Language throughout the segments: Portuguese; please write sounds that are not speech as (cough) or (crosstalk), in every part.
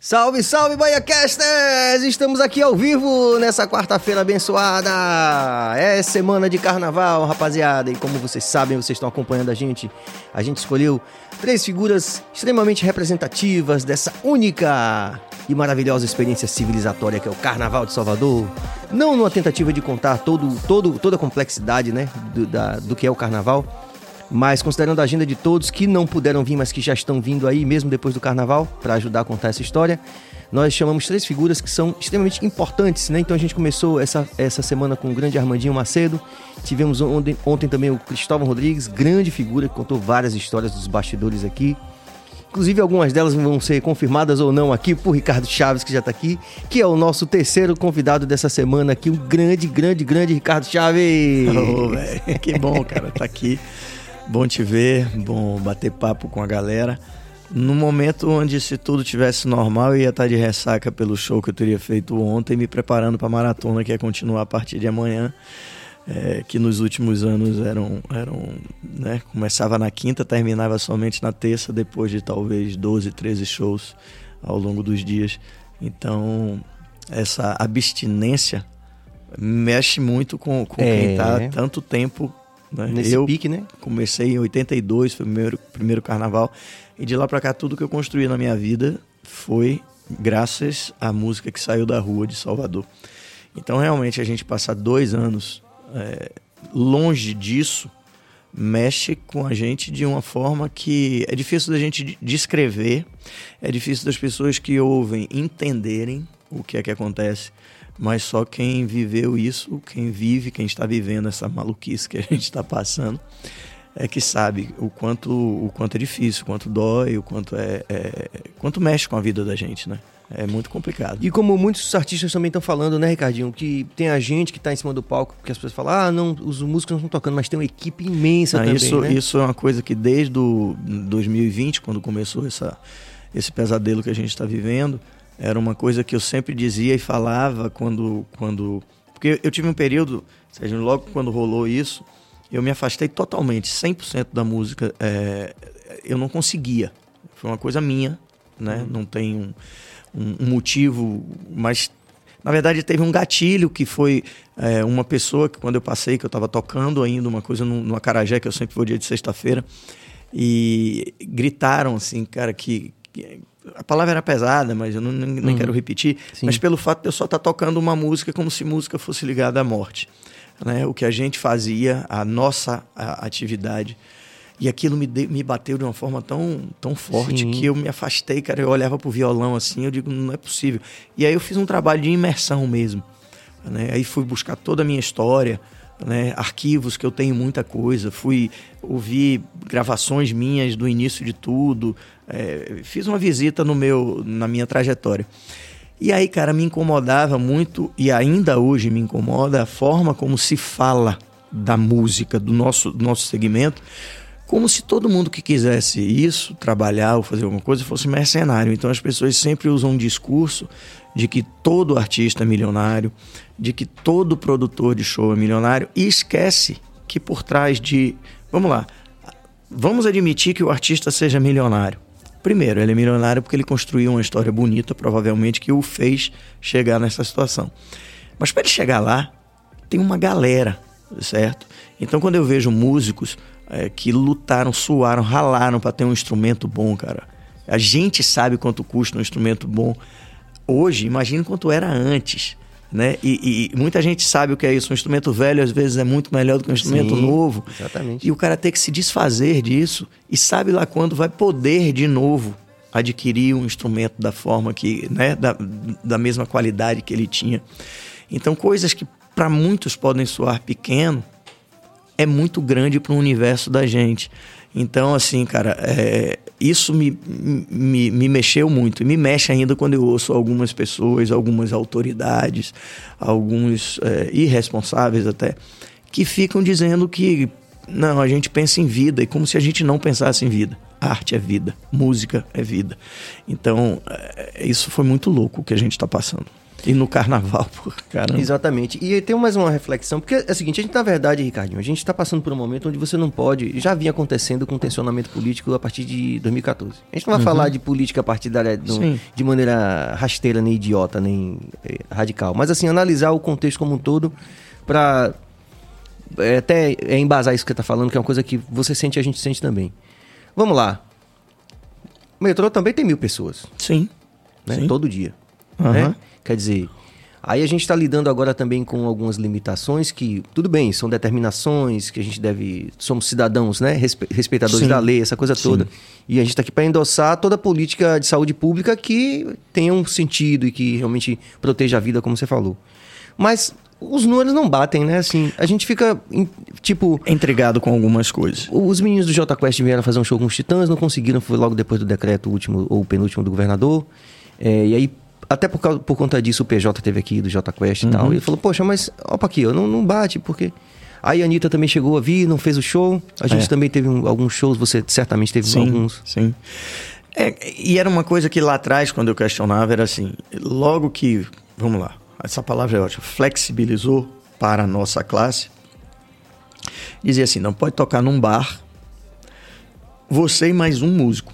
Salve, salve, BaiaCasters! Estamos aqui ao vivo nessa quarta-feira abençoada. É semana de carnaval, rapaziada. E como vocês sabem, vocês estão acompanhando a gente, a gente escolheu três figuras extremamente representativas dessa única e maravilhosa experiência civilizatória que é o Carnaval de Salvador. Não numa tentativa de contar todo, todo, toda a complexidade né, do, da, do que é o Carnaval, mas considerando a agenda de todos que não puderam vir, mas que já estão vindo aí, mesmo depois do carnaval, para ajudar a contar essa história, nós chamamos três figuras que são extremamente importantes, né? Então a gente começou essa, essa semana com o grande Armandinho Macedo, tivemos ontem, ontem também o Cristóvão Rodrigues, grande figura, que contou várias histórias dos bastidores aqui. Inclusive, algumas delas vão ser confirmadas ou não aqui por Ricardo Chaves, que já está aqui, que é o nosso terceiro convidado dessa semana aqui, o grande, grande, grande Ricardo Chaves. Oh, que bom, cara, tá aqui. Bom te ver, bom bater papo com a galera. No momento onde se tudo tivesse normal, eu ia estar de ressaca pelo show que eu teria feito ontem, me preparando para a maratona que ia continuar a partir de amanhã. É, que nos últimos anos eram, eram né, começava na quinta, terminava somente na terça, depois de talvez 12, 13 shows ao longo dos dias. Então, essa abstinência mexe muito com, com é. quem está tanto tempo né? Nesse eu pique, né? Comecei em 82, foi o primeiro, primeiro carnaval. E de lá para cá, tudo que eu construí na minha vida foi graças à música que saiu da rua de Salvador. Então, realmente, a gente passar dois anos é, longe disso mexe com a gente de uma forma que é difícil da gente descrever, é difícil das pessoas que ouvem entenderem o que é que acontece mas só quem viveu isso, quem vive, quem está vivendo essa maluquice que a gente está passando, é que sabe o quanto, o quanto é difícil, o quanto dói, o quanto é, é quanto mexe com a vida da gente, né? É muito complicado. E como muitos artistas também estão falando, né, Ricardinho? Que tem a gente que está em cima do palco, que as pessoas falam, ah, não, os músicos não estão tocando, mas tem uma equipe imensa também. Isso, né? isso é uma coisa que desde o 2020, quando começou essa, esse pesadelo que a gente está vivendo, era uma coisa que eu sempre dizia e falava quando. quando porque eu tive um período, logo quando rolou isso, eu me afastei totalmente, 100% da música. É, eu não conseguia. Foi uma coisa minha, né? Uhum. Não tem um, um, um, motivo, mas na verdade teve um gatilho que foi é, uma pessoa que quando eu passei, que eu estava tocando ainda uma coisa no, no Acarajé, que eu sempre vou dia de sexta-feira, e gritaram assim, cara, que, que a palavra era pesada, mas eu não, nem uhum. quero repetir. Sim. Mas pelo fato de eu só estar tá tocando uma música como se música fosse ligada à morte. Né? O que a gente fazia, a nossa a atividade. E aquilo me, de, me bateu de uma forma tão, tão forte Sim. que eu me afastei, cara. Eu olhava pro violão assim, eu digo, não é possível. E aí eu fiz um trabalho de imersão mesmo. Né? Aí fui buscar toda a minha história, né? arquivos que eu tenho muita coisa, fui ouvir gravações minhas do início de tudo, é, fiz uma visita no meu, na minha trajetória. E aí, cara, me incomodava muito e ainda hoje me incomoda a forma como se fala da música do nosso, do nosso segmento, como se todo mundo que quisesse isso, trabalhar ou fazer alguma coisa, fosse mercenário. Então as pessoas sempre usam um discurso de que todo artista é milionário, de que todo produtor de show é milionário e esquece que por trás de. Vamos lá, vamos admitir que o artista seja milionário. Primeiro, ele é milionário porque ele construiu uma história bonita, provavelmente, que o fez chegar nessa situação. Mas para ele chegar lá, tem uma galera, certo? Então, quando eu vejo músicos é, que lutaram, suaram, ralaram para ter um instrumento bom, cara, a gente sabe quanto custa um instrumento bom hoje, imagina quanto era antes. Né? E, e, muita gente sabe o que é isso. Um instrumento velho às vezes é muito melhor do que um instrumento Sim, novo. Exatamente. E o cara tem que se desfazer disso e sabe lá quando vai poder de novo adquirir um instrumento da forma que, né, da, da mesma qualidade que ele tinha. Então, coisas que para muitos podem soar pequeno, é muito grande para o universo da gente. Então, assim, cara, é, isso me, me, me mexeu muito. E me mexe ainda quando eu ouço algumas pessoas, algumas autoridades, alguns é, irresponsáveis até, que ficam dizendo que não, a gente pensa em vida, e como se a gente não pensasse em vida. Arte é vida, música é vida. Então, é, isso foi muito louco o que a gente está passando. E no carnaval, (laughs) por caramba. Exatamente. E tem mais uma reflexão, porque é o seguinte, a gente, na verdade, Ricardinho, a gente está passando por um momento onde você não pode. Já vinha acontecendo com tensionamento político a partir de 2014. A gente não vai uhum. falar de política partidária no, de maneira rasteira, nem idiota, nem é, radical. Mas assim, analisar o contexto como um todo para é, até é embasar isso que você está falando, que é uma coisa que você sente e a gente sente também. Vamos lá. O metrô também tem mil pessoas. Sim. Né? Sim. Todo dia. Uhum. Né? Quer dizer, aí a gente está lidando agora também com algumas limitações que, tudo bem, são determinações que a gente deve. Somos cidadãos, né? Respeitadores Sim. da lei, essa coisa toda. Sim. E a gente está aqui para endossar toda a política de saúde pública que tenha um sentido e que realmente proteja a vida, como você falou. Mas os números não batem, né? Assim, a gente fica, tipo... Intrigado com algumas coisas. Os meninos do Jota Quest vieram fazer um show com os Titãs, não conseguiram, foi logo depois do decreto último ou penúltimo do governador. É, e aí, até por, causa, por conta disso, o PJ teve aqui do Jota Quest uhum. e tal. Uhum. E ele falou, poxa, mas opa aqui, ó, não, não bate, porque... Aí a Anitta também chegou a vir, não fez o show. A gente é. também teve um, alguns shows, você certamente teve sim, alguns. Sim, é, e era uma coisa que lá atrás, quando eu questionava, era assim, logo que... Vamos lá essa palavra é ótima, flexibilizou para a nossa classe, dizia assim: não pode tocar num bar, você e mais um músico.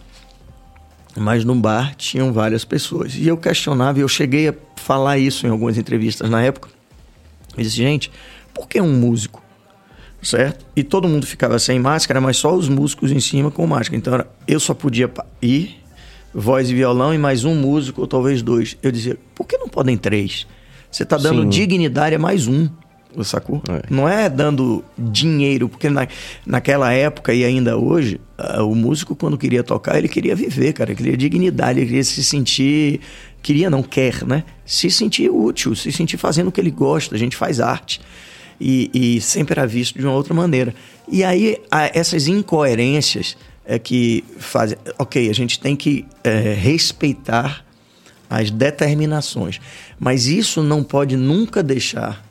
Mas no bar tinham várias pessoas. E eu questionava, e eu cheguei a falar isso em algumas entrevistas na época. Eu disse, gente, por que um músico? Certo? E todo mundo ficava sem máscara, mas só os músicos em cima com máscara. Então eu só podia ir, voz e violão, e mais um músico, ou talvez dois. Eu dizia, por que não podem três? Você está dando Sim. dignidade a mais um. Sacou? É. Não é dando dinheiro, porque na, naquela época e ainda hoje, uh, o músico, quando queria tocar, ele queria viver, cara. Ele queria dignidade, ele queria se sentir. Queria, não quer, né? Se sentir útil, se sentir fazendo o que ele gosta. A gente faz arte. E, e sempre era visto de uma outra maneira. E aí, essas incoerências é que fazem. Ok, a gente tem que é, respeitar as determinações. Mas isso não pode nunca deixar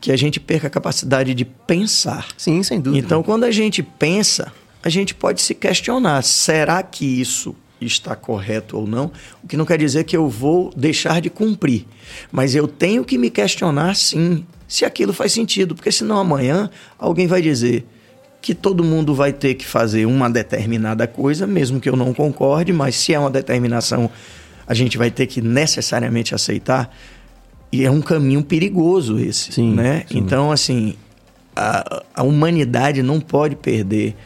que a gente perca a capacidade de pensar. Sim, sem dúvida. Então, quando a gente pensa, a gente pode se questionar: será que isso está correto ou não? O que não quer dizer que eu vou deixar de cumprir. Mas eu tenho que me questionar, sim, se aquilo faz sentido, porque senão amanhã alguém vai dizer que todo mundo vai ter que fazer uma determinada coisa, mesmo que eu não concorde, mas se é uma determinação a gente vai ter que necessariamente aceitar. E é um caminho perigoso esse, sim, né? Sim. Então, assim, a, a humanidade não pode perder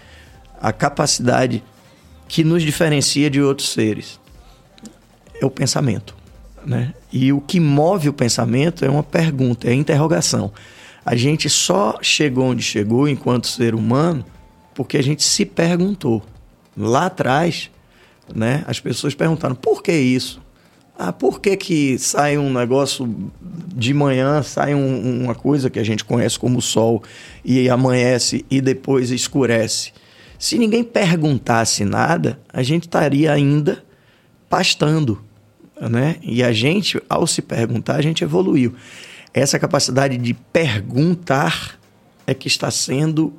a capacidade que nos diferencia de outros seres. É o pensamento, né? E o que move o pensamento é uma pergunta, é a interrogação. A gente só chegou onde chegou enquanto ser humano porque a gente se perguntou. Lá atrás, né? As pessoas perguntaram por que isso? Ah, por que, que sai um negócio de manhã, sai um, uma coisa que a gente conhece como sol e amanhece e depois escurece? Se ninguém perguntasse nada, a gente estaria ainda pastando, né? E a gente, ao se perguntar, a gente evoluiu. Essa capacidade de perguntar é que está sendo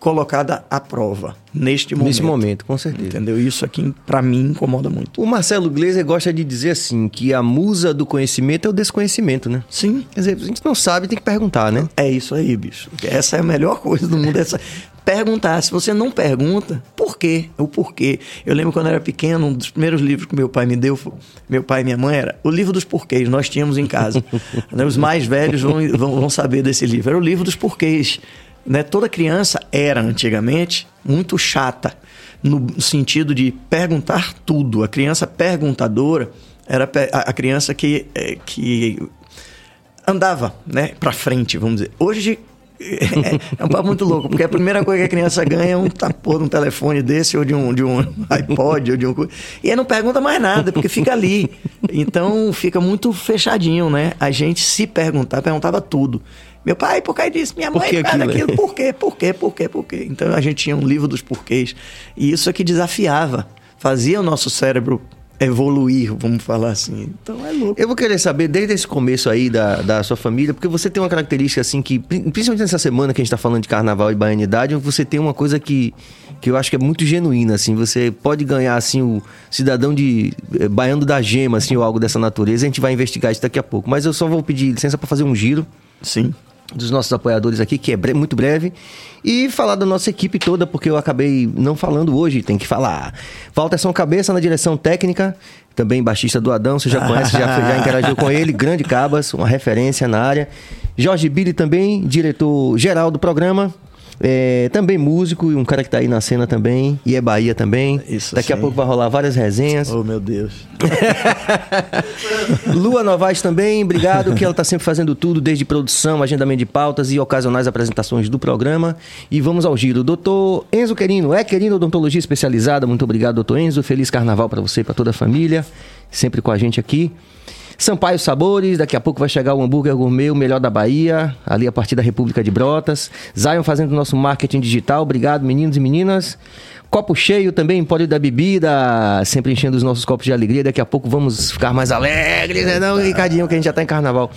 colocada à prova neste momento. Nesse momento, com certeza. Entendeu? Isso aqui, para mim, incomoda muito. O Marcelo Gleiser gosta de dizer assim, que a musa do conhecimento é o desconhecimento, né? Sim. Quer dizer, a gente não sabe, tem que perguntar, né? É isso aí, bicho. Essa é a melhor coisa do mundo, essa (laughs) perguntar. Se você não pergunta, por quê? O porquê. Eu lembro quando eu era pequeno, um dos primeiros livros que meu pai me deu, meu pai e minha mãe, era o livro dos porquês. Nós tínhamos em casa. (laughs) Os mais velhos vão, vão, vão saber desse livro. Era o livro dos porquês. Né? Toda criança era, antigamente, muito chata, no sentido de perguntar tudo. A criança perguntadora era a criança que, é, que andava né, para frente, vamos dizer. Hoje é, é, um papo muito louco, porque a primeira coisa que a criança ganha é um tapor de um telefone desse, ou de um, de um (laughs) iPod, ou de um. E aí não pergunta mais nada, porque fica ali. Então fica muito fechadinho, né? A gente se perguntar, perguntava tudo. Meu pai, por que disso? Minha mãe, por, que aquilo? aquilo? (laughs) Por quê? Por quê? Por quê? Por quê? Então a gente tinha um livro dos porquês. E isso é que desafiava, fazia o nosso cérebro evoluir, vamos falar assim. Então é louco. Eu vou querer saber, desde esse começo aí da, da sua família, porque você tem uma característica assim que, principalmente nessa semana que a gente está falando de carnaval e baianidade, você tem uma coisa que, que eu acho que é muito genuína, assim. Você pode ganhar, assim, o cidadão de eh, baiano da gema, assim, ou algo dessa natureza. A gente vai investigar isso daqui a pouco. Mas eu só vou pedir licença para fazer um giro. Sim dos nossos apoiadores aqui, que é bre muito breve, e falar da nossa equipe toda, porque eu acabei não falando hoje, tem que falar. Walter São Cabeça na direção técnica, também baixista do Adão, você já conhece, já, já interagiu com ele, grande Cabas, uma referência na área. Jorge Billy também, diretor geral do programa. É, também músico e um cara que tá aí na cena também. E é Bahia também. Isso Daqui sim. a pouco vai rolar várias resenhas. Oh, meu Deus. (laughs) Lua Novaes também, obrigado, que ela tá sempre fazendo tudo, desde produção, agendamento de pautas e ocasionais apresentações do programa. E vamos ao giro. Doutor Enzo Querino, é Querino Odontologia Especializada. Muito obrigado, doutor Enzo. Feliz carnaval para você e pra toda a família. Sempre com a gente aqui. Sampaio Sabores, daqui a pouco vai chegar o hambúrguer gourmet, o melhor da Bahia, ali a partir da República de Brotas. Zion fazendo nosso marketing digital, obrigado meninos e meninas. Copo cheio também, pode da bebida, sempre enchendo os nossos copos de alegria. Daqui a pouco vamos ficar mais alegres, né não, Ricardinho, que a gente já tá em carnaval.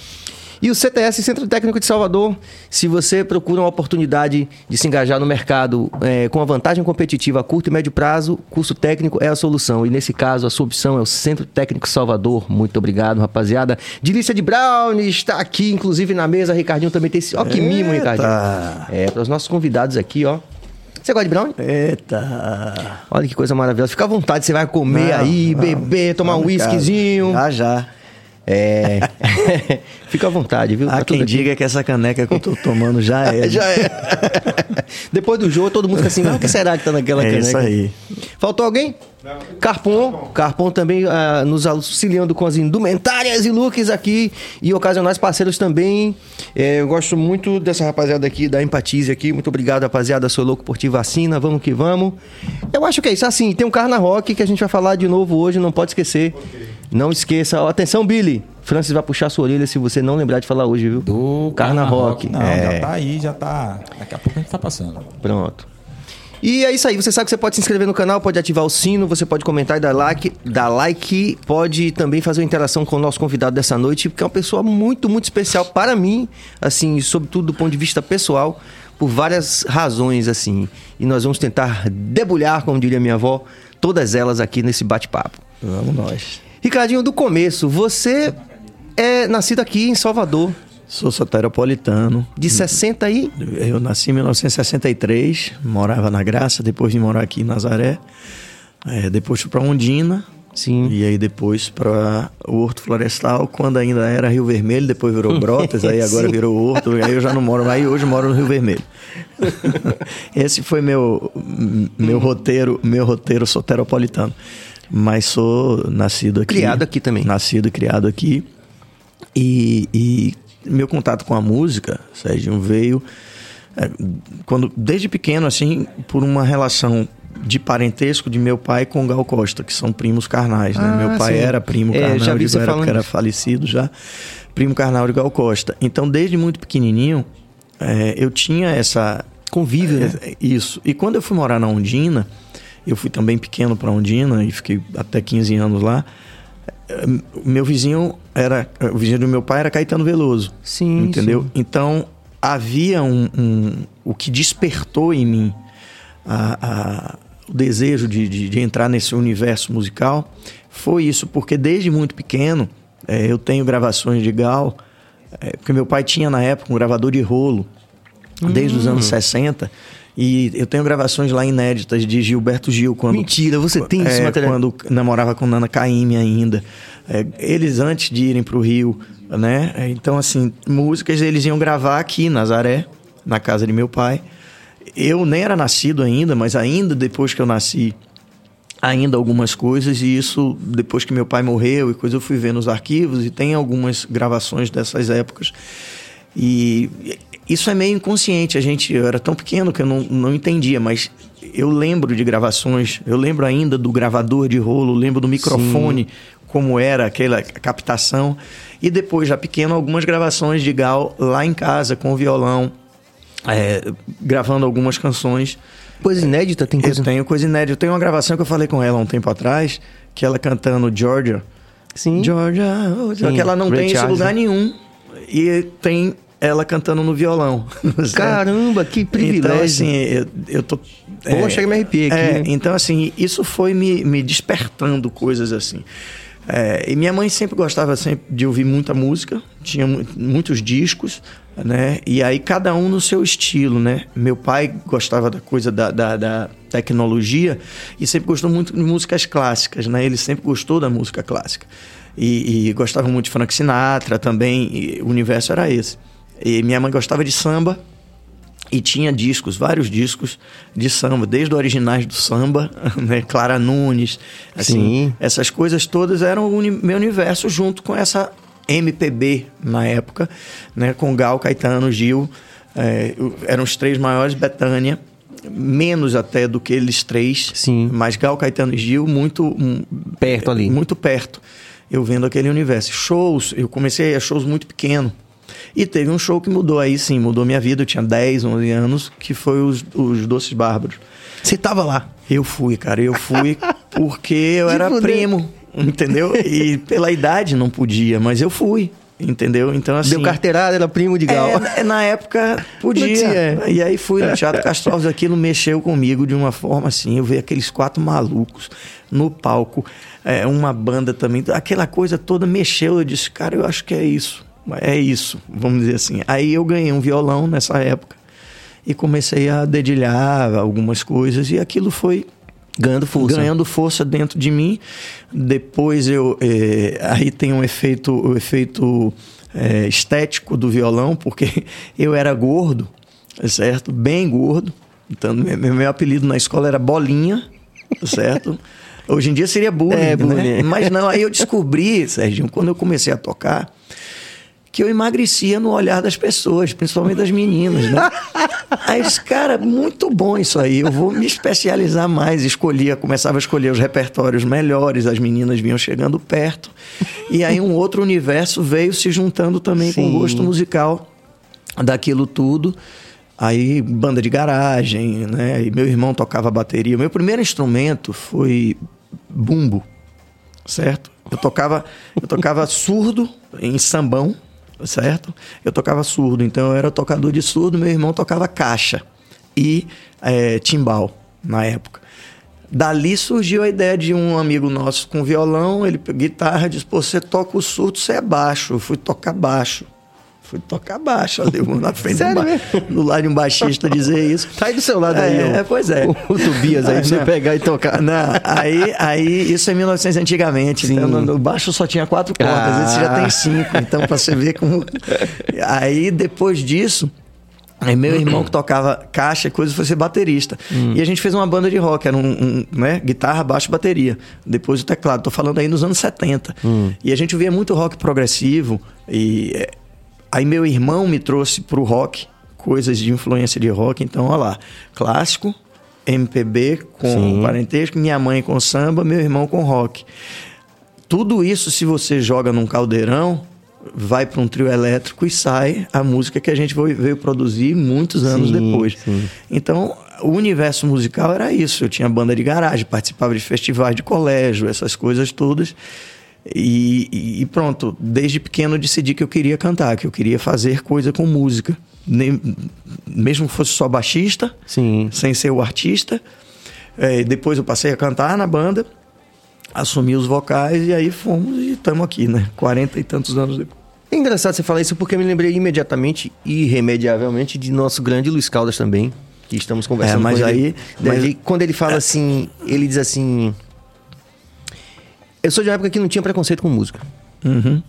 E o CTS, Centro Técnico de Salvador, se você procura uma oportunidade de se engajar no mercado é, com uma vantagem competitiva a curto e médio prazo, curso técnico é a solução. E nesse caso, a sua opção é o Centro Técnico Salvador. Muito obrigado, rapaziada. Dilícia de Brown está aqui, inclusive na mesa. Ricardinho também tem esse. Ó, que mimo, Ricardinho. É, para os nossos convidados aqui, ó. Você gosta de brownie? Eita! Olha que coisa maravilhosa. Fica à vontade, você vai comer não, aí, não, beber, tomar um whiskyzinho. Já, já. É. (laughs) Fica à vontade, viu? Há tá quem diga que essa caneca que eu tô tomando já (laughs) é. já é. (laughs) Depois do jogo, todo mundo fica assim, o que será que tá naquela é caneca? É isso aí. Faltou alguém? Não. Carpon. Carpon também uh, nos auxiliando com as indumentárias e looks aqui. E ocasionais parceiros também. É, eu gosto muito dessa rapaziada aqui, da Empatize aqui. Muito obrigado, rapaziada. Sou louco por ti vacina. Vamos que vamos. Eu acho que é isso. Assim, tem um Carna Rock que a gente vai falar de novo hoje, não pode esquecer. Okay. Não esqueça. Atenção, Billy. Francis vai puxar sua orelha se você não lembrar de falar hoje, viu? Do Carna, Rock. Rock. Não, é. já tá aí, já tá. Daqui a pouco a gente tá passando. Pronto. E é isso aí, você sabe que você pode se inscrever no canal, pode ativar o sino, você pode comentar e dar like, dar like, pode também fazer uma interação com o nosso convidado dessa noite, porque é uma pessoa muito, muito especial para mim, assim, sobretudo do ponto de vista pessoal, por várias razões, assim. E nós vamos tentar debulhar, como diria minha avó, todas elas aqui nesse bate-papo. Vamos nós. Ricardinho, do começo, você é nascido aqui em Salvador. Sou soteropolitano. De 60 aí? Eu nasci em 1963, morava na Graça, depois vim morar aqui em Nazaré. É, depois fui para Ondina. Sim. E aí depois para o Horto Florestal, quando ainda era Rio Vermelho, depois virou Brotas, aí (laughs) agora virou Horto, aí eu já não moro mais, hoje moro no Rio Vermelho. (laughs) Esse foi meu meu roteiro, meu roteiro soteropolitano mas sou nascido aqui. Criado aqui também. Nascido e criado aqui. E, e meu contato com a música, Sérgio, veio é, quando desde pequeno, assim, por uma relação de parentesco de meu pai com Gal Costa, que são primos carnais, né? Ah, meu pai sim. era primo é, carnal já vi de era, porque era falecido já, primo carnal de Gal Costa. Então, desde muito pequenininho, é, eu tinha essa convívio, né? Isso. E quando eu fui morar na Ondina, eu fui também pequeno para Ondina e fiquei até 15 anos lá. Meu vizinho era. O vizinho do meu pai era Caetano Veloso. Sim. Entendeu? Sim. Então havia um, um, O que despertou em mim a, a, o desejo de, de, de, entrar nesse universo musical foi isso, porque desde muito pequeno é, eu tenho gravações de Gal, é, porque meu pai tinha na época um gravador de rolo, desde hum. os anos 60. E eu tenho gravações lá inéditas de Gilberto Gil. Quando, Mentira, você tem é, material? Quando namorava com Nana Caymmi ainda. É, eles antes de irem para o Rio, né? É, então, assim, músicas eles iam gravar aqui, Nazaré, na casa de meu pai. Eu nem era nascido ainda, mas ainda depois que eu nasci, ainda algumas coisas. E isso, depois que meu pai morreu e coisa, eu fui ver nos arquivos e tem algumas gravações dessas épocas. E isso é meio inconsciente. A gente, eu era tão pequeno que eu não, não entendia, mas eu lembro de gravações, eu lembro ainda do gravador de rolo, lembro do microfone, Sim. como era aquela captação. E depois, já pequeno, algumas gravações de Gal lá em casa com o violão, é, gravando algumas canções. Coisa inédita? Tem coisa... Eu tenho coisa inédita. Eu tenho uma gravação que eu falei com ela um tempo atrás, que ela cantando Georgia. Sim. Georgia, Sim. só que ela não Ray tem Charles, esse lugar nenhum. E tem ela cantando no violão. (laughs) Caramba, que privilégio. Então, assim, eu, eu tô. Poxa, é, me arrepiei aqui. É, então, assim, isso foi me, me despertando coisas assim. É, e minha mãe sempre gostava sempre de ouvir muita música, tinha muitos discos, né? E aí cada um no seu estilo, né? Meu pai gostava da coisa da, da, da tecnologia e sempre gostou muito de músicas clássicas, né? Ele sempre gostou da música clássica. E, e gostava muito de Frank Sinatra também, o universo era esse. E minha mãe gostava de samba, e tinha discos, vários discos de samba, desde originais do samba, (laughs) né? Clara Nunes, assim, Sim. essas coisas todas eram o meu universo junto com essa MPB na época, né? Com Gal, Caetano, Gil, é, eram os três maiores, Betânia, menos até do que eles três, Sim. mas Gal, Caetano e Gil muito um, perto ali, muito perto. Eu vendo aquele universo, shows, eu comecei a shows muito pequeno e teve um show que mudou aí sim, mudou minha vida. Eu tinha 10, 11 anos, que foi os, os Doces Bárbaros. Você tava lá? Eu fui, cara. Eu fui (laughs) porque eu era primo, entendeu? E pela idade não podia, mas eu fui. Entendeu? Então, assim. Deu carteirada, era primo de Gal. É, na época podia. E aí fui no (laughs) Teatro Castro Alves, aquilo mexeu comigo de uma forma assim. Eu vi aqueles quatro malucos no palco, é, uma banda também, aquela coisa toda mexeu. Eu disse, cara, eu acho que é isso. É isso, vamos dizer assim. Aí eu ganhei um violão nessa época e comecei a dedilhar algumas coisas e aquilo foi ganhando força, ganhando força dentro de mim. Depois eu é, aí tem um efeito, o um efeito é, estético do violão porque (laughs) eu era gordo, certo? Bem gordo. Então meu, meu apelido na escola era Bolinha, certo? Hoje em dia seria bullying, é, bullying. Né? Mas não, aí eu descobri, Sérgio, quando eu comecei a tocar, que eu emagrecia no olhar das pessoas, principalmente das meninas, né? (laughs) Aí eu disse, cara, muito bom isso aí, eu vou me especializar mais. Escolhia, começava a escolher os repertórios melhores, as meninas vinham chegando perto. E aí um outro universo veio se juntando também Sim. com o gosto musical daquilo tudo. Aí, banda de garagem, né? E meu irmão tocava bateria. Meu primeiro instrumento foi bumbo, certo? Eu tocava, eu tocava surdo em sambão, certo? Eu tocava surdo, então eu era tocador de surdo, meu irmão tocava caixa e é, timbal na época. Dali surgiu a ideia de um amigo nosso com violão, ele guitarra, disse: Pô, você toca o surdo, você é baixo. Eu fui tocar baixo fui tocar baixo ali, na frente Sério do, ba... do lado de um baixista dizer isso. Tá aí do seu lado é, aí, É, pois é. O, o Tobias aí, pra você pegar e tocar. Não, aí, aí isso é 1900 antigamente. Sim. Então, no, no baixo só tinha quatro cordas, ah. esse já tem cinco. Então, pra você ver como... (laughs) Aí, depois disso... Aí meu irmão que tocava caixa e coisa foi ser baterista. Hum. E a gente fez uma banda de rock, era um, um né, guitarra, baixo e bateria. Depois o teclado. Tô falando aí nos anos 70. Hum. E a gente via muito rock progressivo e Aí meu irmão me trouxe pro rock, coisas de influência de rock. Então, olha lá, clássico, MPB com Sim. parentesco, minha mãe com samba, meu irmão com rock. Tudo isso, se você joga num caldeirão, vai para um trio elétrico e sai a música que a gente veio produzir muitos anos sim, depois. Sim. Então, o universo musical era isso. Eu tinha banda de garagem, participava de festivais de colégio, essas coisas todas. E, e, pronto, desde pequeno eu decidi que eu queria cantar, que eu queria fazer coisa com música. Nem, mesmo que fosse só baixista, Sim. sem ser o artista. É, depois eu passei a cantar na banda, assumi os vocais e aí fomos e estamos aqui, né? 40 e tantos anos depois. É engraçado você falar isso porque eu me lembrei imediatamente, irremediavelmente, de nosso grande Luiz Caldas também, que estamos conversando é, mas com aí, ele. Mas... quando ele fala é. assim, ele diz assim: eu sou de uma época que não tinha preconceito com música. Uhum.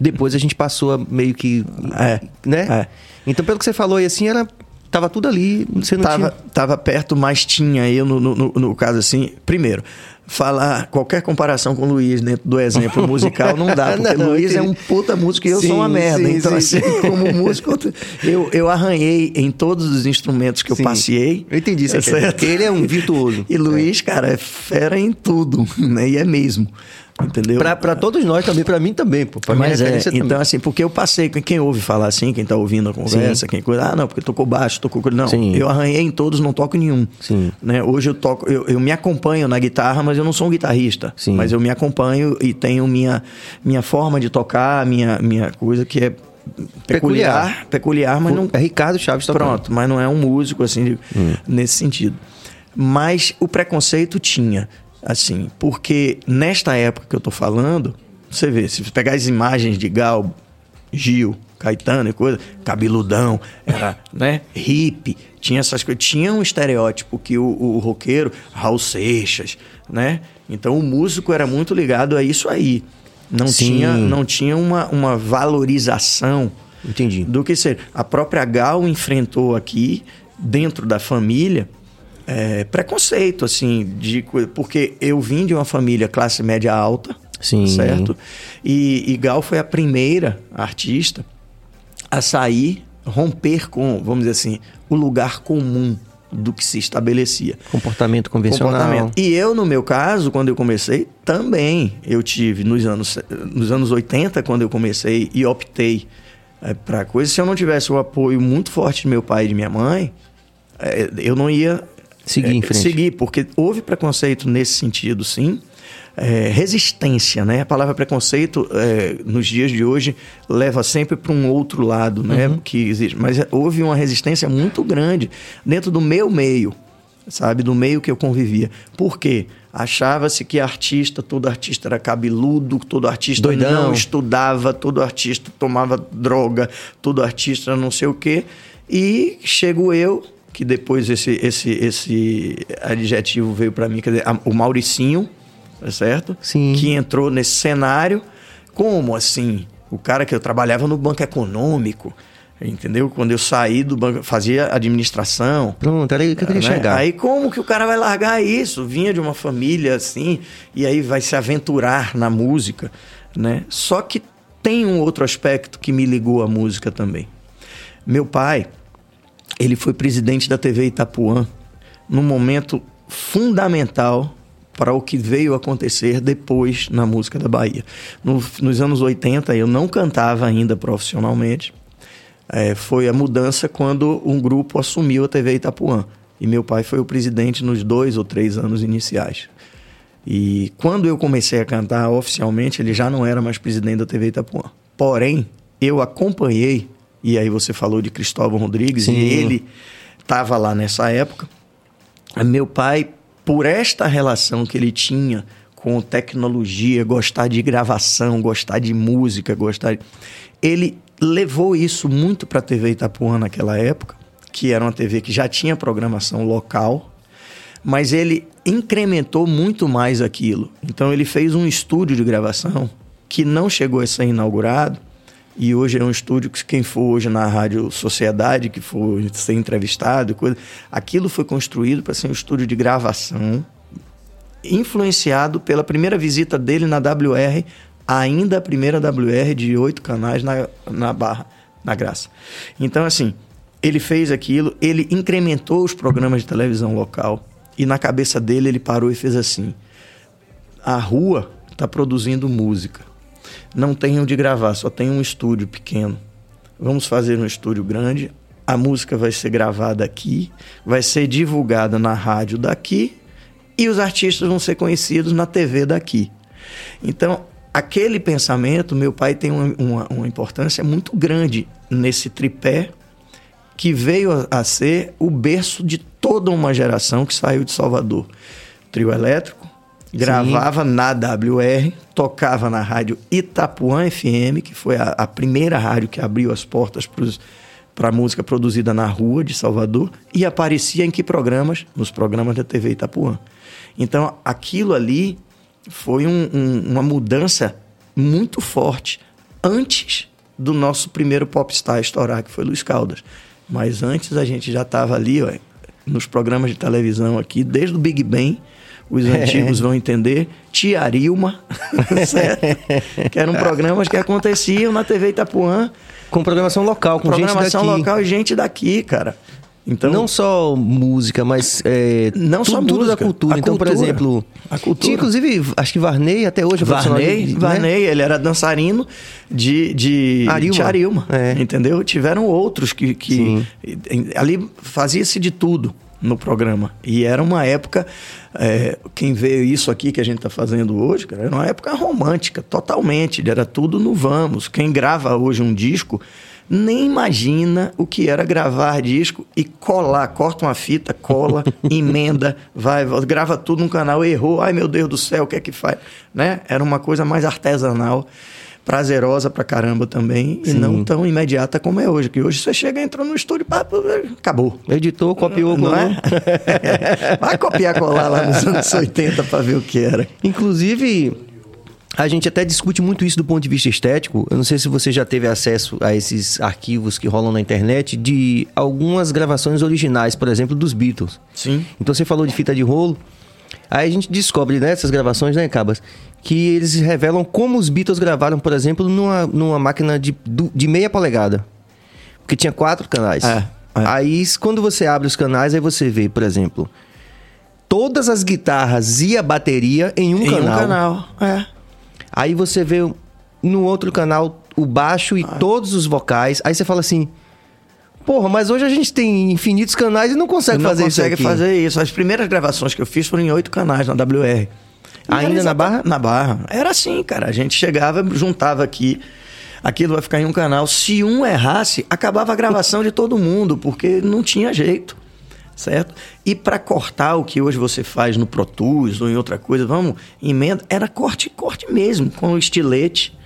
Depois a gente passou a meio que. É. Né? É. Então, pelo que você falou aí, assim, era. Tava tudo ali, você não tava, tinha... Tava perto, mas tinha eu, no, no, no caso assim. Primeiro, falar qualquer comparação com o Luiz dentro do exemplo (laughs) musical não dá, porque não, Luiz é um puta músico e eu sim, sou uma merda. Sim, então, sim, assim, como músico, eu, eu arranhei em todos os instrumentos que eu passei. Eu entendi isso, é certo? ele é um virtuoso. E Luiz, é. cara, é fera em tudo, (laughs) né? E é mesmo. Entendeu? Para todos nós também, para mim também, pô. Pra Mas é, então também. assim, porque eu passei, quem ouve falar assim, quem tá ouvindo a conversa, Sim. quem coisa, ah, não, porque tocou baixo, tocou. Não, Sim. eu arranhei em todos, não toco nenhum. Sim. Né? Hoje eu toco, eu, eu me acompanho na guitarra, mas eu não sou um guitarrista. Sim. Mas eu me acompanho e tenho minha, minha forma de tocar, minha, minha coisa que é peculiar, peculiar, mas não. É Ricardo Chaves tocando. Pronto, mas não é um músico assim hum. nesse sentido. Mas o preconceito tinha, assim, porque nesta época que eu tô falando, você vê, se você pegar as imagens de Gal, Gil, Caetano e coisa, cabeludão, era, (laughs) né, hippie, tinha essas coisas, tinha um estereótipo que o, o roqueiro, Raul Seixas, né? Então o músico era muito ligado a isso aí. Não Sim. tinha, não tinha uma, uma valorização Entendi. do que ser. A própria Gal enfrentou aqui, dentro da família, é, preconceito, assim, de, porque eu vim de uma família classe média alta, Sim. certo? E, e Gal foi a primeira artista a sair, romper com, vamos dizer assim, o lugar comum do que se estabelecia. Comportamento convencional. Comportamento. E eu, no meu caso, quando eu comecei, também eu tive nos anos, nos anos 80, quando eu comecei e optei é, para coisa, se eu não tivesse o apoio muito forte de meu pai e de minha mãe, é, eu não ia seguir é, em frente. Seguir, porque houve preconceito nesse sentido, sim é, resistência, né? A palavra preconceito é, nos dias de hoje leva sempre para um outro lado, né? Uhum. Que existe. Mas houve uma resistência muito grande dentro do meu meio, sabe? Do meio que eu convivia. Por quê? Achava-se que artista, todo artista era cabeludo, todo artista Doidão. não estudava, todo artista tomava droga, todo artista não sei o quê. E chego eu, que depois esse, esse, esse adjetivo veio para mim, quer dizer, o Mauricinho, Tá certo? Sim. Que entrou nesse cenário. Como assim? O cara que eu trabalhava no banco econômico, entendeu? Quando eu saí do banco, fazia administração. Pronto, era aí que eu queria né? chegar. Aí como que o cara vai largar isso? Vinha de uma família assim, e aí vai se aventurar na música, né? Só que tem um outro aspecto que me ligou à música também. Meu pai, ele foi presidente da TV Itapuã num momento fundamental para o que veio acontecer depois na música da Bahia. No, nos anos 80 eu não cantava ainda profissionalmente. É, foi a mudança quando um grupo assumiu a TV Itapuã. E meu pai foi o presidente nos dois ou três anos iniciais. E quando eu comecei a cantar oficialmente, ele já não era mais presidente da TV Itapuã. Porém, eu acompanhei, e aí você falou de Cristóvão Rodrigues, Sim. e ele estava lá nessa época. Meu pai por esta relação que ele tinha com tecnologia, gostar de gravação, gostar de música, gostar. De... Ele levou isso muito para a TV Itapuã naquela época, que era uma TV que já tinha programação local, mas ele incrementou muito mais aquilo. Então ele fez um estúdio de gravação que não chegou a ser inaugurado, e hoje é um estúdio que quem for hoje na Rádio Sociedade, que for ser entrevistado, coisa, aquilo foi construído para ser um estúdio de gravação, influenciado pela primeira visita dele na WR, ainda a primeira WR de oito canais na, na Barra, na Graça. Então, assim, ele fez aquilo, ele incrementou os programas de televisão local, e na cabeça dele ele parou e fez assim: a rua está produzindo música não tem onde gravar, só tem um estúdio pequeno. Vamos fazer um estúdio grande, a música vai ser gravada aqui, vai ser divulgada na rádio daqui e os artistas vão ser conhecidos na TV daqui. Então, aquele pensamento, meu pai tem uma, uma, uma importância muito grande nesse tripé que veio a, a ser o berço de toda uma geração que saiu de Salvador. Trio elétrico, gravava Sim. na WR, tocava na rádio Itapuã FM, que foi a, a primeira rádio que abriu as portas para a música produzida na rua de Salvador, e aparecia em que programas? Nos programas da TV Itapuã. Então, aquilo ali foi um, um, uma mudança muito forte antes do nosso primeiro popstar estourar, que foi Luiz Caldas. Mas antes a gente já estava ali, ó, nos programas de televisão aqui, desde o Big Bang, os (laughs) antigos é. vão entender, Tiarilma, (laughs) que eram programas que aconteciam na TV Itapuã. Com programação local, com programação gente daqui. local e gente daqui, cara. Então, não só música, mas é, não só tudo música, da cultura. Então, cultura, por exemplo, a cultura. Tinha, inclusive, acho que Varney até hoje. É Varney, de, Varney, né? ele era dançarino de, de Arilma. Arilma é. entendeu? Tiveram outros que, que ali fazia-se de tudo no programa. E era uma época, é, quem vê isso aqui que a gente está fazendo hoje, cara, era uma época romântica, totalmente. Era tudo no vamos. Quem grava hoje um disco nem imagina o que era gravar disco e colar, corta uma fita, cola, (laughs) emenda, vai, grava tudo no canal, errou, ai meu Deus do céu, o que é que faz? Né? Era uma coisa mais artesanal prazerosa pra caramba também Sim. e não tão imediata como é hoje. Que hoje você chega, entra no estúdio, pá, acabou. Editou, copiou, não, é? (laughs) Vai copiar, colar lá nos anos (laughs) 80 para ver o que era. Inclusive, a gente até discute muito isso do ponto de vista estético. Eu não sei se você já teve acesso a esses arquivos que rolam na internet de algumas gravações originais, por exemplo, dos Beatles. Sim. Então você falou de fita de rolo. Aí a gente descobre nessas né, gravações, né, Cabas, que eles revelam como os Beatles gravaram, por exemplo, numa, numa máquina de, de meia polegada. Porque tinha quatro canais. É, é. Aí, quando você abre os canais, aí você vê, por exemplo, todas as guitarras e a bateria em um em canal. Em um canal, é. Aí você vê no outro canal o baixo e ah. todos os vocais. Aí você fala assim: Porra, mas hoje a gente tem infinitos canais e não consegue não fazer consegue isso. Não consegue fazer isso. As primeiras gravações que eu fiz foram em oito canais na WR. Ainda na Barra? Na Barra. Era assim, cara. A gente chegava, juntava aqui. Aquilo vai ficar em um canal. Se um errasse, acabava a gravação de todo mundo, porque não tinha jeito. Certo? E para cortar o que hoje você faz no Pro Tools ou em outra coisa, vamos, emenda, era corte, corte mesmo, com o estilete.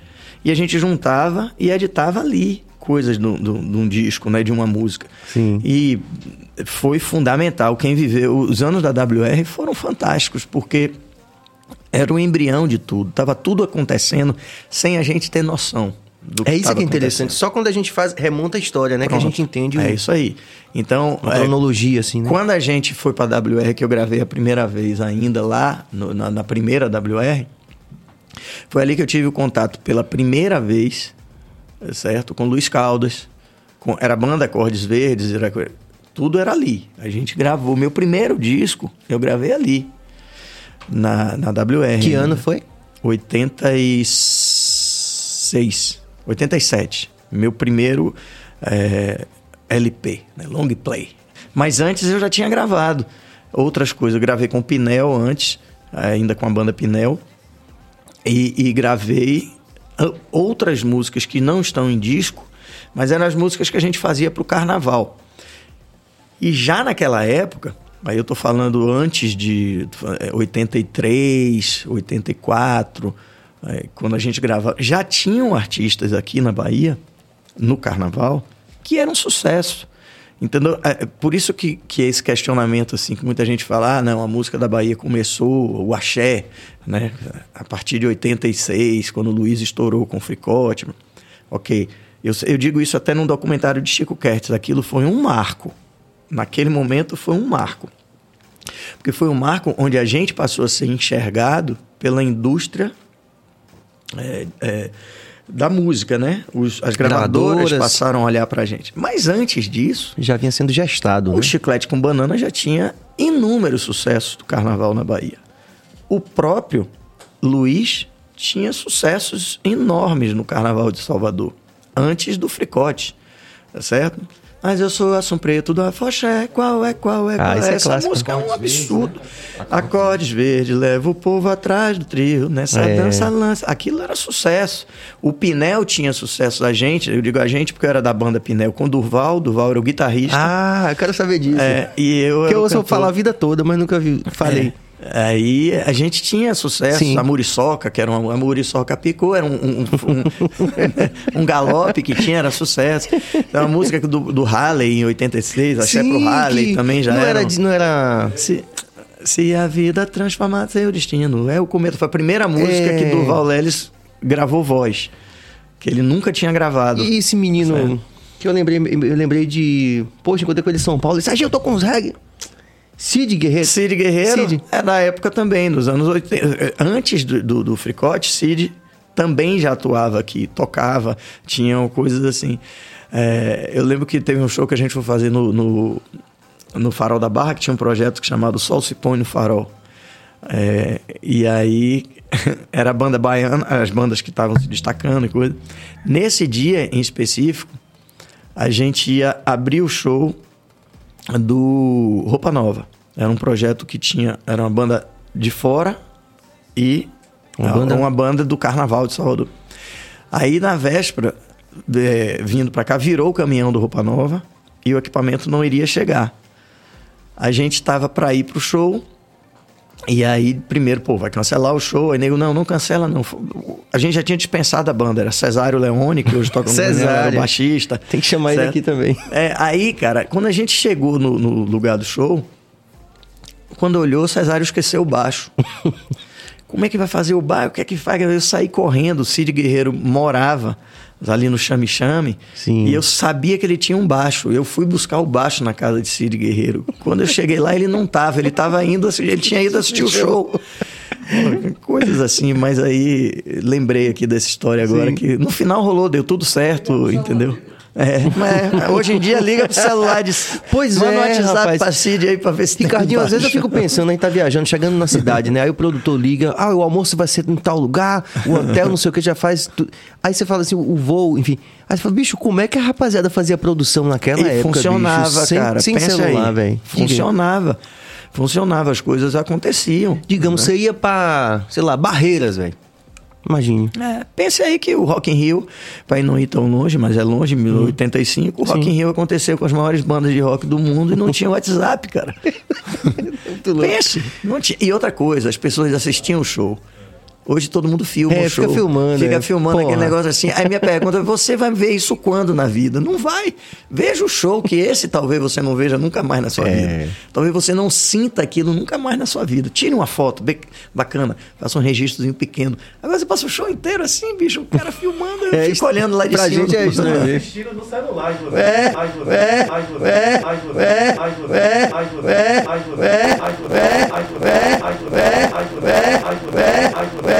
E a gente juntava e editava ali coisas de um disco, né, de uma música. Sim. E foi fundamental. Quem viveu os anos da WR foram fantásticos, porque era o embrião de tudo. Tava tudo acontecendo sem a gente ter noção. é isso que é interessante. Só quando a gente faz remonta a história, né, Pronto. que a gente entende. O... É isso aí. Então, a cronologia, é, assim, né? Quando a gente foi para a WR, que eu gravei a primeira vez ainda lá, no, na, na primeira WR, foi ali que eu tive o contato pela primeira vez certo? Com Luiz Caldas, com, era banda Acordes Verdes, era, tudo era ali. A gente gravou. Meu primeiro disco, eu gravei ali, na, na WR. Que ano foi? 86. 87. Meu primeiro é, LP, né? long play. Mas antes eu já tinha gravado outras coisas. Eu gravei com Pinel antes, ainda com a banda Pinel. E, e gravei outras músicas que não estão em disco, mas eram as músicas que a gente fazia para o carnaval. E já naquela época, aí eu estou falando antes de 83, 84, é, quando a gente gravava, já tinham artistas aqui na Bahia, no carnaval, que eram sucesso. Entendeu? É, é por isso que, que esse questionamento, assim, que muita gente fala, ah, não, a música da Bahia começou, o axé, né? A partir de 86, quando o Luiz estourou com o Fricote. Ok. Eu, eu digo isso até num documentário de Chico Kertz. Aquilo foi um marco. Naquele momento foi um marco. Porque foi um marco onde a gente passou a ser enxergado pela indústria é, é, da música, né? Os, as gravadoras, gravadoras, passaram a olhar pra gente. Mas antes disso. Já vinha sendo gestado. O né? Chiclete com Banana já tinha inúmeros sucessos do carnaval na Bahia. O próprio Luiz tinha sucessos enormes no carnaval de Salvador, antes do Fricote, tá certo? Mas eu sou Assum Preto do Afoxé, qual é, qual é, qual ah, é? é Essa clássico. música é um absurdo. Verdes, né? Acordes verdes, leva o povo atrás do trio, nessa é. dança lança. Aquilo era sucesso. O Pinel tinha sucesso da gente, eu digo a gente porque eu era da banda Pinel com o Durval, Durval era o guitarrista. Ah, eu quero saber disso. É, e eu que eu ouço falar a vida toda, mas nunca vi, falei. É. Aí a gente tinha sucesso, Sim. a Muriçoca, que era uma a Muriçoca Picou, era um, um, um, um, galope que tinha, era sucesso. Então a música do, do Halley em 86, Axé pro Halley também já não era. era não era. Se, se a vida transformar seu destino. É o começo. Foi a primeira música é... que Durval Lelis gravou voz. Que ele nunca tinha gravado. E esse menino. Certo. Que eu lembrei, eu lembrei de. Poxa, encontrei com ele em São Paulo. Ele disse, eu tô com os reggae. Cid Guerreiro. Cid Guerreiro Cid. é da época também, nos anos 80. Antes do, do, do Fricote, Cid também já atuava aqui, tocava, tinham coisas assim. É, eu lembro que teve um show que a gente foi fazer no, no, no Farol da Barra, que tinha um projeto chamado Sol se põe no Farol. É, e aí (laughs) era a banda baiana, as bandas que estavam se destacando e coisa. Nesse dia em específico, a gente ia abrir o show do Roupa Nova. Era um projeto que tinha. Era uma banda de fora e uma banda, uma banda do Carnaval de Salvador. Aí na véspera, de, vindo para cá, virou o caminhão do Roupa Nova e o equipamento não iria chegar. A gente estava para ir pro show. E aí, primeiro, pô, vai cancelar o show. Aí nego, não, não cancela, não. A gente já tinha dispensado a banda. Era Cesário Leone, que hoje toca no Cesário, o baixista. Tem que chamar certo? ele aqui também. É, aí, cara, quando a gente chegou no, no lugar do show, quando olhou, o Cesário esqueceu o baixo. (laughs) Como é que vai fazer o bairro? O que é que faz? Eu saí correndo, o Cid Guerreiro morava ali no Chame Chame. Sim. E eu sabia que ele tinha um baixo. Eu fui buscar o baixo na casa de Cid Guerreiro. Quando eu cheguei lá, ele não tava. Ele tava indo, ele tinha ido assistir o show. (laughs) Coisas assim, mas aí lembrei aqui dessa história agora Sim. que no final rolou, deu tudo certo, entendeu? É, mas hoje em dia liga pro celular e diz, pois manda é, um WhatsApp rapaz. pra Cid aí pra ver se Ricardinho, às vezes eu fico pensando, a gente tá viajando, chegando na cidade, né? Aí o produtor liga, ah, o almoço vai ser em tal lugar, o hotel, não sei o que, já faz... Tu... Aí você fala assim, o voo, enfim... Aí você fala, bicho, como é que a rapaziada fazia produção naquela e época, funcionava, bicho? cara. Sem, sem celular, velho. Funcionava. Funcionava, as coisas aconteciam. Digamos, né? você ia pra, sei lá, Barreiras, velho. Imagine. É, pense aí que o Rock in Rio, vai não ir tão longe, mas é longe, 1985, hum. o Rock Sim. in Rio aconteceu com as maiores bandas de rock do mundo e não tinha WhatsApp, cara. (laughs) pense. Não tinha. E outra coisa, as pessoas assistiam o show. Hoje todo mundo filma é, o show. Fica filmando. Fica é. filmando Porra. aquele negócio assim. Aí minha pergunta, você vai ver isso quando na vida? Não vai. Veja o show, que esse talvez você não veja nunca mais na sua é. vida. Talvez você não sinta aquilo nunca mais na sua vida. Tire uma foto bacana, faça um registrozinho pequeno. Agora você passa o show inteiro assim, bicho, o cara filmando, eu é, fico olhando lá de pra cima. Gente é isso, né? Assistindo no celular, É, é, é, é, é, é, é, é, é,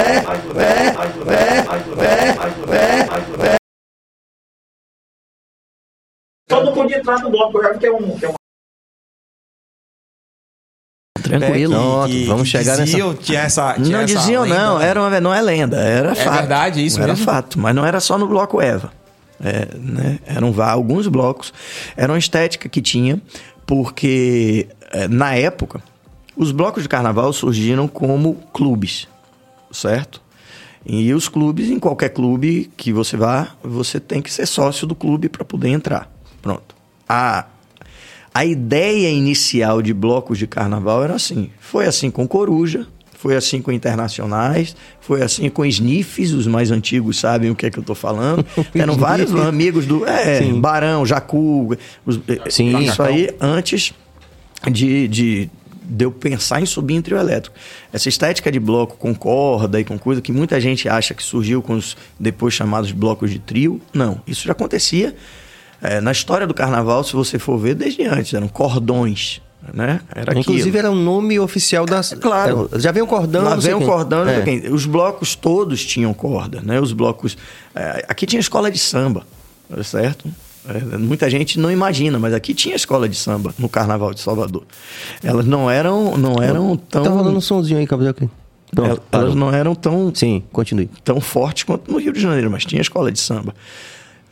só não podia entrar no bloco, porque é um, que é um Tranquilo. É, vamos chegar diziam, nessa. Tinha essa, tinha não diziam, lenda, não. Né? Era uma, não é lenda, era é fato. É verdade, isso Era mesmo? fato, mas não era só no bloco Eva. É, né? Eram alguns blocos. Era uma estética que tinha, porque é, na época, os blocos de carnaval surgiram como clubes, certo? E os clubes, em qualquer clube que você vá, você tem que ser sócio do clube para poder entrar. Pronto. A, a ideia inicial de blocos de carnaval era assim. Foi assim com Coruja, foi assim com internacionais, foi assim com sniffs, os mais antigos sabem o que é que eu estou falando. (laughs) Eram vários amigos do é, Barão, Jacu, os, Sim, isso aí antes de, de, de eu pensar em subir em trio elétrico. Essa estética de bloco com corda e com coisa que muita gente acha que surgiu com os depois chamados blocos de trio, não. Isso já acontecia é, na história do carnaval, se você for ver, desde antes, eram cordões. Né? Era Inclusive aquilo. era o um nome oficial das. É, claro. já vem o cordão. Lá vem o cordão. É. Os blocos todos tinham corda, né? Os blocos. É, aqui tinha escola de samba, certo? É, muita gente não imagina, mas aqui tinha escola de samba no Carnaval de Salvador. Elas não eram, não eram tão. Tá rolando um somzinho aí, Gabriel. Pronto, elas não eram tão. Sim, continue. Tão fortes quanto no Rio de Janeiro, mas tinha escola de samba.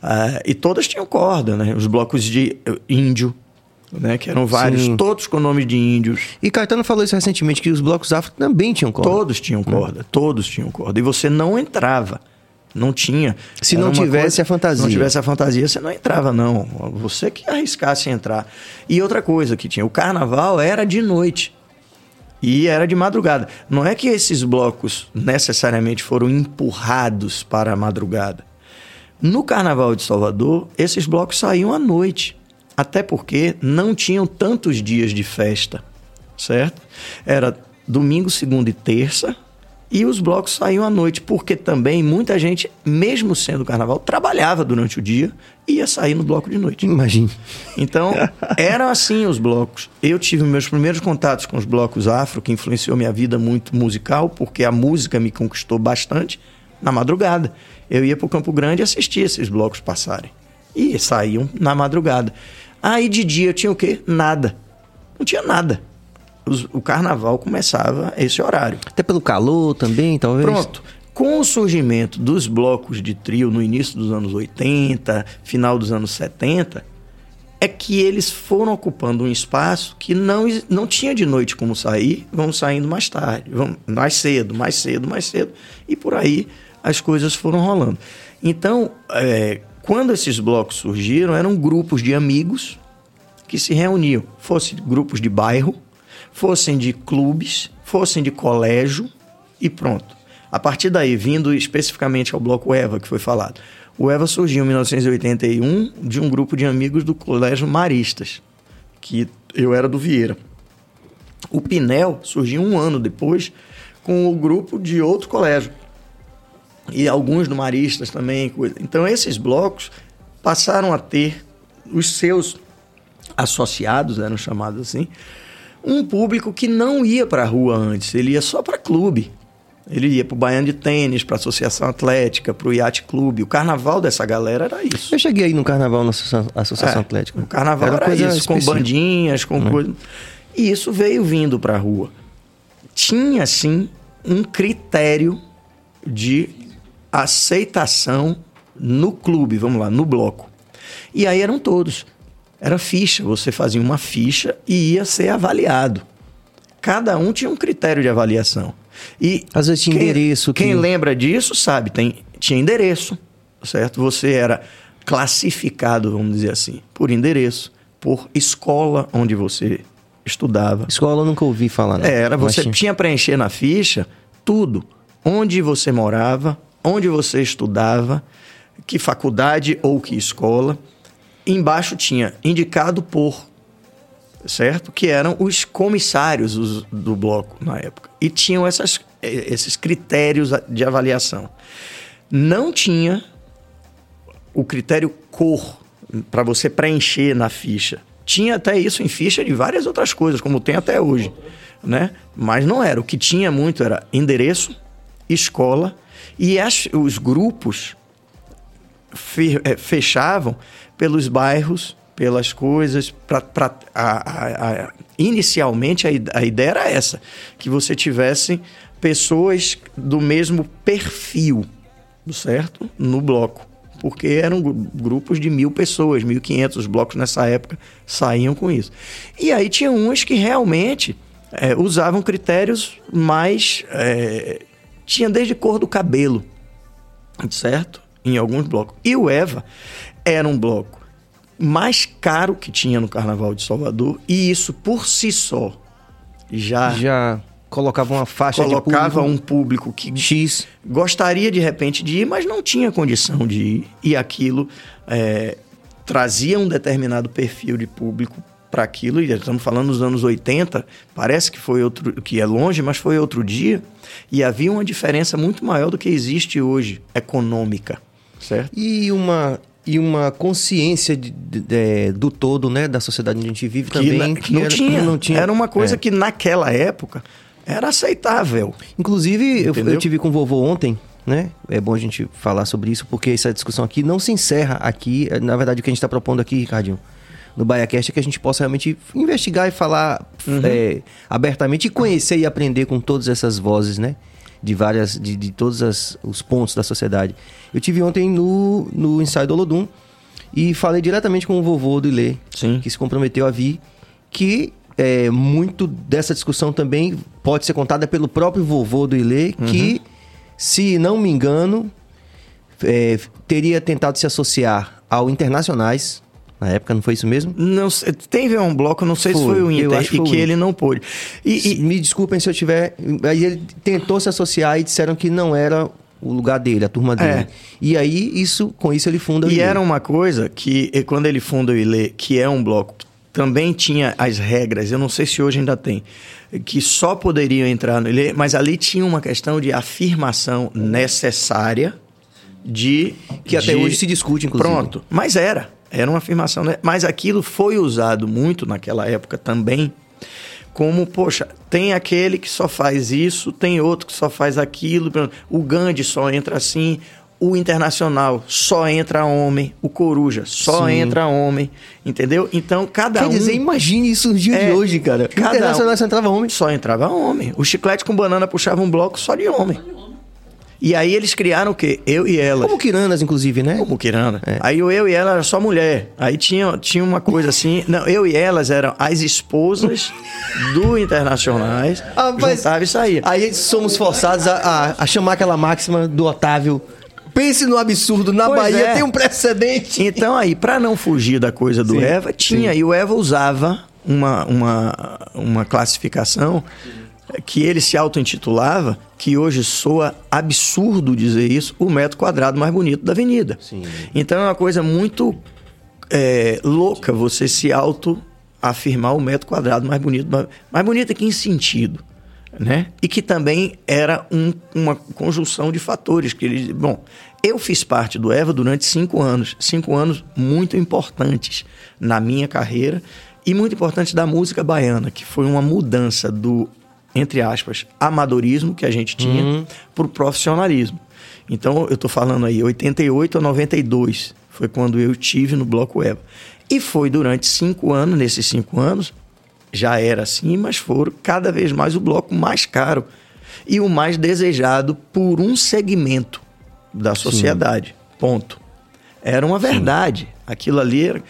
Uh, e todas tinham corda, né? Os blocos de índio, né? Que eram vários, Sim. todos com nome de índios. E Caetano falou isso recentemente, que os blocos afro também tinham corda. Todos tinham corda, todos tinham corda. E você não entrava. Não tinha. Se não tivesse coisa, a fantasia. Se não tivesse a fantasia, você não entrava, não. Você que arriscasse entrar. E outra coisa que tinha, o carnaval era de noite. E era de madrugada. Não é que esses blocos necessariamente foram empurrados para a madrugada. No Carnaval de Salvador, esses blocos saíam à noite. Até porque não tinham tantos dias de festa, certo? Era domingo, segunda e terça, e os blocos saíam à noite, porque também muita gente, mesmo sendo carnaval, trabalhava durante o dia e ia sair no bloco de noite. Imagine. Então, (laughs) eram assim os blocos. Eu tive meus primeiros contatos com os blocos afro, que influenciou minha vida muito musical, porque a música me conquistou bastante na madrugada. Eu ia para o Campo Grande e assistia esses blocos passarem. E saíam na madrugada. Aí de dia tinha o quê? Nada. Não tinha nada o carnaval começava esse horário. Até pelo calor também, talvez? Pronto. Com o surgimento dos blocos de trio no início dos anos 80, final dos anos 70, é que eles foram ocupando um espaço que não, não tinha de noite como sair, vão saindo mais tarde, vão mais cedo, mais cedo, mais cedo, e por aí as coisas foram rolando. Então, é, quando esses blocos surgiram, eram grupos de amigos que se reuniam, fossem grupos de bairro, fossem de clubes, fossem de colégio e pronto. A partir daí, vindo especificamente ao bloco EVA, que foi falado, o EVA surgiu em 1981 de um grupo de amigos do Colégio Maristas, que eu era do Vieira. O Pinel surgiu um ano depois com o grupo de outro colégio. E alguns do Maristas também. Então, esses blocos passaram a ter os seus associados, eram chamados assim, um público que não ia para a rua antes, ele ia só para clube. Ele ia pro Baiano de Tênis, pra Associação Atlética, pro Yacht Clube. O carnaval dessa galera era isso. Eu cheguei aí no carnaval na Associação é, Atlética. O carnaval era, era isso, específica. com bandinhas, com é. coisa. E isso veio vindo pra rua. Tinha, sim, um critério de aceitação no clube, vamos lá, no bloco. E aí eram todos. Era ficha, você fazia uma ficha e ia ser avaliado. Cada um tinha um critério de avaliação. E Às vezes tinha quem, endereço. Quem lembra disso sabe, tem, tinha endereço, certo? Você era classificado, vamos dizer assim, por endereço, por escola onde você estudava. Escola eu nunca ouvi falar, não. Era, você tinha... tinha preencher na ficha tudo. Onde você morava, onde você estudava, que faculdade ou que escola. Embaixo tinha indicado por certo? Que eram os comissários os, do bloco na época. E tinham essas, esses critérios de avaliação. Não tinha o critério cor para você preencher na ficha. Tinha até isso em ficha de várias outras coisas, como tem até hoje, né? Mas não era. O que tinha muito era endereço, escola e as, os grupos eh, fechavam pelos bairros pelas coisas. Pra, pra, a, a, inicialmente, a, ideia era essa: que você tivesse pessoas do mesmo perfil, certo? No bloco. Porque eram grupos de mil pessoas, 1.500. Os blocos nessa época saíam com isso. E aí tinha uns que realmente é, usavam critérios mais. É, tinha desde cor do cabelo, certo? Em alguns blocos. E o EVA era um bloco mais caro que tinha no Carnaval de Salvador e isso por si só já já colocava uma faixa colocava de público, um público que X. gostaria de repente de ir, mas não tinha condição de ir. E aquilo é, trazia um determinado perfil de público para aquilo e estamos falando dos anos 80 parece que foi outro que é longe mas foi outro dia e havia uma diferença muito maior do que existe hoje econômica certo? E uma e uma consciência de, de, de, do todo, né, da sociedade onde a gente vive que também. Na, que não, era, tinha, não tinha. Era uma coisa é. que naquela época era aceitável. Inclusive, eu, eu, tive com o vovô ontem, né? É bom a gente falar sobre isso, porque essa discussão aqui não se encerra aqui. Na verdade, o que a gente está propondo aqui, Ricardinho, no BaiaCast é que a gente possa realmente investigar e falar uhum. é, abertamente e conhecer e aprender com todas essas vozes, né? De várias, de, de todos as, os pontos da sociedade. Eu tive ontem no, no ensaio do Olodum e falei diretamente com o vovô do Ilê, Sim. que se comprometeu a vir, que é, muito dessa discussão também pode ser contada pelo próprio vovô do Ilê, uhum. que, se não me engano, é, teria tentado se associar ao Internacionais, na época, não foi isso mesmo? Não, teve um bloco, não sei foi, se foi o Inter, e que, que ele não pôde. E, e, Me desculpem se eu tiver. Aí ele tentou se associar e disseram que não era o lugar dele, a turma dele. É. E aí, isso, com isso, ele funda o E Ilê. era uma coisa que, quando ele funda o Ilê, que é um bloco, também tinha as regras, eu não sei se hoje ainda tem, que só poderiam entrar no Ilê, mas ali tinha uma questão de afirmação necessária de. Que até de... hoje se discute, inclusive. Pronto, mas era. Era uma afirmação, né? Mas aquilo foi usado muito naquela época também como, poxa, tem aquele que só faz isso, tem outro que só faz aquilo. O Gandhi só entra assim, o Internacional só entra homem, o Coruja só Sim. entra homem, entendeu? Então, cada Quer um... Quer dizer, imagine isso no dia é, de hoje, cara. Cada o Internacional um... só entrava homem. Só entrava homem. O Chiclete com Banana puxava um bloco só de homem. E aí eles criaram o quê? Eu e elas. Como Quiranas, inclusive, né? Como Kirana. É. Aí o eu e ela era só mulher. Aí tinha, tinha uma coisa assim. (laughs) Não, eu e elas eram as esposas do Internacionais. (laughs) Ah, mas, juntava e saía. Aí somos forçados a, a, a chamar aquela máxima do Otávio pense no absurdo, na pois Bahia é. tem um precedente. Então aí, para não fugir da coisa do sim, Eva, tinha, sim. e o Eva usava uma, uma, uma classificação que ele se auto-intitulava, que hoje soa absurdo dizer isso, o metro quadrado mais bonito da avenida. Sim. Então é uma coisa muito é, louca você se auto-afirmar o metro quadrado mais bonito. Mais bonito aqui em sentido. Né? E que também era um, uma conjunção de fatores que ele, bom, eu fiz parte do Eva durante cinco anos, cinco anos muito importantes na minha carreira e muito importantes da música baiana, que foi uma mudança do entre aspas, amadorismo que a gente tinha uhum. para o profissionalismo. Então, eu estou falando aí, 88 a 92 foi quando eu tive no Bloco Eva. E foi durante cinco anos, nesses cinco anos, já era assim, mas foram cada vez mais o bloco mais caro e o mais desejado por um segmento da sociedade. Sim. Ponto. Era uma verdade. Sim. Aquilo ali era.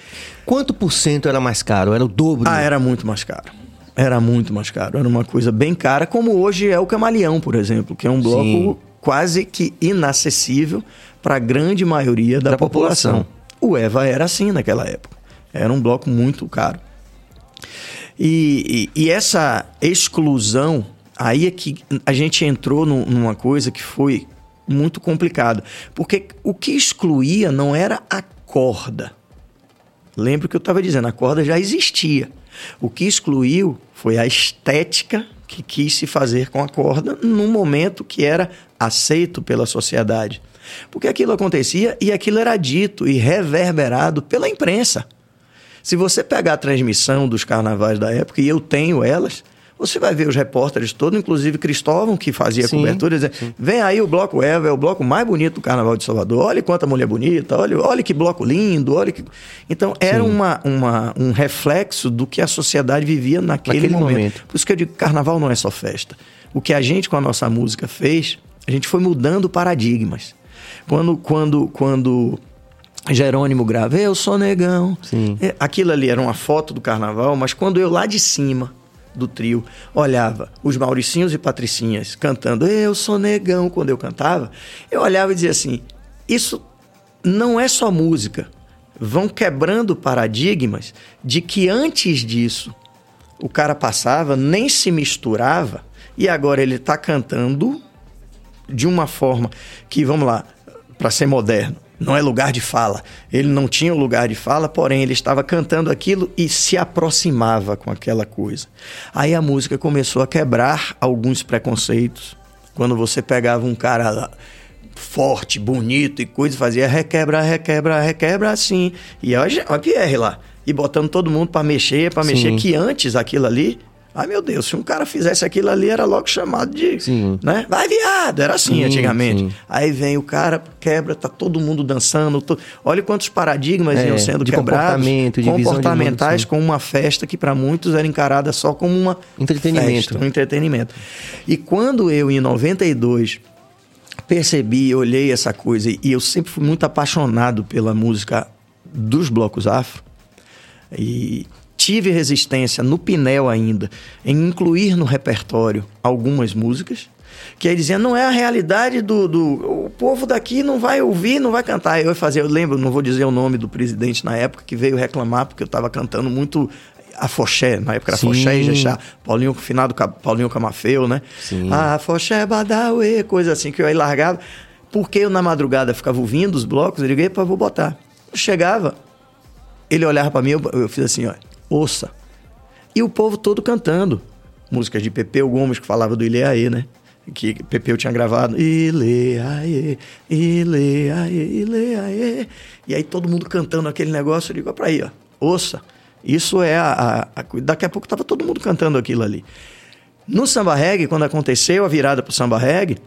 Quanto por cento era mais caro? Era o dobro? Ah, era muito mais caro. Era muito mais caro. Era uma coisa bem cara, como hoje é o Camaleão, por exemplo, que é um bloco Sim. quase que inacessível para a grande maioria da, da população. população. O Eva era assim naquela época. Era um bloco muito caro. E, e, e essa exclusão, aí é que a gente entrou no, numa coisa que foi muito complicada. Porque o que excluía não era a corda. Lembra que eu estava dizendo, a corda já existia. O que excluiu foi a estética que quis se fazer com a corda num momento que era aceito pela sociedade. Porque aquilo acontecia e aquilo era dito e reverberado pela imprensa. Se você pegar a transmissão dos carnavais da época, e eu tenho elas, você vai ver os repórteres todos, inclusive Cristóvão, que fazia sim, cobertura, dizendo: vem aí o Bloco Eva, é o bloco mais bonito do Carnaval de Salvador. Olha quanta mulher bonita, olha, olha que bloco lindo, olha que. Então, era uma, uma, um reflexo do que a sociedade vivia naquele, naquele momento. momento. Por isso que eu digo: carnaval não é só festa. O que a gente, com a nossa música, fez, a gente foi mudando paradigmas. Quando, quando, quando Jerônimo grava, eu sou negão. Sim. É, aquilo ali era uma foto do carnaval, mas quando eu lá de cima do trio olhava os Mauricinhos e Patricinhas cantando Eu sou negão quando eu cantava, eu olhava e dizia assim: isso não é só música. Vão quebrando paradigmas de que antes disso o cara passava, nem se misturava, e agora ele está cantando de uma forma que, vamos lá, para ser moderno, não é lugar de fala. Ele não tinha lugar de fala, porém ele estava cantando aquilo e se aproximava com aquela coisa. Aí a música começou a quebrar alguns preconceitos. Quando você pegava um cara forte, bonito e coisa, fazia requebra, requebra, requebra assim. E olha o Pierre lá. E botando todo mundo para mexer, para mexer, que antes aquilo ali Ai, meu Deus, se um cara fizesse aquilo ali, era logo chamado de. Sim. Né? Vai, viado! Era assim sim, antigamente. Sim. Aí vem o cara, quebra, tá todo mundo dançando. To... Olha quantos paradigmas é, iam sendo de quebrados. Comportamento, de comportamentais de mundo, com uma festa que para muitos era encarada só como uma. Entretenimento. Festa, um entretenimento. E quando eu, em 92, percebi, olhei essa coisa, e eu sempre fui muito apaixonado pela música dos blocos afro. E tive resistência no Pinel ainda em incluir no repertório algumas músicas que aí dizia não é a realidade do, do o povo daqui não vai ouvir não vai cantar eu fazer eu lembro não vou dizer o nome do presidente na época que veio reclamar porque eu estava cantando muito Afoxé, na época era Sim. Afoxé e Jexá, Paulinho, finado Paulinho Camafeu, né? Sim. Afoxé, Badauê, coisa assim, que eu aí largava. Porque eu na madrugada ficava ouvindo os blocos, eu liguei para vou botar. Eu chegava, ele olhava para mim, eu, eu fiz assim, ó, ouça. E o povo todo cantando. Músicas de Pepeu Gomes, que falava do Ileaê, né? Que Pepeu tinha gravado. Ileaê, Ileaê, Ileaê. E aí todo mundo cantando aquele negócio. Eu digo, para aí, ó, ouça. Isso é a, a, a, Daqui a pouco tava todo mundo cantando aquilo ali. No samba reggae, quando aconteceu a virada pro samba reggae,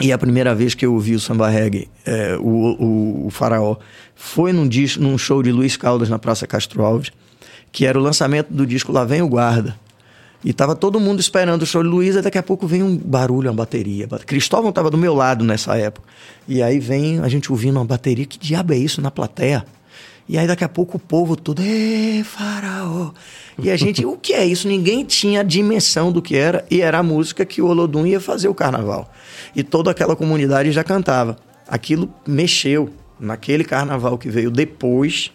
e a primeira vez que eu ouvi o samba reggae, é, o, o, o, Faraó, foi num, num show de Luiz Caldas na Praça Castro Alves que era o lançamento do disco Lá Vem o Guarda. E tava todo mundo esperando o show de Luísa, daqui a pouco vem um barulho, uma bateria. Cristóvão tava do meu lado nessa época. E aí vem a gente ouvindo uma bateria, que diabo é isso na plateia? E aí daqui a pouco o povo todo, ê, faraó. E a gente, o que é isso? Ninguém tinha dimensão do que era, e era a música que o Olodum ia fazer o carnaval. E toda aquela comunidade já cantava. Aquilo mexeu naquele carnaval que veio depois.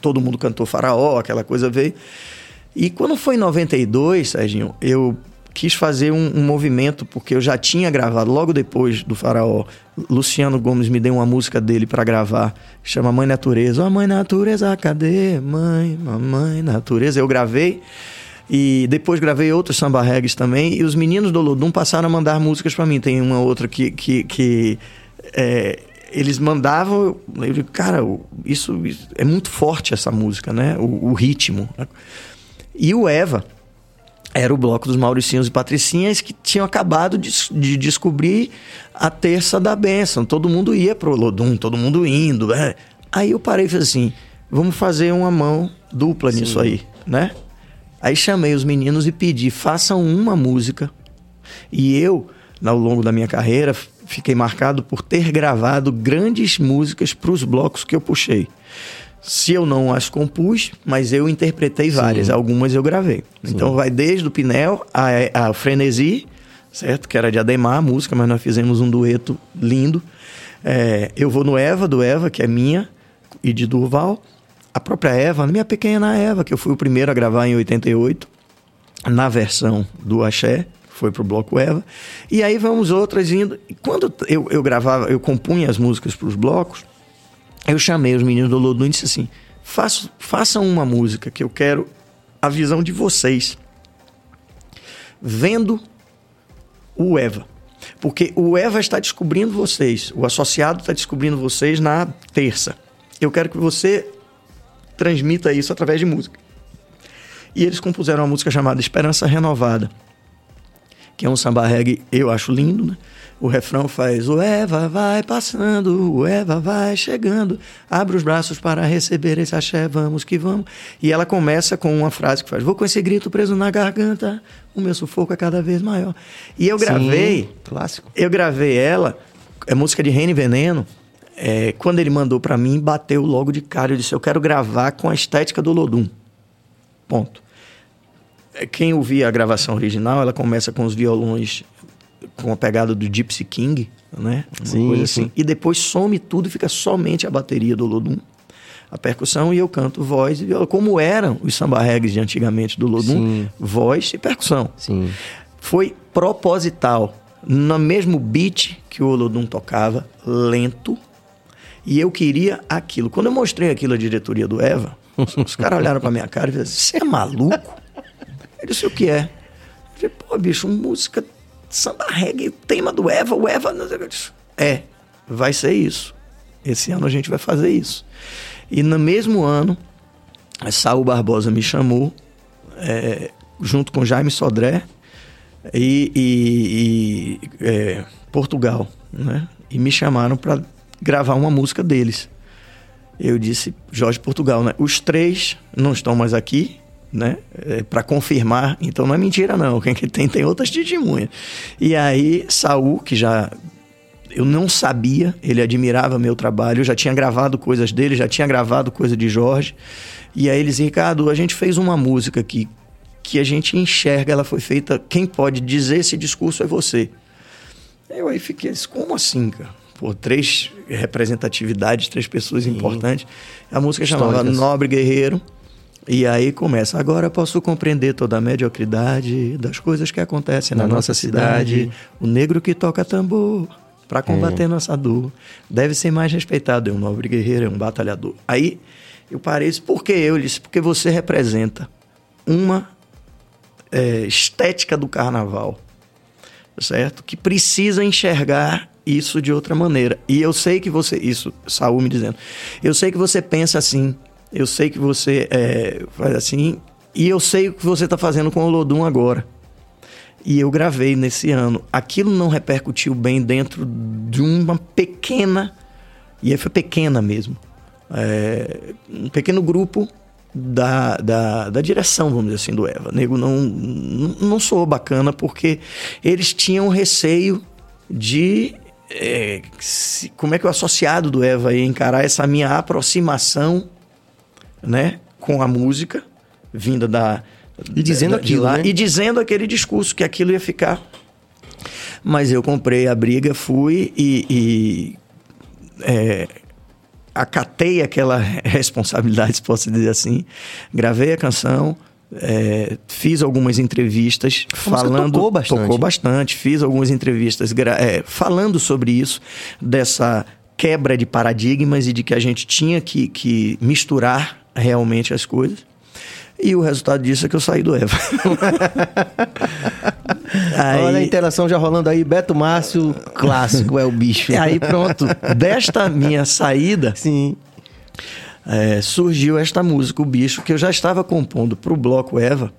Todo mundo cantou faraó, aquela coisa veio. E quando foi em 92, Serginho, eu quis fazer um, um, movimento, porque eu já tinha gravado logo depois do Faraó. Luciano Gomes me deu uma música dele para gravar, chama Mãe Natureza. Ó, oh, Mãe Natureza, cadê? Mãe, Mãe Natureza. Eu gravei. E depois gravei outros samba regs também. E os meninos do Lodum passaram a mandar músicas para mim. Tem uma outra que. que, que é, eles mandavam. Eu digo, cara, isso, isso, é muito forte essa música, né? O, o ritmo. E o Eva era o bloco dos Mauricinhos e Patricinhas que tinham acabado de, de descobrir a terça da benção. Todo mundo ia pro Lodum, todo mundo indo. É. Aí eu parei e falei assim: vamos fazer uma mão dupla Sim. nisso aí, né? Aí chamei os meninos e pedi: façam uma música. E eu, ao longo da minha carreira, fiquei marcado por ter gravado grandes músicas para os blocos que eu puxei. Se eu não as compus, mas eu interpretei várias. Sim. Algumas eu gravei. Sim. Então vai desde o Pinel a, a Frenesi, certo? Que era de Ademar a música, mas nós fizemos um dueto lindo. É, eu vou no Eva, do Eva, que é minha, e de Durval. A própria Eva, minha pequena Eva, que eu fui o primeiro a gravar em 88, na versão do Axé, foi pro bloco Eva. E aí vamos outras indo. E quando eu, eu gravava, eu compunha as músicas para os blocos, eu chamei os meninos do Lodum e disse assim: Faço, façam uma música que eu quero a visão de vocês vendo o Eva. Porque o Eva está descobrindo vocês, o associado está descobrindo vocês na terça. Eu quero que você transmita isso através de música. E eles compuseram uma música chamada Esperança Renovada, que é um samba reggae, eu acho lindo, né? O refrão faz: O Eva vai passando, o Eva vai chegando, abre os braços para receber esse axé, vamos que vamos. E ela começa com uma frase que faz: Vou com esse grito preso na garganta, o meu sufoco é cada vez maior. E eu gravei. Sim, clássico. Eu gravei ela, é música de Reine Veneno. É, quando ele mandou para mim, bateu logo de cara. Eu disse: Eu quero gravar com a estética do Lodum. Ponto. Quem ouvir a gravação original, ela começa com os violões com a pegada do Gypsy King, né? Uma sim, coisa assim. Sim. E depois some tudo e fica somente a bateria do Lodum, a percussão e eu canto voz e viola, como eram os samba reggae de antigamente do Lodum, sim. voz e percussão. Sim. Foi proposital, no mesmo beat que o Lodum tocava, lento, e eu queria aquilo. Quando eu mostrei aquilo à diretoria do Eva, os caras olharam pra minha cara e falaram: Você é maluco? Eu disse: O que é? Eu Pô, bicho, música samba reggae, tema do Eva, o Eva. É, vai ser isso. Esse ano a gente vai fazer isso. E no mesmo ano, Saul Barbosa me chamou, é, junto com Jaime Sodré e, e, e é, Portugal, né? E me chamaram para gravar uma música deles. Eu disse, Jorge Portugal, né? Os três não estão mais aqui, né? É, para confirmar. Então não é mentira não. Quem que tem tem outras testemunhas. E aí Saul, que já eu não sabia, ele admirava meu trabalho, eu já tinha gravado coisas dele, já tinha gravado coisa de Jorge. E aí eles, Ricardo, a gente fez uma música aqui que a gente enxerga, ela foi feita, quem pode dizer esse discurso é você. Eu aí fiquei, como assim, cara? Por três representatividades, três pessoas Sim. importantes. A música chamava Nobre Guerreiro. E aí começa. Agora posso compreender toda a mediocridade das coisas que acontecem na, na nossa cidade. cidade. O negro que toca tambor para combater é. nossa dor deve ser mais respeitado. É um nobre guerreiro, é um batalhador. Aí eu parei e disse: por que eu? Ele disse: porque você representa uma é, estética do carnaval, certo? Que precisa enxergar isso de outra maneira. E eu sei que você. Isso, Saúl me dizendo. Eu sei que você pensa assim eu sei que você é, faz assim. E eu sei o que você está fazendo com o Lodum agora. E eu gravei nesse ano. Aquilo não repercutiu bem dentro de uma pequena. E aí foi pequena mesmo. É, um pequeno grupo da, da, da, direção, vamos dizer assim, do Eva. Nego não, não sou bacana porque eles tinham receio de é, se, como é que o associado do Eva ia encarar essa minha aproximação né, com a música vinda da. E dizendo da, aquilo. Lá, né? E dizendo aquele discurso que aquilo ia ficar. Mas eu comprei a briga, fui e. e é, acatei aquela (laughs) responsabilidade, se posso dizer assim. Gravei a canção, é, fiz algumas entrevistas falando. Tocou bastante. Tocou bastante. Fiz algumas entrevistas é, falando sobre isso, dessa quebra de paradigmas e de que a gente tinha que, que misturar realmente as coisas. E o resultado disso é que eu saí do Eva. (laughs) aí, Olha a interação já rolando aí. Beto Márcio, clássico, é o bicho. (laughs) Aí pronto, desta minha saída, sim, é, surgiu esta música, o bicho, que eu já estava compondo para o bloco Eva,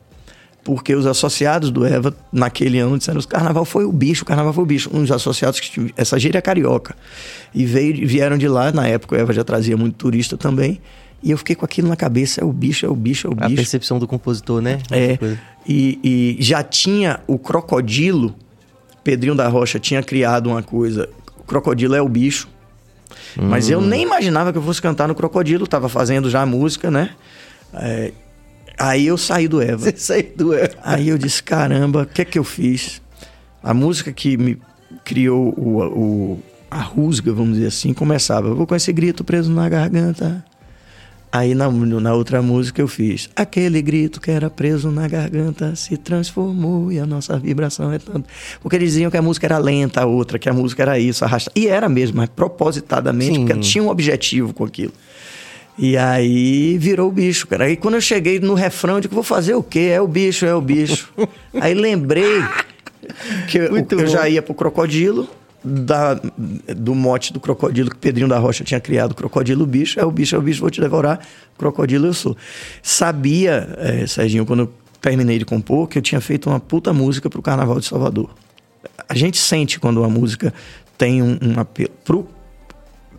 porque os associados do Eva, naquele ano, disseram: o carnaval foi o bicho, o carnaval foi o bicho. Uns associados que essa gíria carioca. E veio, vieram de lá, na época o Eva já trazia muito turista também. E eu fiquei com aquilo na cabeça, é o bicho, é o bicho, é o bicho. A percepção do compositor, né? É. E, e, já tinha o crocodilo, Pedrinho da Rocha tinha criado uma coisa. O crocodilo é o bicho. Hum. Mas eu nem imaginava que eu fosse cantar no crocodilo, tava fazendo já a música, né? É, aí eu saí do Eva. Você saiu do Eva. Aí eu disse: caramba, o que é que eu fiz? A música que me criou o, o, a rusga, vamos dizer assim, começava. Eu vou com esse grito preso na garganta. Aí na, na outra música eu fiz aquele grito que era preso na garganta se transformou e a nossa vibração é tanto. Porque eles diziam que a música era lenta, a outra, que a música era isso, arrasta. E era mesmo, mas propositadamente, Sim. porque tinha um objetivo com aquilo. E aí virou o bicho, cara. Aí quando eu cheguei no refrão, eu digo, vou fazer o quê? É o bicho, é o bicho. (laughs) aí lembrei que eu, eu já ia pro crocodilo, da, do mote do crocodilo que Pedrinho da Rocha tinha criado, crocodilo bicho, é o bicho, é o bicho, vou te devorar, crocodilo eu sou. Sabia, é, Serginho, quando eu terminei de compor, que eu tinha feito uma puta música pro Carnaval de Salvador. A gente sente quando uma música tem um, um apelo.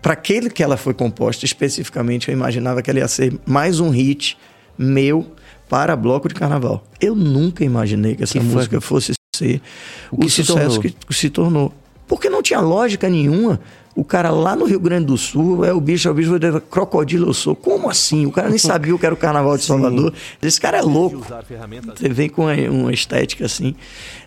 Para aquele que ela foi composta especificamente, eu imaginava que ela ia ser mais um hit meu para bloco de carnaval. Eu nunca imaginei que essa que música fosse ser o, o sucesso que se tornou. Porque não tinha lógica nenhuma. O cara lá no Rio Grande do Sul é o bicho, é o bicho, é crocodilo eu sou. Como assim? O cara nem sabia o que era o Carnaval de (laughs) Salvador. Esse cara é louco. Você vem com uma estética assim.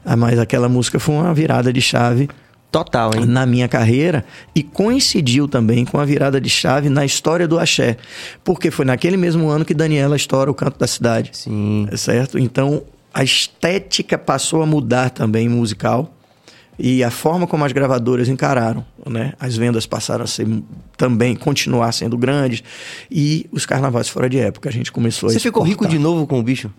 Ah, mas aquela música foi uma virada de chave. Total, hein? Na minha carreira. E coincidiu também com a virada de chave na história do axé. Porque foi naquele mesmo ano que Daniela estoura o canto da cidade. Sim. Certo? Então, a estética passou a mudar também musical e a forma como as gravadoras encararam, né? As vendas passaram a ser também continuar sendo grandes e os carnavais fora de época a gente começou Você a Você ficou rico de novo com o bicho?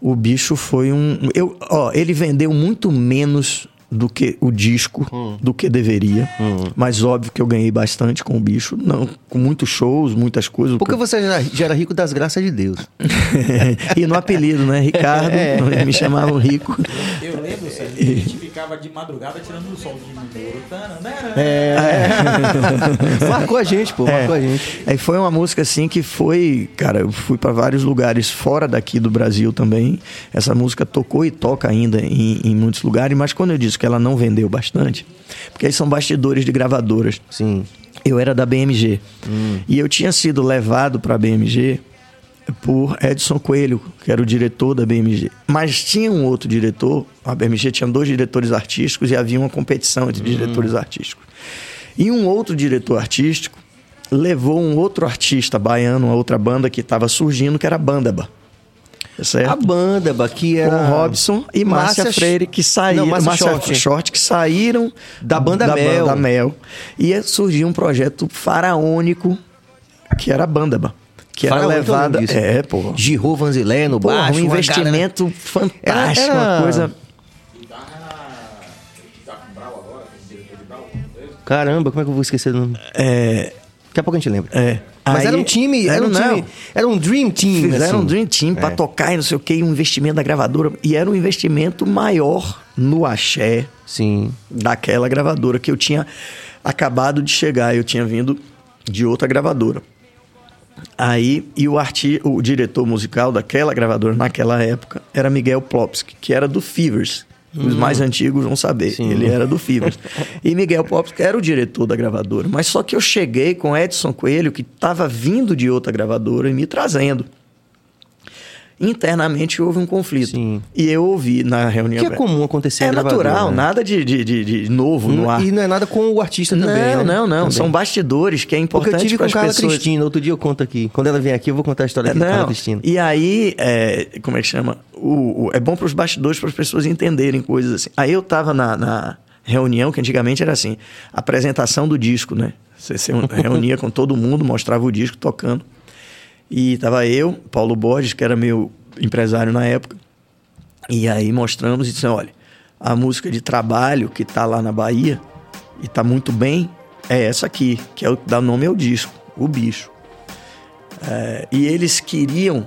O bicho foi um, eu, ó, ele vendeu muito menos do que o disco, hum. do que deveria. Hum. Mas óbvio que eu ganhei bastante com o bicho, não, com muitos shows, muitas coisas. Porque você já, já era rico das graças de Deus. (laughs) e no apelido, né? Ricardo, (laughs) é. (laughs) me chamavam rico. Eu lembro, Sérgio, a gente ficava de madrugada tirando o sol de Minouro. É. é. (laughs) (laughs) marcou a gente, pô, marcou é. a gente. Aí foi uma música assim que foi, cara, eu fui para vários lugares fora daqui do Brasil também. Essa música tocou e toca ainda em, em muitos lugares, mas quando eu disse que ela não vendeu bastante, porque eles são bastidores de gravadoras. Sim. Eu era da BMG. Hum. E eu tinha sido levado para a BMG por Edson Coelho, que era o diretor da BMG. Mas tinha um outro diretor, a BMG tinha dois diretores artísticos e havia uma competição entre hum. diretores artísticos. E um outro diretor artístico levou um outro artista baiano, uma outra banda que estava surgindo, que era a Bandaba. Certo? A banda que era com Robson e Márcia, Márcia Freire que saíram, Não, Márcia, Márcia Short. Short. que saíram da banda da Mel. Banda Mel. E surgiu um projeto faraônico que era a Bandaba. Que era levada. É, pô. Giro Vanzilé no baixo. Um investimento galera... fantástico, era, era... uma coisa. Caramba, como é que eu vou esquecer do nome? É. Daqui a pouco a gente lembra. É. Mas Aí, era um time, era um não, time, era um dream team. Fizeram assim. um dream team é. para tocar e não sei o que, um investimento da gravadora. E era um investimento maior no axé Sim. daquela gravadora que eu tinha acabado de chegar. Eu tinha vindo de outra gravadora. Aí, e o, arti o diretor musical daquela gravadora naquela época era Miguel Plopsky, que era do Fevers. Os hum. mais antigos vão saber. Sim. Ele era do Fevers. e Miguel Plopsky era o diretor da gravadora. Mas só que eu cheguei com Edson Coelho, que estava vindo de outra gravadora e me trazendo internamente houve um conflito. Sim. E eu ouvi na reunião. Que é comum acontecer É natural, né? nada de, de, de, de novo no ar. E não é nada com o artista também. Não, né? não, não. Também. São bastidores que é importante Porque eu tive com a Carla pessoas... Cristina, outro dia eu conto aqui. Quando ela vem aqui, eu vou contar a história da Carla Cristina. E aí, é, como é que chama? O, o é bom para os bastidores, para as pessoas entenderem coisas assim. Aí eu tava na, na reunião, que antigamente era assim, apresentação do disco, né? Você se reunia com todo mundo, mostrava o disco tocando. E tava eu, Paulo Borges, que era meu empresário na época. E aí mostramos e disse: olha, a música de trabalho que está lá na Bahia e está muito bem é essa aqui, que é o que dá nome ao disco, O Bicho. É, e eles queriam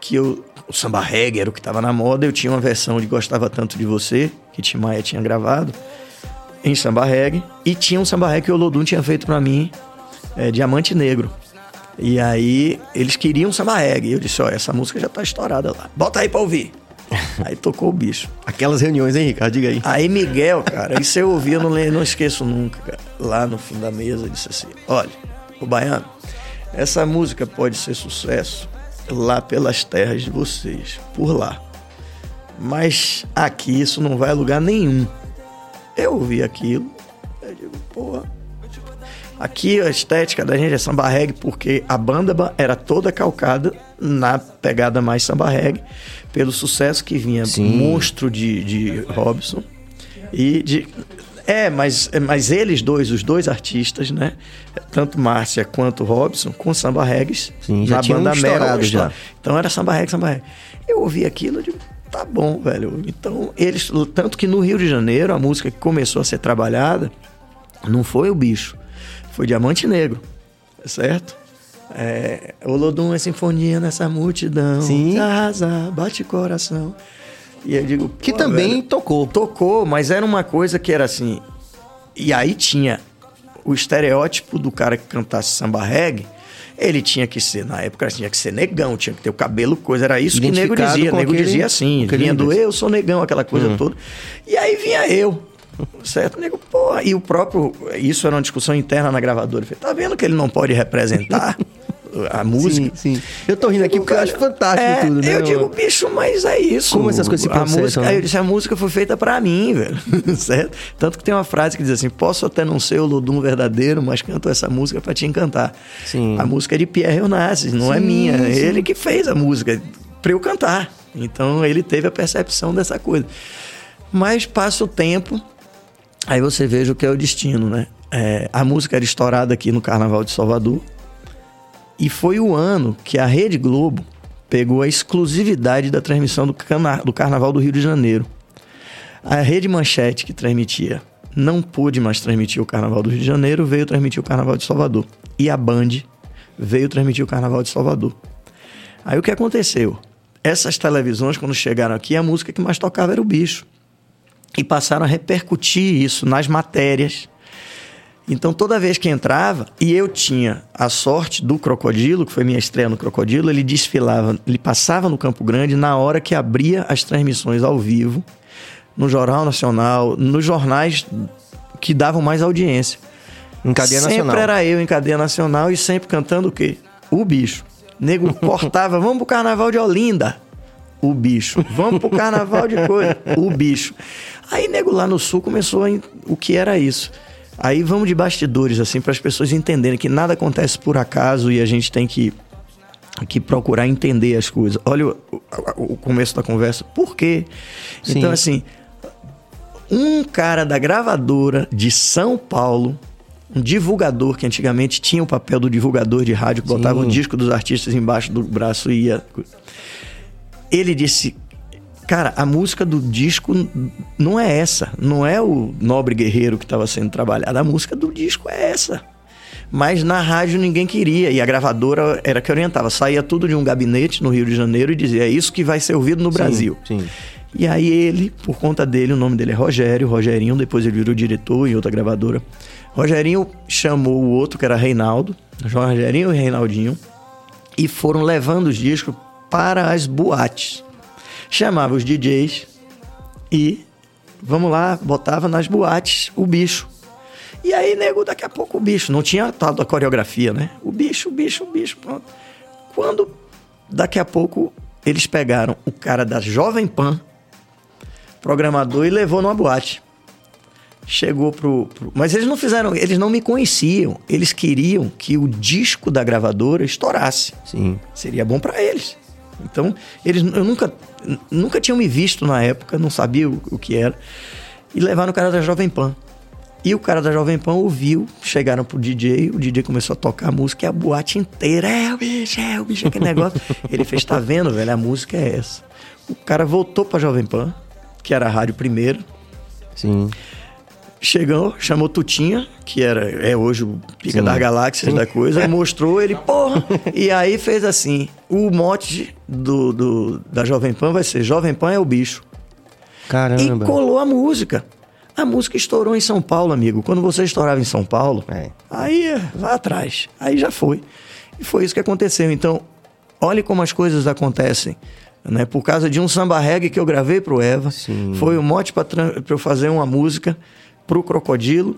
que eu. O samba reggae era o que estava na moda. Eu tinha uma versão de Gostava Tanto de Você, que Tim Maia tinha gravado, em samba reggae. E tinha um samba reggae que o Lodum tinha feito para mim, é, Diamante Negro. E aí eles queriam samba reggae. E eu disse: Ó, essa música já tá estourada lá. Bota aí pra ouvir. (laughs) Aí tocou o bicho. Aquelas reuniões, hein, Ricardo? Diga aí. Aí Miguel, cara, isso eu ouvi, eu não, não esqueço nunca, cara. Lá no fim da mesa, disse assim: Olha, o Baiano, essa música pode ser sucesso lá pelas terras de vocês, por lá. Mas aqui isso não vai a lugar nenhum. Eu ouvi aquilo, eu digo, porra, Aqui a estética da gente é samba reggae porque a banda era toda calcada na pegada mais samba reggae, pelo sucesso que vinha Sim. monstro de, de Robson e de é, mas, mas eles dois, os dois artistas, né? Tanto Márcia quanto Robson, com samba reggae Sim, já na banda Mel. Já. Então era samba reggae, samba reggae. Eu ouvi aquilo, de tá bom, velho. Então eles, tanto que no Rio de Janeiro a música que começou a ser trabalhada não foi o bicho, foi Diamante Negro, certo? É, Olodum é sinfonia nessa multidão. Sim. Arrasa, bate coração. E eu digo. Que também velho, tocou. Tocou, mas era uma coisa que era assim. E aí tinha o estereótipo do cara que cantasse samba reggae. Ele tinha que ser, na época, tinha que ser negão, tinha que ter o cabelo, coisa. Era isso que o nego dizia. O nego aquele, dizia assim, vinha do eu sou negão, aquela coisa uhum. toda. E aí vinha eu. Certo? Nego, pô, e o próprio. Isso era uma discussão interna na gravadora. Eu falei, tá vendo que ele não pode representar? a música. Sim, sim. Eu tô rindo aqui porque eu acho fantástico é, tudo, né? Eu digo, bicho, mas é isso. Como essas coisas se processam, a música, né? Aí eu disse, a música foi feita para mim, velho. (laughs) certo? Tanto que tem uma frase que diz assim: posso até não ser o Lodum verdadeiro, mas canto essa música para te encantar. Sim. A música é de Pierre Onassis, não é sim, é minha. Sim. Ele que fez a música para eu cantar. Então ele teve a percepção dessa coisa. Mas passa o tempo, Aí você veja o que é o destino, né? É, a música era estourada aqui no Carnaval de Salvador. E foi o ano que a Rede Globo pegou a exclusividade da transmissão do, cana do Carnaval do Rio de Janeiro. A Rede Manchete, que transmitia, não pôde mais transmitir o Carnaval do Rio de Janeiro, veio transmitir o Carnaval de Salvador. E a Band veio transmitir o Carnaval de Salvador. Aí o que aconteceu? Essas televisões, quando chegaram aqui, a música que mais tocava era o bicho e passaram a repercutir isso nas matérias. Então, toda vez que entrava, e eu tinha a sorte do Crocodilo, que foi minha estreia no Crocodilo, ele desfilava, ele passava no Campo Grande na hora que abria as transmissões ao vivo, no Jornal Nacional, nos jornais que davam mais audiência. Em cadeia sempre nacional. Sempre era eu em cadeia nacional e sempre cantando o quê? O bicho. nego (laughs) cortava, vamos pro carnaval de Olinda. O bicho. Vamos pro carnaval de coisa. O bicho. Aí, nego, lá no sul começou a, o que era isso. Aí vamos de bastidores, assim, para as pessoas entenderem que nada acontece por acaso e a gente tem que, que procurar entender as coisas. Olha o, o, o começo da conversa. Por quê? Sim. Então, assim, um cara da gravadora de São Paulo, um divulgador que antigamente tinha o papel do divulgador de rádio, que botava o disco dos artistas embaixo do braço e ia. Ele disse: Cara, a música do disco não é essa. Não é o Nobre Guerreiro que estava sendo trabalhado. A música do disco é essa. Mas na rádio ninguém queria. E a gravadora era que orientava. Saía tudo de um gabinete no Rio de Janeiro e dizia: é isso que vai ser ouvido no sim, Brasil. Sim. E aí ele, por conta dele, o nome dele é Rogério, Rogerinho, depois ele virou diretor em outra gravadora. Rogerinho chamou o outro, que era Reinaldo, Rogerinho e Reinaldinho, e foram levando os discos para as boates. Chamava os DJs e, vamos lá, botava nas boates o bicho. E aí, nego, daqui a pouco o bicho. Não tinha tal da coreografia, né? O bicho, o bicho, o bicho. Pronto. Quando, daqui a pouco, eles pegaram o cara da Jovem Pan, programador, e levou numa boate. Chegou pro, pro, Mas eles não fizeram. Eles não me conheciam. Eles queriam que o disco da gravadora estourasse. Sim. Seria bom para eles. Então, eles eu nunca, nunca tinham me visto na época, não sabia o, o que era. E levaram o cara da Jovem Pan. E o cara da Jovem Pan ouviu, chegaram pro DJ, o DJ começou a tocar a música e a boate inteira. É o bicho, é o bicho, aquele negócio. (laughs) Ele fez, tá vendo, velho? A música é essa. O cara voltou pra Jovem Pan, que era a rádio primeiro. Sim. Chegou, chamou Tutinha, que era, é hoje o pica Sim. das galáxias Sim. da coisa, (laughs) mostrou ele, porra! e aí fez assim: o mote do, do, da Jovem Pan vai ser Jovem Pan é o bicho. Caramba. E colou a música. A música estourou em São Paulo, amigo. Quando você estourava em São Paulo, é. aí vai atrás. Aí já foi. E foi isso que aconteceu. Então, olhe como as coisas acontecem. Né? Por causa de um samba reggae que eu gravei pro Eva. Sim. Foi o mote para eu fazer uma música pro Crocodilo.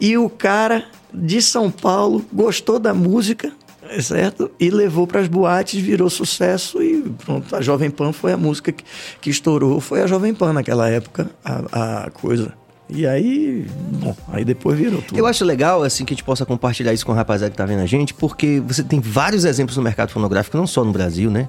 E o cara de São Paulo gostou da música, certo? E levou para as boates, virou sucesso e pronto. A Jovem Pan foi a música que, que estourou, foi a Jovem Pan naquela época, a, a coisa. E aí, bom, aí depois virou tudo. Eu acho legal, assim, que a gente possa compartilhar isso com o rapaziada que tá vendo a gente, porque você tem vários exemplos no mercado fonográfico, não só no Brasil, né?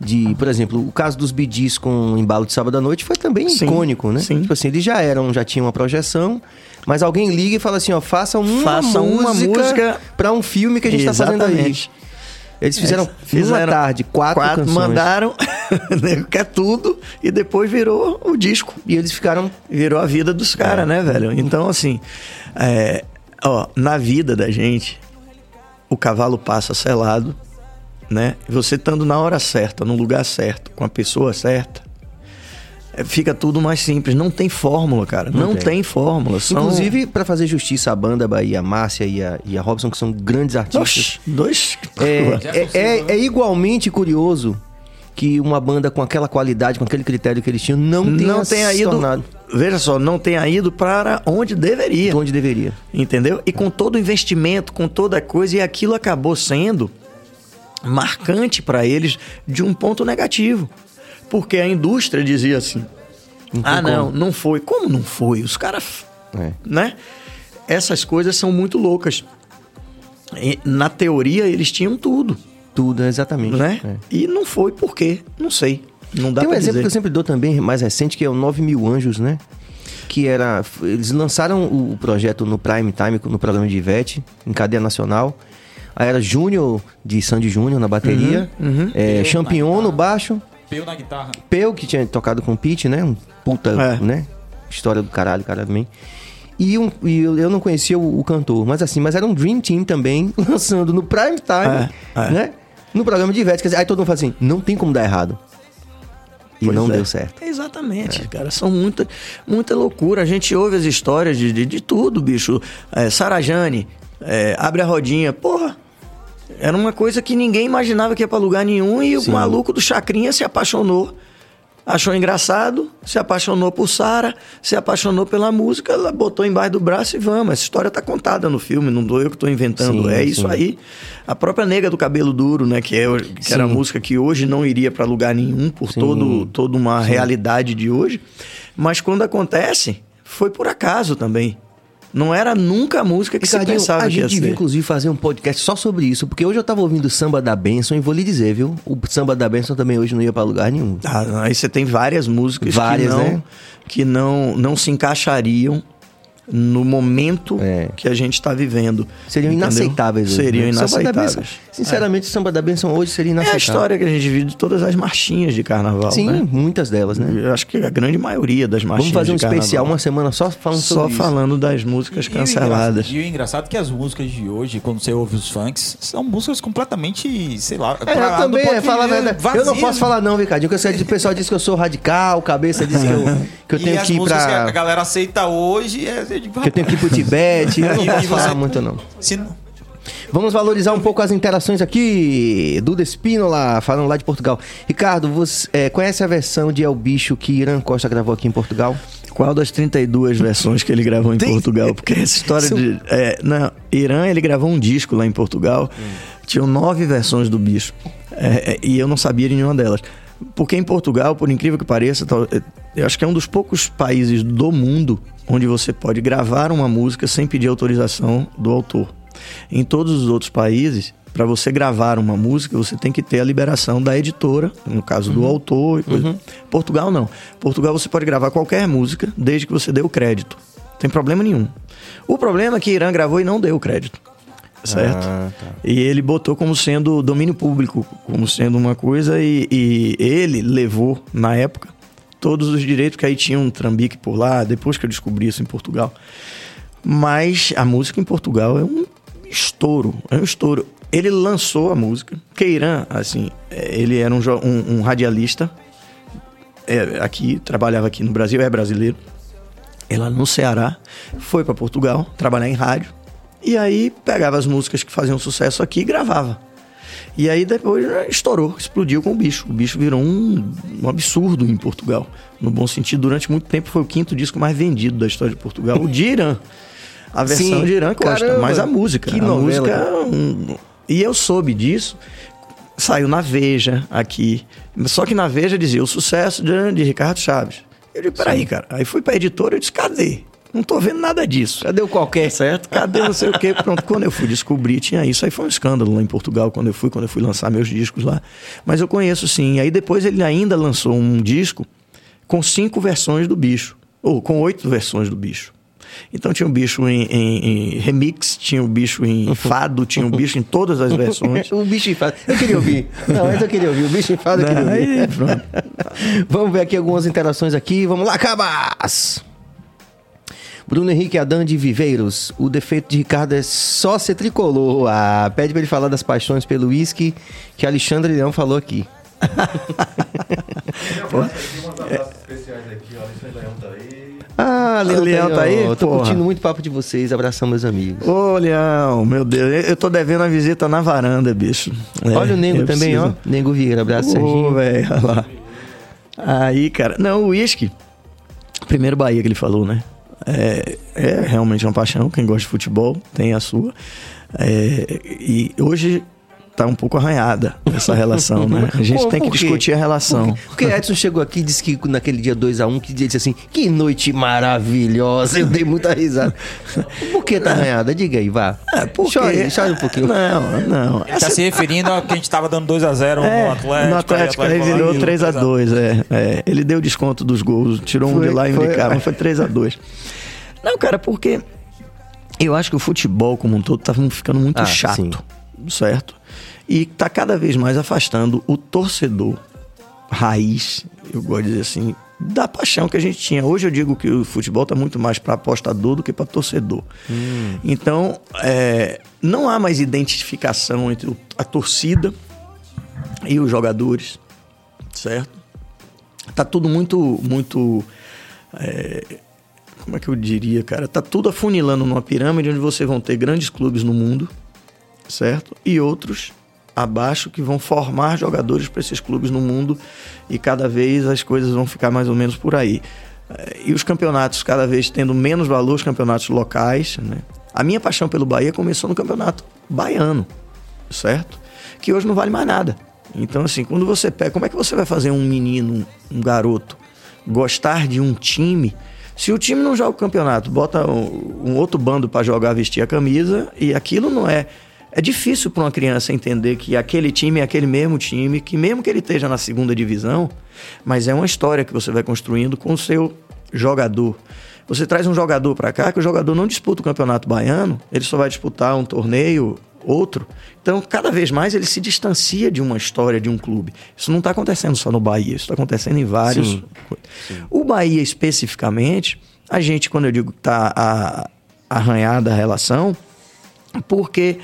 De, por exemplo, o caso dos bidis com o embalo de sábado à noite foi também sim, icônico, né? Sim. Tipo assim, eles já eram, já tinham uma projeção, mas alguém liga e fala assim, ó, faça uma, faça música, uma música para um filme que a gente Exatamente. tá fazendo aí. Eles fizeram, é, fizeram uma tarde, quatro, quatro canções. mandaram, (laughs) quer tudo, e depois virou o disco. E eles ficaram... Virou a vida dos caras, é. né, velho? Então, assim, é, ó, na vida da gente, o cavalo passa selado, né? Você estando na hora certa, no lugar certo, com a pessoa certa, é, fica tudo mais simples. Não tem fórmula, cara. Não, não tem. tem. fórmula. São... Inclusive, para fazer justiça à banda Bahia, a Márcia e a, e a Robson, que são grandes artistas. dois. É, (laughs) é, é, é, igualmente curioso que uma banda com aquela qualidade, com aquele critério que eles tinham, não tenha, não tenha ido. Tornado. Veja só, não tenha ido para onde deveria. Onde deveria. Entendeu? E com todo o investimento, com toda a coisa, e aquilo acabou sendo marcante para eles de um ponto negativo. Porque a indústria dizia assim: não ah, não, como. não foi. Como não foi? Os caras. É. Né? Essas coisas são muito loucas. E, na teoria, eles tinham tudo. Tudo, exatamente. Né? É. E não foi por quê? Não sei. Não dá Tem um exemplo dizer. que eu sempre dou também, mais recente, que é o 9 Mil Anjos, né? Que era. Eles lançaram o projeto no Prime Time, no programa de Ivete, em cadeia nacional. Aí era Júnior, de Sandy Júnior na bateria, uhum, uhum. É, Champignon no baixo. Peu na guitarra. Peu, que tinha tocado com o Pete, né? Um puta, é. né? História do caralho, cara também. E, um, e eu não conhecia o, o, cantor, mas assim, mas era um Dream Team também, (laughs) lançando no prime time, é, é. né? No programa de Ivete. Dizer, aí todo mundo fala assim, não tem como dar errado. E pois não é. deu certo. Exatamente, é. cara. São muita, muita loucura. A gente ouve as histórias de, de, de tudo, bicho. É, Sarajane, é, abre a rodinha. Porra, era uma coisa que ninguém imaginava que ia para lugar nenhum e Sim. o maluco do Chacrinha se apaixonou. Achou engraçado, se apaixonou por Sara, se apaixonou pela música, ela botou embaixo do braço e vamos. Essa história tá contada no filme, não dou eu que estou inventando. Sim, é isso aí. A própria Nega do Cabelo Duro, né, que, é, que era a música que hoje não iria para lugar nenhum por todo, toda uma realidade de hoje. Mas quando acontece, foi por acaso também. Não era nunca a música que Ricardinho, se pensava a gente devia, inclusive, fazer um podcast só sobre isso, porque hoje eu tava ouvindo o Samba da Benção e vou lhe dizer, viu? O Samba da Benção também hoje não ia para lugar nenhum. Ah, aí você tem várias músicas várias, que, não, né? que não, não se encaixariam no momento é. que a gente está vivendo. Seriam entendeu? inaceitáveis. Seriam né? inaceitáveis. Sinceramente, é. o Samba da Benção hoje seria inaceitável. É a história que a gente vive de todas as marchinhas de carnaval. Sim, né? muitas delas, né? Eu acho que a grande maioria das marchinhas Vamos fazer um especial, uma semana só falando só sobre Só falando das músicas e canceladas. E o, engraçado é que as músicas de hoje, quando você ouve os funks, são músicas completamente, sei lá. É, eu também, é, fala Eu não posso falar não, Ricardinho, porque o pessoal diz que eu sou radical, cabeça diz que eu, (laughs) que eu tenho que ir pra... que a galera aceita hoje é... Que eu tenho que ir pro (laughs) Tibete. Eu não posso falar muito, não. Se, Vamos valorizar um pouco as interações aqui. Duda Espínola, falando lá de Portugal. Ricardo, você é, conhece a versão de El Bicho que Irã Costa gravou aqui em Portugal? Qual das 32 versões que ele gravou em Tem- Portugal? Porque essa história de. É, não, Irã, ele gravou um disco lá em Portugal. Tinham nove versões do bicho. É, é, e eu não sabia de nenhuma delas. Porque em Portugal, por incrível que pareça, é, eu acho que é um dos poucos países do mundo onde você pode gravar uma música sem pedir autorização do autor. Em todos os outros países, para você gravar uma música, você tem que ter a liberação da editora, no caso do autor e coisa. Portugal não. Portugal você pode gravar qualquer música desde que você dê o crédito. Não tem problema nenhum. O problema é que Irã gravou e não deu o crédito. Certo? Ah, tá. E ele botou como sendo domínio público, como sendo uma coisa, e, e ele levou, na época, todos os direitos, que aí tinha um trambique por lá, depois que eu descobri isso em Portugal. Mas a música em Portugal é um estouro, é um estouro. Ele lançou a música. Queiran, assim, é, ele era um, um- um radialista, é, aqui, trabalhava aqui no Brasil, é brasileiro. Lá no Ceará, foi para Portugal trabalhar em rádio. E aí pegava as músicas que faziam sucesso aqui e gravava. E aí depois né, estourou, explodiu com o bicho. O bicho virou um, um absurdo em Portugal. No bom sentido, durante muito tempo foi o quinto disco mais vendido da história de Portugal. O de Irã. A versão Sim, de Irã Costa. caramba, mas a música. que a novela, música. cara. é um- E eu soube disso. Saiu na Veja aqui. Só que na Veja dizia o sucesso de, de Ricardo Chaves. Eu digo, peraí, cara. Aí fui pra editora e disse, cadê? Não tô vendo nada disso. Cadê o qualquer? Certo? Cadê não sei o quê? Pronto, quando eu fui descobrir, tinha isso. Aí foi um escândalo lá em Portugal, quando eu fui, quando eu fui lançar meus discos lá. Mas eu conheço sim. Aí depois ele ainda lançou um disco com cinco versões do bicho. Ou com oito versões do bicho. Então tinha o bicho em, em- em remix, tinha o bicho em (laughs) fado, tinha o bicho em todas as versões. o (laughs) bicho enfado. Eu queria ouvir. Não, mas eu queria ouvir. O bicho enfado eu queria ouvir. Aí, pronto. (laughs) Vamos ver aqui algumas interações aqui. Vamos lá, Cabas! Bruno Henrique Adan de Viveiros. O defeito de Ricardo é só ser tricolor. Ah, pede pra ele falar das paixões pelo uísque que Alexandre Leão falou aqui. Ah, Leão, Leão tá aí? ó. Tô Porra. curtindo muito o papo de vocês. Abração, meus amigos. Ô, Leão, meu Deus, eu tô devendo a visita na varanda, bicho. É, Olha o Nengo também, preciso. ó. Nengo Vieira. Abraço, Ô, Serginho. velho, lá. Aí, cara. Não, o uísque. Primeiro Bahia que ele falou, né? É, é realmente uma paixão. Quem gosta de futebol tem a sua. É, e hoje tá um pouco arranhada essa relação, né? A gente Por- tem que por discutir a relação. Porque Edson chegou aqui e disse que naquele dia 2x1 que disse assim: que noite maravilhosa. Eu dei muita risada. Por que tá arranhada? Diga aí, vá. É, porque... Chore, chore um pouquinho. Não, não. Ele tá se referindo a que a gente tava dando 2x0 É, no Atlético. no Atlético aí virou e 3x2, é, é. Ele deu desconto dos gols, tirou um Foi- de lá e um foi- de cá, mas foi 3x2. Não, cara, porque eu acho que o futebol como um todo tá ficando muito Ah, chato, certo? E tá cada vez mais afastando o torcedor raiz, eu gosto de dizer assim, da paixão que a gente tinha. Hoje eu digo que o futebol tá muito mais para apostador do que para torcedor. Então, é, não há mais identificação entre a torcida e os jogadores, certo? Tá tudo muito, muito, é, como é que eu diria, cara? Tá tudo afunilando numa pirâmide onde você vão ter grandes clubes no mundo, certo? E outros abaixo que vão formar jogadores para esses clubes no mundo e cada vez as coisas vão ficar mais ou menos por aí. Eh, E os campeonatos cada vez tendo menos valor, os campeonatos locais, né? A minha paixão pelo Bahia começou no campeonato baiano, certo? Que hoje não vale mais nada. Então, assim, quando você pega, como é que você vai fazer um menino, um garoto, gostar de um time se o time não joga o campeonato, bota um, um outro bando para jogar, vestir a camisa, e aquilo não é. É difícil para uma criança entender que aquele time é aquele mesmo time, que mesmo que ele esteja na segunda divisão, mas é uma história que você vai construindo com o seu jogador. Você traz um jogador para cá que o jogador não disputa o campeonato baiano, ele só vai disputar um torneio, outro. Então, cada vez mais ele se distancia de uma história de um clube. Isso não está acontecendo só no Bahia, isso está acontecendo em vários. Sim. O Bahia especificamente, a gente, quando eu digo que está arranhada a relação, porque,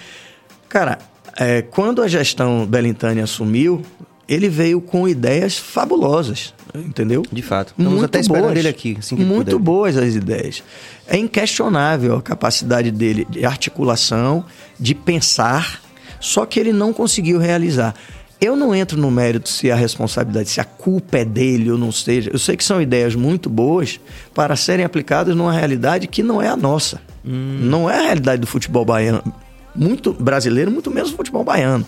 cara, é, quando a gestão Belintani assumiu, ele veio com ideias fabulosas, entendeu? De fato. Estamos até esperando ele aqui, assim muito puder. boas as ideias. É inquestionável a capacidade dele de articulação, de pensar, só que ele não conseguiu realizar. Eu não entro no mérito se a responsabilidade, se a culpa é dele ou não seja. Eu sei que são ideias muito boas para serem aplicadas numa realidade que não é a nossa. Não é a realidade do futebol baiano, muito brasileiro, muito menos do futebol baiano.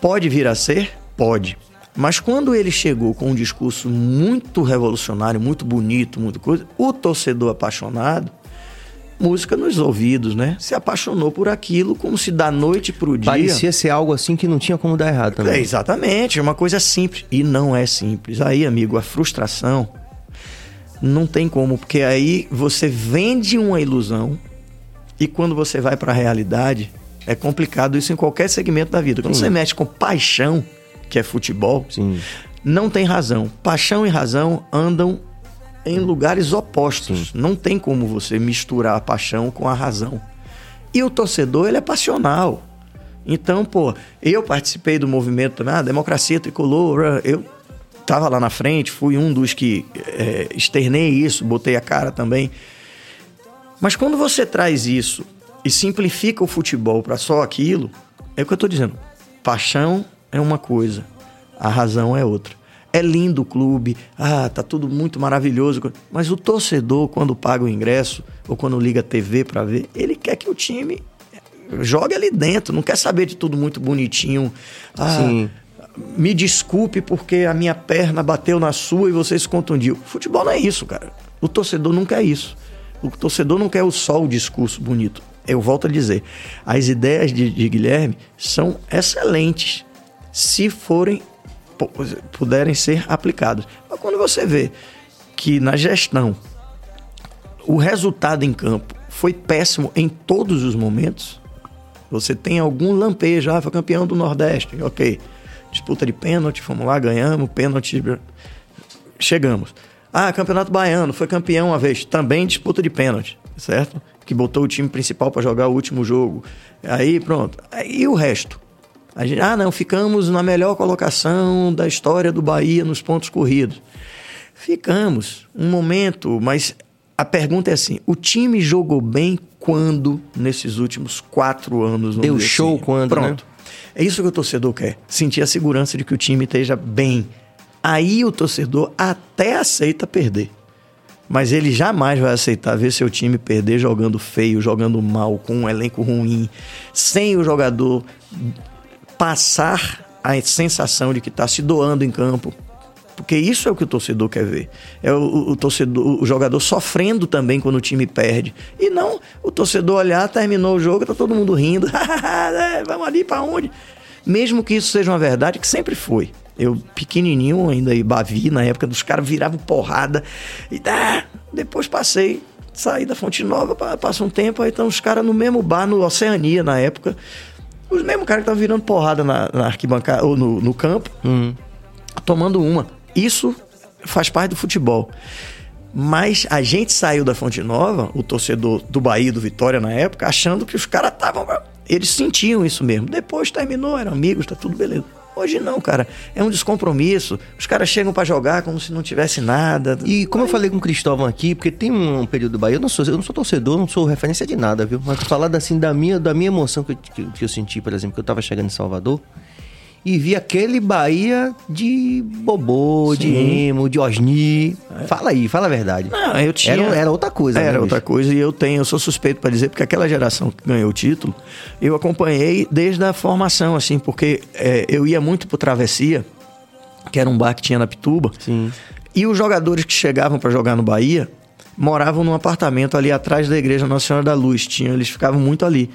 Pode vir a ser? Pode. Mas quando ele chegou com um discurso muito revolucionário, muito bonito, muito coisa, o torcedor apaixonado, música nos ouvidos, né? Se apaixonou por aquilo como se da noite pro dia. Parecia ser algo assim que não tinha como dar errado É, também. exatamente, é uma coisa simples. E não é simples. Aí, amigo, a frustração não tem como, porque aí você vende uma ilusão e quando você vai para a realidade, é complicado isso em qualquer segmento da vida. Quando Sim. você mexe com paixão, que é futebol, Sim. não tem razão. Paixão e razão andam em lugares opostos. Não tem como você misturar a paixão com a razão. E o torcedor, ele é passional. Então, pô, eu participei do movimento também, ah, democracia tricolor, eu tava lá na frente, fui um dos que é, externei isso, botei a cara também. Mas quando você traz isso e simplifica o futebol para só aquilo, é o que eu tô dizendo. Paixão é uma coisa, a razão é outra. É lindo o clube, ah, tá tudo muito maravilhoso, mas o torcedor quando paga o ingresso ou quando liga a TV para ver, ele quer que o time jogue ali dentro, não quer saber de tudo muito bonitinho. Ah, Sim. me desculpe porque a minha perna bateu na sua e você se contundiu. Futebol não é isso, cara. O torcedor não quer isso. O torcedor não quer o só o discurso bonito. Eu volto a dizer, as ideias de, de Guilherme são excelentes se forem pu- puderem ser aplicadas. Mas quando você vê que na gestão o resultado em campo foi péssimo em todos os momentos, você tem algum lampejo, ah, foi campeão do Nordeste, ok. Disputa de pênalti, fomos lá, ganhamos, pênalti, chegamos. Ah, Campeonato Baiano, foi campeão uma vez, também disputa de pênalti, certo? Que botou o time principal para jogar o último jogo. Aí, pronto. E o resto? Gente, ah, não, ficamos na melhor colocação da história do Bahia nos pontos corridos. Ficamos um momento, mas a pergunta é assim: o time jogou bem quando nesses últimos quatro anos? Deu show assim? quando, né? Pronto. É isso que o torcedor quer: sentir a segurança de que o time esteja bem. Aí o torcedor até aceita perder. Mas ele jamais vai aceitar ver seu time perder jogando feio, jogando mal, com um elenco ruim, sem o jogador passar a sensação de que está se doando em campo. Porque isso é o que o torcedor quer ver. É o, o torcedor, o jogador sofrendo também quando o time perde. E não o torcedor olhar, terminou o jogo, tá todo mundo rindo. (laughs) É, Vamos ali para onde? Mesmo que isso seja uma verdade, que sempre foi. Eu, pequenininho, ainda em Bavi, na época dos caras viravam porrada. E ah, depois passei, saí da Fonte Nova, pa- passa um tempo, aí estão os caras no mesmo bar, no Oceania, na época. Os mesmos caras que estavam virando porrada na, na arquibancada, ou no, no campo, tomando uma. Isso faz parte do futebol. Mas a gente saiu da Fonte Nova, o torcedor do Bahia e do Vitória na época, achando que os caras estavam. Eles sentiam isso mesmo. Depois terminou, eram amigos, tá tudo beleza. Hoje não, cara. É um descompromisso. Os caras chegam pra jogar como se não tivesse nada. E como eu falei com o Cristóvão aqui, porque tem um período do Bahia, eu não sou, eu não sou torcedor, não sou referência de nada, viu? Mas falar assim da minha, da minha emoção que eu, que, que eu senti, por exemplo, que eu tava chegando em Salvador e vi aquele Bahia de Bobô, de Emo, de Osni. Fala aí, fala a verdade. Não, eu tinha. Era, era outra coisa, Era né, outra bicho? coisa e eu tenho, eu sou suspeito para dizer, porque aquela geração que ganhou o título, eu acompanhei desde a formação, assim, porque é, eu ia muito pro Travessia, que era um bar que tinha na Pituba, Sim. e os jogadores que chegavam para jogar no Bahia moravam num apartamento ali atrás da Igreja Nossa Senhora da Luz, tinha, eles ficavam muito ali.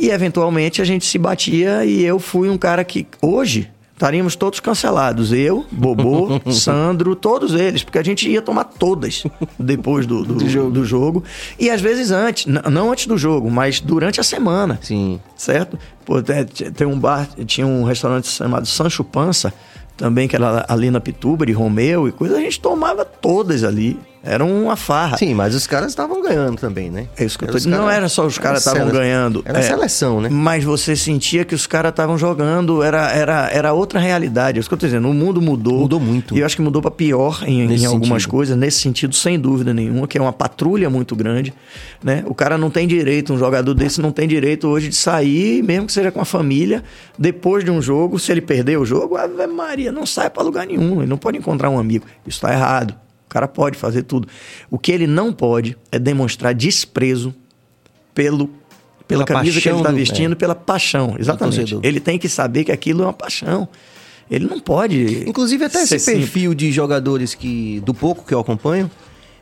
E eventualmente a gente se batia e eu fui um cara que hoje estaríamos todos cancelados. Eu, Bobô, (laughs) Sandro, todos eles, porque a gente ia tomar todas depois do, do, do jogo. E às vezes antes, não antes do jogo, mas durante a semana Sim. certo? Pô, tem, tem um bar, tinha um restaurante chamado Sancho Pança, também que era ali na Pituba, de Romeu e coisa, a gente tomava todas ali. Era uma farra. Sim, mas os caras estavam ganhando também, né? É isso que eu tô dizendo. Não era só os caras estavam ganhando. Era é, seleção, né? Mas você sentia que os caras estavam jogando, era, era, era outra realidade. É isso que eu tô dizendo. O mundo mudou. Mudou muito. E eu acho que mudou para pior em, em algumas sentido. coisas, nesse sentido, sem dúvida nenhuma, que é uma patrulha muito grande. Né? O cara não tem direito, um jogador desse não tem direito hoje de sair, mesmo que seja com a família, depois de um jogo, se ele perder o jogo, Ave Maria, não sai para lugar nenhum. Ele não pode encontrar um amigo. Isso está errado. O cara pode fazer tudo. O que ele não pode é demonstrar desprezo pelo, pela Pela camisa que ele está do- vestindo, é. pela paixão. Exatamente. Ele tem que saber que aquilo é uma paixão. Ele não pode. Inclusive até esse perfil de jogadores que do pouco que eu acompanho,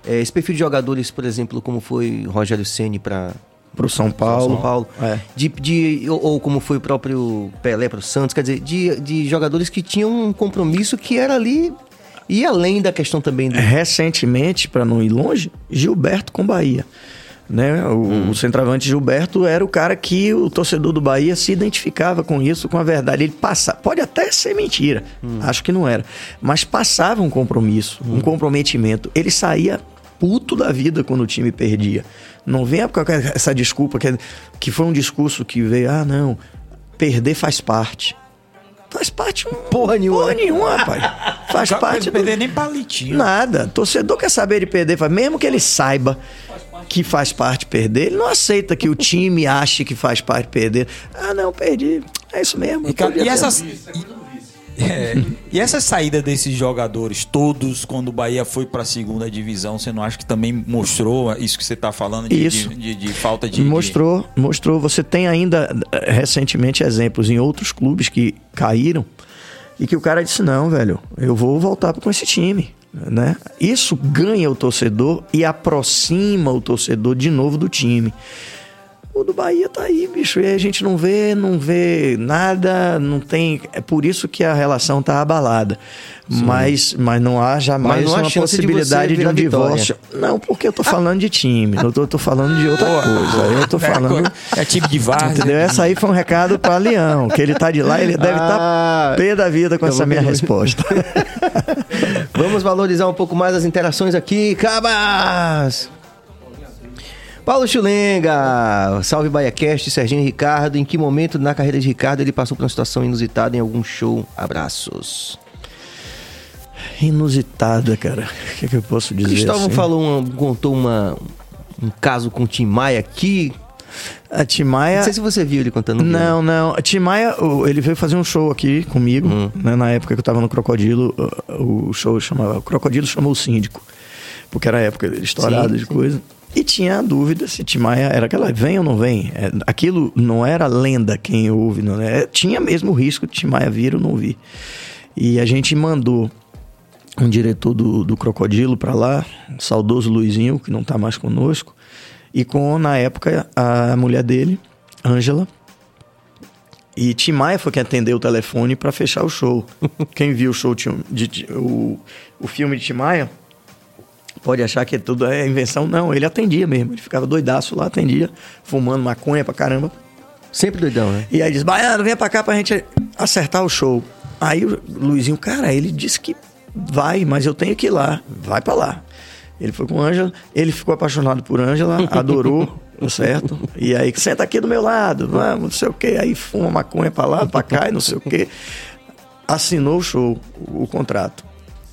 é, esse perfil de jogadores, por exemplo, como foi Rogério Ceni para Pro São Paulo. São Paulo, É. de, de- ou, ou como foi o próprio Pelé para o Santos, quer dizer, de, de jogadores que tinham um compromisso que era ali e além da questão também do Recentemente, para não ir longe, Gilberto com Bahia. Né? O, Hum. o centroavante Gilberto era o cara que o torcedor do Bahia se identificava com isso, com a verdade. Ele passa, pode até ser mentira, Hum. acho que não era, mas passava um compromisso, um comprometimento. Ele saía puto da vida quando o time perdia. Não venha com essa desculpa que, que foi um discurso que veio, ah, não, perder faz parte. Faz parte um, Porra nenhuma. Porra nenhuma, rapaz. Faz Cara, parte não do, perder nem palitinho. Nada. Torcedor quer saber de perder, faz- mesmo que ele saiba que faz parte perder, ele não aceita que o time ache que faz parte perder. Ah, não, perdi. É isso mesmo. E, e essas. E, é, e essa saída desses jogadores todos quando o Bahia foi pra segunda divisão, você não acha que também mostrou isso que você tá falando de, Isso. de, de- de falta de. Mostrou, mostrou. Você tem ainda eh, recentemente exemplos em outros clubes que caíram e que o cara disse: não, velho, eu vou voltar com esse time. Né? Isso ganha o torcedor e aproxima o torcedor de novo do time. O do Bahia tá aí, bicho. E a gente não vê, não vê nada, não tem. É por isso que a relação tá abalada. Mas, mas não há jamais não há uma de possibilidade você de, um divórcio. Não, porque eu tô falando de time, não tô, eu tô falando de outra coisa. Eu tô (laughs) falando. É time de várzea. Entendeu? Essa aí foi um recado para Leão, que ele tá de lá, ele deve estar Ah, tá pé da vida com eu essa minha resposta. (laughs) Vamos valorizar um pouco mais as interações aqui, cabas! Paulo Chulenga, salve BaiaCast, Serginho Ricardo. Em que momento na carreira de Ricardo ele passou por uma situação inusitada em algum show? Abraços. Inusitada, cara. O que, que eu posso dizer? Cristóvão assim? falou uma- contou uma, um caso com o Tim Maia aqui. A Timaya. Não sei se você viu ele contando. Não, não. A Timaya, ele veio fazer um show aqui comigo, Hum. né, na época que eu tava no Crocodilo. o- show chamava. O Crocodilo chamou o síndico. Porque era a época dele estourado Sim, de sim. coisa. E tinha a dúvida se Timaya era aquela, vem ou não vem? É, aquilo não era lenda quem ouve, não é? Tinha mesmo o risco de Timaya vir ou não vir. E a gente mandou um diretor do, do Crocodilo para lá, saudoso Luizinho, que não tá mais conosco, e com, na época, a mulher dele, Ângela. E Tim Maia foi quem atendeu o telefone para fechar o show. (laughs) Quem viu o show de, de- o, o filme de Tim Maia pode achar que tudo é invenção. Não, ele atendia mesmo. Ele ficava doidaço lá, atendia, fumando maconha pra caramba. Sempre doidão, né? E aí diz, Baiano, vem pra cá pra gente acertar o show. Aí o Luizinho, cara, ele disse que vai, mas eu tenho que ir lá. Vai pra lá. Ele foi com Ângela, ele ficou apaixonado por Ângela, adorou, (laughs) certo? E aí, senta aqui do meu lado, vamos, não sei o quê. Aí fuma maconha pra lá, pra cá e não sei o quê. Assinou o show, o, o contrato.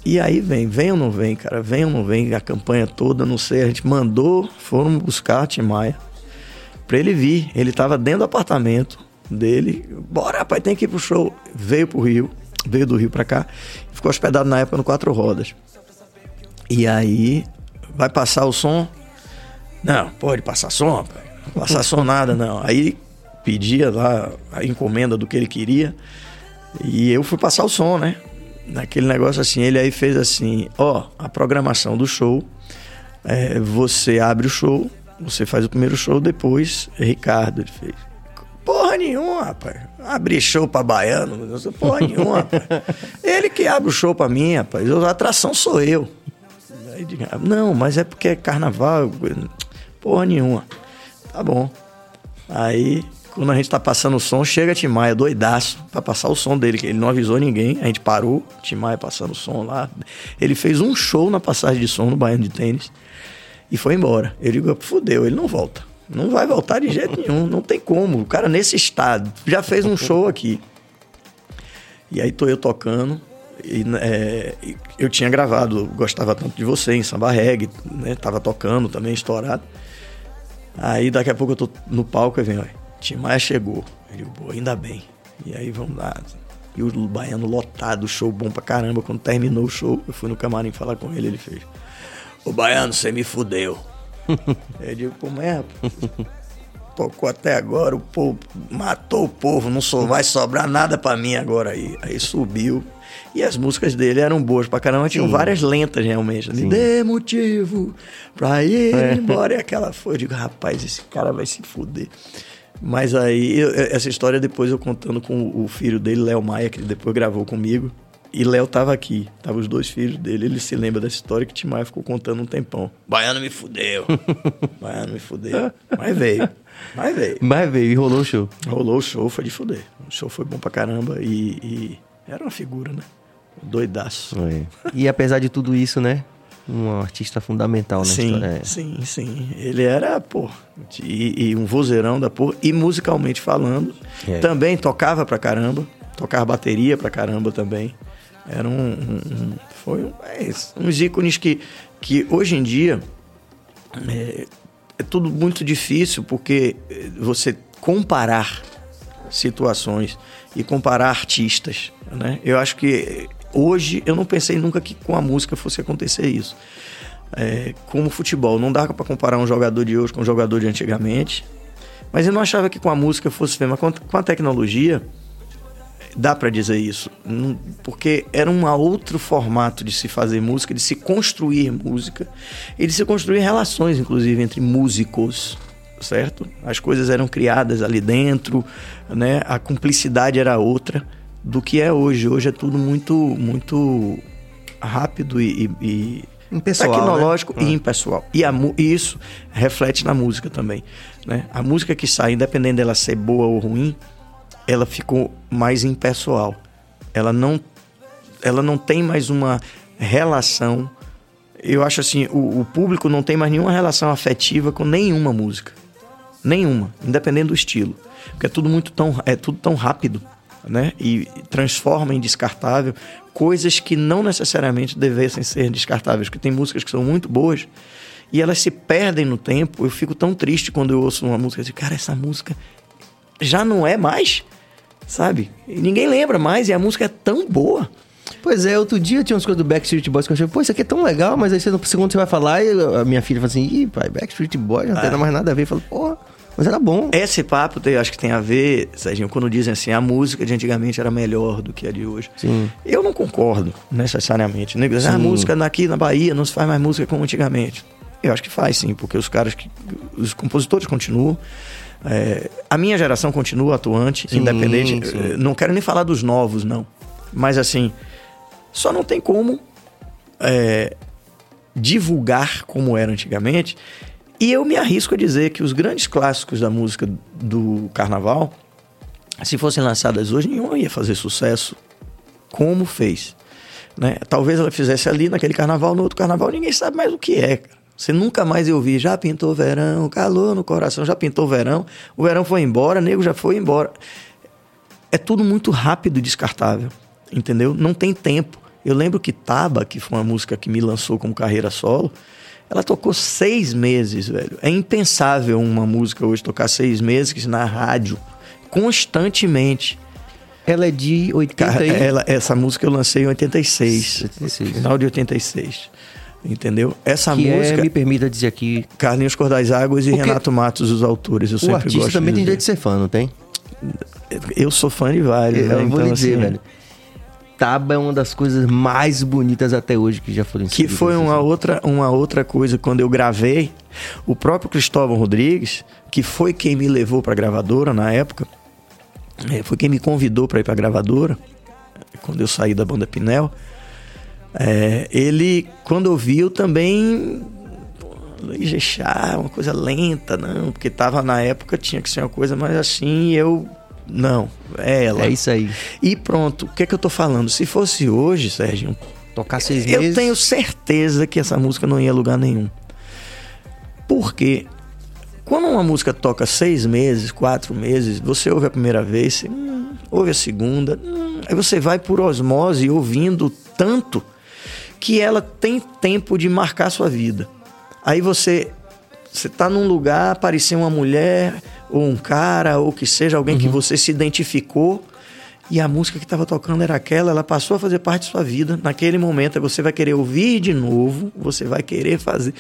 E aí vem, vem ou não vem, cara? Vem ou não vem, a campanha toda, não sei. A gente mandou, foram buscar a Tim Maia pra ele vir. Ele tava dentro do apartamento dele. Bora, rapaz, tem que ir pro show. Veio pro Rio, veio do Rio pra cá. Ficou hospedado na época no Quatro Rodas. E aí, vai passar o som? Não, pode passar som, rapaz. Não passar som nada, não. Aí pedia lá a encomenda do que ele queria. E eu fui passar o som, né? Naquele negócio assim, ele aí fez assim, ó, a programação do show. é, você abre o show, você faz o primeiro show, depois Ricardo ele fez. Porra nenhuma, rapaz. Abrir show pra baiano, não sei porra nenhuma, rapaz. (laughs) Ele que abre o show pra mim, rapaz. A atração sou eu. Aí, digo, "Ah, não, mas é porque é carnaval. Porra nenhuma. Tá bom. Aí Quando a gente tá passando o som, chega Tim Maia, doidaço, pra passar o som dele, que ele não avisou ninguém. A gente parou, Tim Maia passando o som lá. Ele fez um show na passagem de som no Baiano de Tênis e foi embora. Eu digo, fudeu, ele não volta. Não vai voltar de jeito nenhum, não tem como. O cara nesse estado já fez um show aqui. E aí tô eu tocando. E, é, eu tinha gravado, gostava tanto de você em samba reggae, né? Tava tocando também, estourado. Aí daqui a pouco eu tô no palco e vem, olha, Tim Maia chegou. Digo, pô, ainda bem. E aí vamos lá. E o baiano lotado, show bom pra caramba. Quando terminou o show, eu fui no camarim falar com ele, ele fez. Ô baiano, você me fudeu. (laughs) eu digo, como é? Tocou até agora, o povo matou o povo, não só vai sobrar nada para mim agora aí. Aí subiu. E as músicas dele eram boas pra caramba, tinham várias lentas realmente. Me dê motivo pra ir é. embora. E aquela foi. Eu digo, rapaz, esse cara vai se fuder. Mas aí, eu, essa história depois eu contando com o filho dele, Léo Maia, que depois gravou comigo. E Léo tava aqui, tava os dois filhos dele. Ele se lembra dessa história que o Timaya ficou contando um tempão. Baiano me fudeu. (laughs) Baiano me fudeu. Mas veio. Mas veio. Mas veio e rolou o show. Rolou o show, foi de fuder. O show foi bom pra caramba e, e era uma figura, né? Doidaço. E apesar de tudo isso, né? Um artista fundamental na sim, história. Sim, sim. Ele era, pô, e, e um vozeirão da porra. E musicalmente falando, é. também tocava pra caramba. Tocava bateria pra caramba também. Era um. um, foi um, é, uns ícones que, que hoje em dia é, é tudo muito difícil porque você comparar situações e comparar artistas. Né? Eu acho que hoje eu não pensei nunca que com a música fosse acontecer isso. É, como futebol, não dá para comparar um jogador de hoje com um jogador de antigamente. Mas eu não achava que com a música fosse mesmo. Com a tecnologia, dá para dizer isso. Porque era um outro formato de se fazer música, de se construir música e de se construir relações, inclusive, entre músicos certo? As coisas eram criadas ali dentro, né? A cumplicidade era outra do que é hoje. Hoje é tudo muito, muito rápido e, e impessoal, né? tecnológico né? e impessoal. E, a, e isso reflete na música também, né? A música que sai, independente dela ser boa ou ruim, ela ficou mais impessoal. Ela não, ela não tem mais uma relação. Eu acho assim, o, o público não tem mais nenhuma relação afetiva com nenhuma música. Nenhuma, independente do estilo. Porque é tudo muito tão, é tudo tão rápido, né? E transforma em descartável coisas que não necessariamente devessem ser descartáveis. Porque tem músicas que são muito boas e elas se perdem no tempo. Eu fico tão triste quando eu ouço uma música e digo, cara, essa música já não é mais, sabe? E ninguém lembra mais e a música é tão boa. Pois é, outro dia tinha umas coisas do Backstreet Boys que eu achei, pô, isso aqui é tão legal, mas aí você, no segundo você vai falar e a minha filha fala assim, ih, pai, Backstreet Boys não é. tem mais nada a ver. Eu falo, porra. Mas era bom. Esse papo eu acho que tem a ver, Serginho, quando dizem assim, a música de antigamente era melhor do que a de hoje. Sim. Eu não concordo necessariamente. Né? A música aqui na Bahia não se faz mais música como antigamente. Eu acho que faz sim, porque os caras, que, os compositores continuam. É, a minha geração continua atuante, sim, independente. Sim. Não quero nem falar dos novos, não. Mas assim, só não tem como é, divulgar como era antigamente e eu me arrisco a dizer que os grandes clássicos da música do carnaval, se fossem lançadas hoje, nenhuma ia fazer sucesso como fez. Né? Talvez ela fizesse ali naquele carnaval, no outro carnaval, ninguém sabe mais o que é. Você nunca mais eu vi, já pintou verão, calor no coração, já pintou verão, o verão foi embora, nego já foi embora. É tudo muito rápido e descartável, entendeu? Não tem tempo. Eu lembro que Taba, que foi uma música que me lançou como carreira solo, ela tocou seis meses, velho. É impensável uma música hoje tocar seis meses na rádio, constantemente. Ela é de 80 ela, Essa música eu lancei em 86. 86. Final de 86. Entendeu? Essa que é, música. É, me permita dizer aqui. Carlinhos Cordais Águas e Porque Renato Matos, os autores. Eu sempre gosto. O também tem direito de ser fã, não tem? Eu sou fã de vários. Eu, né? eu vou então, lhe dizer, assim, velho. Taba é uma das coisas mais bonitas até hoje que já foram Que foi uma outra, uma outra coisa quando eu gravei. O próprio Cristóvão Rodrigues, que foi quem me levou para a gravadora na época, é, foi quem me convidou para ir para a gravadora, quando eu saí da banda Pinel. É, ele, quando ouviu, também Ijexá, uma coisa lenta, não, porque tava na época, tinha que ser uma coisa mais assim, e eu. Não, é ela. É isso aí. E pronto, o que é que eu tô falando? Se fosse hoje, Sérgio, Tocar seis eu meses. tenho certeza que essa música não ia a lugar nenhum. Porque quando uma música toca seis meses, quatro meses, você ouve a primeira vez, você, hum, ouve a segunda, hum, aí você vai por osmose ouvindo tanto que ela tem tempo de marcar sua vida. Aí você você tá num lugar, apareceu uma mulher ou um cara ou que seja alguém que você se identificou e a música que estava tocando era aquela, ela passou a fazer parte de sua vida. Naquele momento você vai querer ouvir de novo, você vai querer fazer.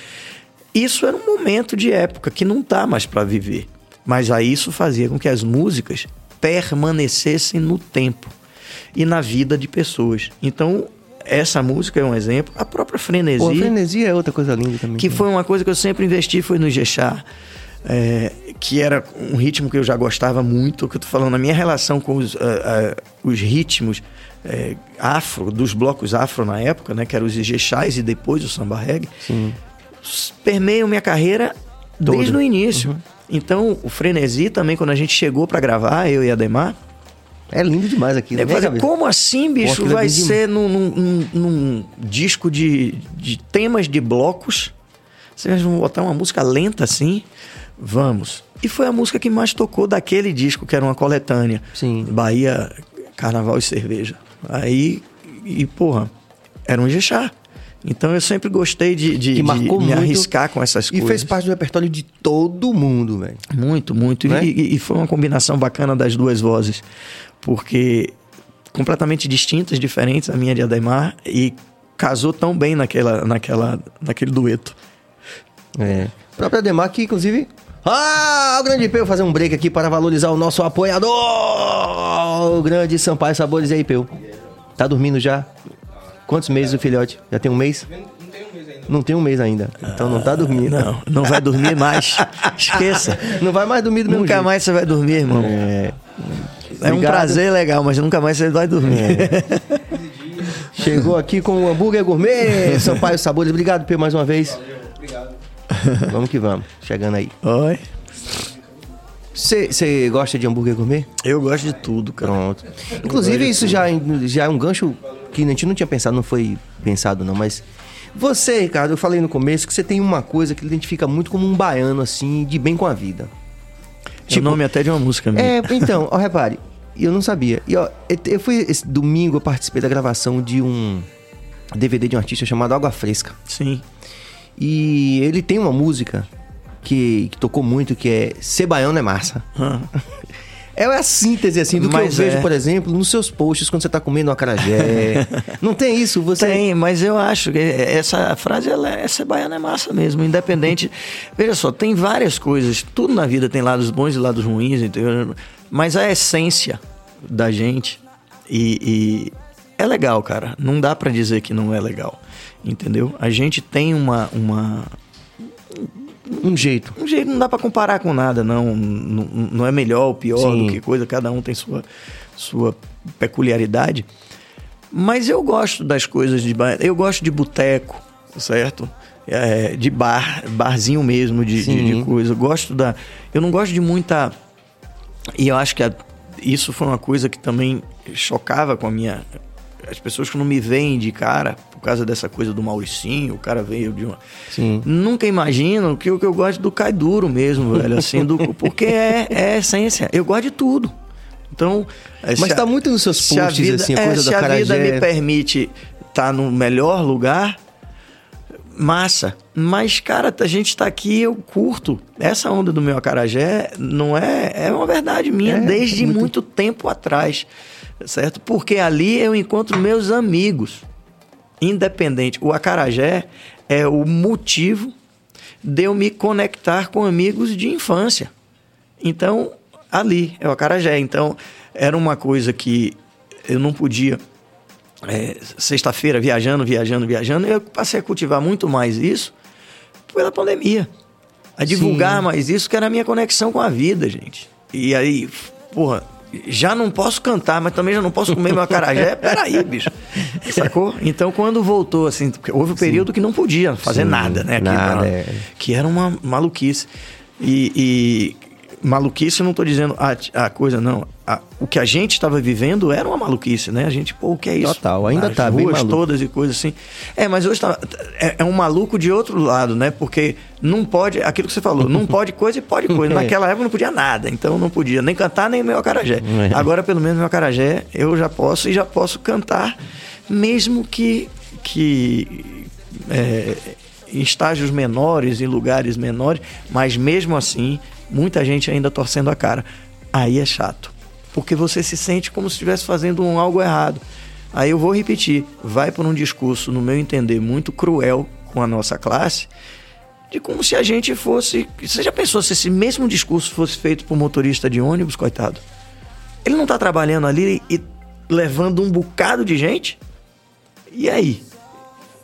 Isso era um momento de época que não tá mais para viver. Mas aí isso fazia com que as músicas permanecessem no tempo e na vida de pessoas. Então, essa música é um exemplo. A própria Frenesi, Pô, a frenesia é outra coisa linda também. que foi uma coisa que eu sempre investi, foi no Jexá. é, que era um ritmo que eu já gostava muito, que eu tô falando, a minha relação com os, ah, ah, os ritmos é, afro, dos blocos afro na época, né, que eram os Ijexás e depois o samba reggae, Sim. permeiam minha carreira desde o início. Então, o Frenesi também, quando a gente chegou para gravar, eu e Ademar, É lindo demais aquilo. eu né, como assim, bicho, é vai ser num, num- num- disco de, de temas de blocos? Vocês vão botar uma música lenta assim? Vamos. E foi a música que mais tocou daquele disco, que era uma coletânea. Sim. Bahia, Carnaval e Cerveja. Aí, e porra, era um Jexá. Então eu sempre gostei de, de- de me muito arriscar com essas E coisas. fez parte do repertório de todo mundo, velho. Muito, muito. Né? E, e- e foi uma combinação bacana das duas vozes. Porque completamente distintas, diferentes, a minha de Ademar, e casou tão bem naquela, naquela, naquele dueto. É. O próprio Ademar que, inclusive... Ah, o grande Peu fazer um break aqui para valorizar o nosso apoiador! O grande Sampaio Sabores e aí, Peu. Tá dormindo já? Quantos meses o filhote? Já tem um mês? Não tem um mês ainda. Então não tá dormindo. Não, não vai dormir mais. (laughs) Esqueça. Não vai mais dormir do Nunca jeito. mais você vai dormir, irmão. É. É um Obrigado. prazer legal, mas nunca mais você vai dormir. (laughs) Chegou aqui com o hambúrguer gourmet, (laughs) Sampaio Sabores. Obrigado, Peu, mais uma vez. (laughs) Vamos que vamos. Chegando aí. Oi. Você gosta de hambúrguer gourmet? Eu gosto de tudo, cara. Pronto. Inclusive, isso já, já é um gancho que a gente não tinha pensado, não foi pensado não, mas... Você, Ricardo, eu falei no começo que você tem uma coisa que identifica muito como um baiano, assim, de bem com a vida. Tipo, o nome até de uma música minha. É, então, ó, repare, eu não sabia. E ó, eu- eu fui esse domingo, eu participei da gravação de um DVD de um artista chamado Água Fresca. Sim. E ele tem uma música que, que tocou muito, que é Ser Baiano é Massa. Ah. (laughs) É a síntese, assim, do que Mas eu vejo, é. por exemplo, nos seus posts quando você tá comendo um acarajé. (laughs) não tem isso? Você... Tem, mas eu acho que essa frase, ela, é- essa baiana é massa mesmo, independente. (laughs) Veja só, tem várias coisas, tudo na vida tem lados bons e lados ruins, entendeu? Mas a essência da gente e, e é legal, cara. Não dá pra dizer que não é legal, entendeu? A gente tem uma, uma Um jeito. um jeito não dá pra comparar com nada, não. Não, não é melhor ou pior Sim. do que coisa, cada um tem sua, sua peculiaridade. Mas eu gosto das coisas de bar. Eu gosto de boteco, certo? É, de bar, barzinho mesmo, de, de, de coisa. Eu gosto da. Eu não gosto de muita. E eu acho que a- isso foi uma coisa que também chocava com a minha. As pessoas que não me veem de cara, por causa dessa coisa do Mauricinho, o cara veio de uma. Sim. Nunca imaginam que o que eu gosto do cai duro mesmo, velho. Assim, do, (laughs) porque é, é essência. Eu gosto de tudo. Então. Mas se a- tá muito nos seus se posts, vida, assim, a é, coisa se do a vida me permite estar no melhor lugar, massa. Mas, cara, a gente tá aqui, eu curto. Essa onda do meu acarajé não é. É uma verdade minha É, desde muito- muito tempo atrás. Certo? Porque ali eu encontro meus amigos. Independente. O acarajé é o motivo de eu me conectar com amigos de infância. Então, ali é o acarajé. Então, era uma coisa que eu não podia. é, Sexta-feira, viajando, viajando, viajando, eu passei a cultivar muito mais isso pela pandemia. A divulgar mais isso, que era a minha conexão com a vida, gente. E aí, porra, já não posso cantar, mas também já não posso comer meu acarajé. Peraí, bicho. Sacou? Então, quando voltou, assim, houve um período que não podia fazer Sim, nada, né? Que, nada, era, é. que era uma maluquice. E, e maluquice, eu não tô dizendo a, a coisa, não. A- o que a gente estava vivendo era uma maluquice, né? A gente, pô, o que é isso? Total, ainda As tá bem ruas maluco. todas e coisas assim. É, mas hoje tá, é, é um maluco de outro lado, né? Porque não pode, aquilo que você falou, não (laughs) pode coisa e pode coisa. É. Naquela época não podia nada, então não podia nem cantar nem meu acarajé. É. Agora, pelo menos meu acarajé, eu já posso e já posso cantar, mesmo que, que é, em estágios menores, em lugares menores, mas mesmo assim, muita gente ainda torcendo a cara. Aí é chato, porque você se sente como se estivesse fazendo um algo errado. Aí eu vou repetir, vai por um discurso, no meu entender, muito cruel com a nossa classe, de como se a gente fosse. Você já pensou se esse mesmo discurso fosse feito por motorista de ônibus, coitado? Ele não está trabalhando ali e levando um bocado de gente? E aí?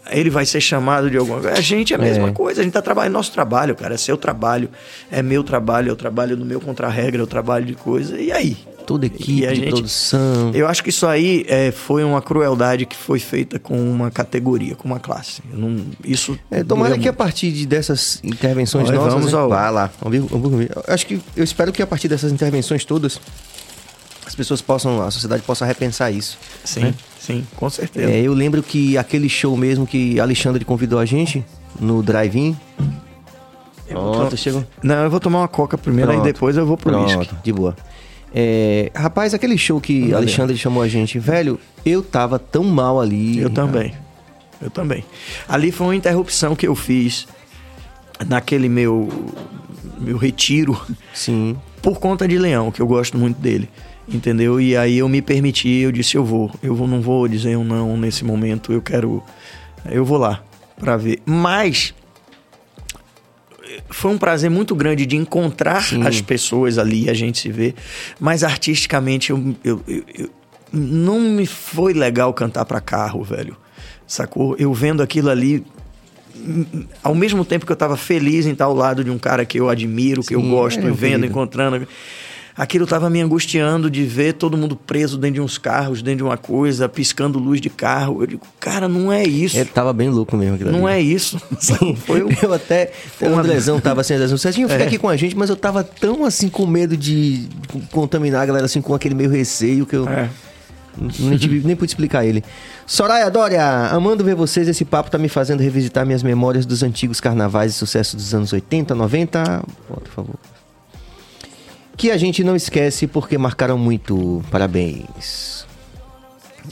Ele vai ser chamado de alguma coisa? A gente é a mesma É. coisa, a gente tá trabalhando nosso trabalho, cara. É seu trabalho, é meu trabalho, é o trabalho do meu contra-regra, é o trabalho de coisa. E aí? Toda equipe a de produção. Eu acho que isso aí é, foi uma crueldade que foi feita com uma categoria, com uma classe. Eu não, isso. É, tomara que a partir de dessas intervenções Olha, nossas. vamos né? ao- Vai lá. Vamos ver, vamos. Eu Acho que eu espero que a partir dessas intervenções todas as pessoas possam, a sociedade possa repensar isso. Sim, né? Sim, com certeza. É, eu lembro que aquele show mesmo que Alexandre convidou a gente no drive-in. Pronto, chegou. Não, eu vou tomar uma coca primeiro, Pronto. aí depois eu vou pro uísque. de boa. É, rapaz, aquele show que Valeu. Alexandre chamou a gente, velho, eu tava tão mal ali. Eu também. Eu também. Ali foi uma interrupção que eu fiz naquele meu, meu retiro Sim. por conta de Leão, que eu gosto muito dele. Entendeu? E aí eu me permiti, eu disse, eu vou. Eu vou, não vou dizer um não nesse momento, eu quero. Eu vou lá pra ver. Mas foi um prazer muito grande de encontrar Sim. as pessoas ali, a gente se vê. Mas artisticamente eu, eu- eu- eu- não me foi legal cantar pra carro, velho. Sacou? Eu vendo aquilo ali, ao mesmo tempo que eu tava feliz em estar ao lado de um cara que eu admiro, que eu Sim, gosto, é, vendo, encontrando. Aquilo tava me angustiando de ver todo mundo preso dentro de uns carros, dentro de uma coisa, piscando luz de carro. Eu digo, cara, não é isso. Ele tava bem louco mesmo. Não ali. é isso. (laughs) Foi um... Eu até. Foi o uma- Andrezão tava assim, Andrezão. Cezinho fica É. aqui com a gente, mas eu tava tão assim com medo de contaminar a galera assim com aquele meio receio que eu É. nem, nem pude explicar ele. Soraya Dória, amando ver vocês, esse papo tá me fazendo revisitar minhas memórias dos antigos carnavais e sucessos dos anos 80, 90. Bota, por favor. Que a gente não esquece porque marcaram muito. Parabéns.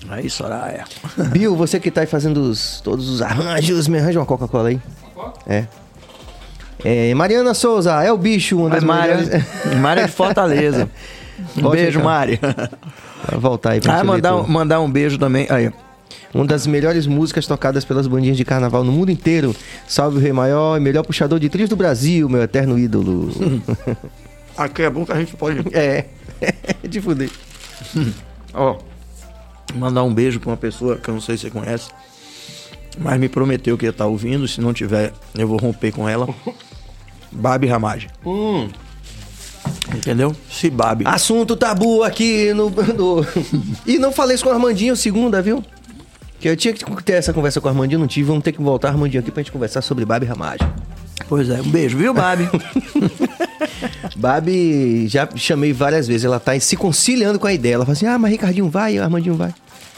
Aí, Soraya. (laughs) Bill, você que tá aí fazendo os- todos os arranjos, me arranja uma Coca-Cola aí. É. É, Mariana Souza, é o bicho, uma das Mária, melhores- (laughs) Mária de Fortaleza. Um (laughs) Pode beijo, ficar. Mária. Vai voltar aí pra Ah, mandar, um- mandar um beijo também. Aí. Uma das melhores músicas tocadas pelas bandinhas de carnaval no mundo inteiro. Salve o Rei Maior e melhor puxador de trilhos do Brasil, meu eterno ídolo. Aqui é bom que a gente pode. é, (laughs) de fuder. Ó, mandar um beijo pra uma pessoa que eu não sei se você conhece, mas me prometeu que ia estar ouvindo. Se não tiver, eu vou romper com ela. Babi Ramage. Entendeu? Se Babi. Assunto tabu aqui no, no- E não falei isso com o Armandinho segunda, viu? Que eu tinha que ter essa conversa com o Armandinho, não tive. Vamos ter que voltar, Armandinho, aqui pra gente conversar sobre Babi Ramagem. Pois é, um beijo, viu, Babi? (laughs) Babi, já chamei várias vezes, ela tá se conciliando com a ideia. Ela fala assim: ah, mas Ricardinho vai, Armandinho vai.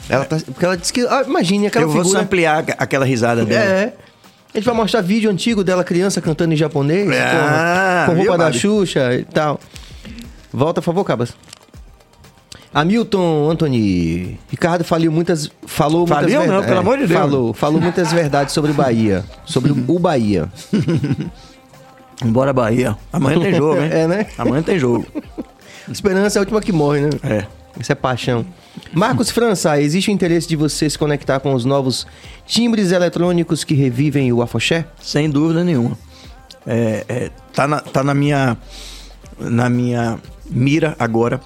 Ela tá, porque ela disse que. Ah, imagine aquela eu vou figura. ampliar aquela risada dela. É. A gente vai mostrar vídeo antigo dela criança cantando em japonês, Ah, com, com roupa viu, da Babi? Xuxa e tal. Volta, por favor, Cabas. Hamilton Anthony. Ricardo falou muitas. Falou muitas Faliu não, pelo amor de Deus. Falou, falou muitas (laughs) verdades sobre o Bahia. Sobre o Bahia. (laughs) Embora Bahia. Amanhã tem jogo, hein? (laughs) É, né? Amanhã tem jogo. Esperança é a última que morre, né? É. Isso é paixão. Marcos França, existe o interesse de você se conectar com os novos timbres eletrônicos que revivem o afoxé? Sem dúvida nenhuma. É, é, tá na, tá na minha na minha mira agora.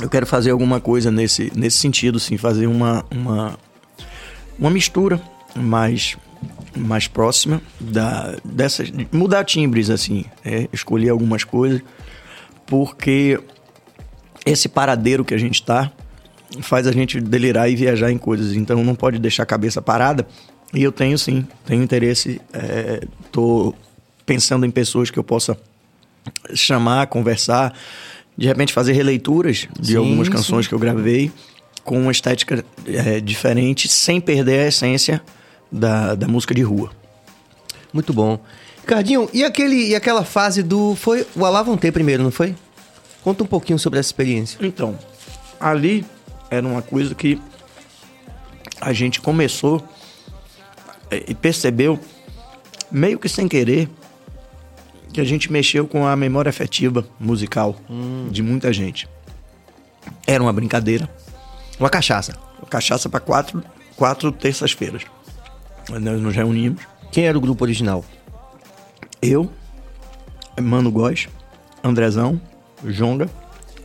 Eu quero fazer alguma coisa nesse, nesse sentido, sim, fazer uma, uma, uma mistura mais, mais próxima da, dessas. Mudar timbres, assim. é, escolher algumas coisas, porque esse paradeiro que a gente tá faz a gente delirar e viajar em coisas. Então não pode deixar a cabeça parada. E eu tenho sim, tenho interesse. É, tô pensando em pessoas que eu possa chamar, conversar, de repente fazer releituras de Sim, algumas canções sim. que eu gravei com uma estética é, diferente, sem perder a essência da, da música de rua. Muito bom. Ricardinho, e, aquele, e aquela fase do. Foi o Alavante primeiro, não foi? Conta um pouquinho sobre essa experiência. Então, ali era uma coisa que a gente começou eh, e percebeu, meio que sem querer, que a gente mexeu com a memória afetiva musical de muita gente. Era uma brincadeira. Uma cachaça. Cachaça para quatro, quatro terças-feiras. Nós nos reunimos. Quem era o grupo original? Eu, Mano Góes, Andrezão, Jonga,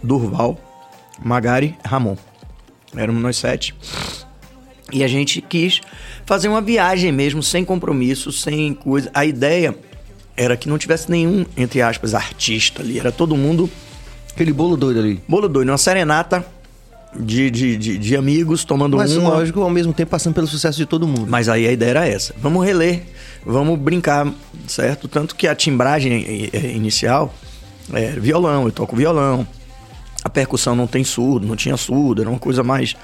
Durval, Magari, Ramon. Éramos nós sete. E a gente quis fazer uma viagem mesmo, sem compromisso, sem coisa. A ideia era que não tivesse nenhum, entre aspas, artista ali. Era todo mundo Aquele bolo doido ali. bolo doido, uma serenata de, de, de, de amigos tomando Mas uma. lógico, ao mesmo tempo passando pelo sucesso de todo mundo. Mas aí a ideia era essa. Vamos reler, vamos brincar, certo? Tanto que a timbragem eh, eh, inicial é violão, eu toco violão. A percussão não tem surdo, não tinha surdo, era uma coisa mais.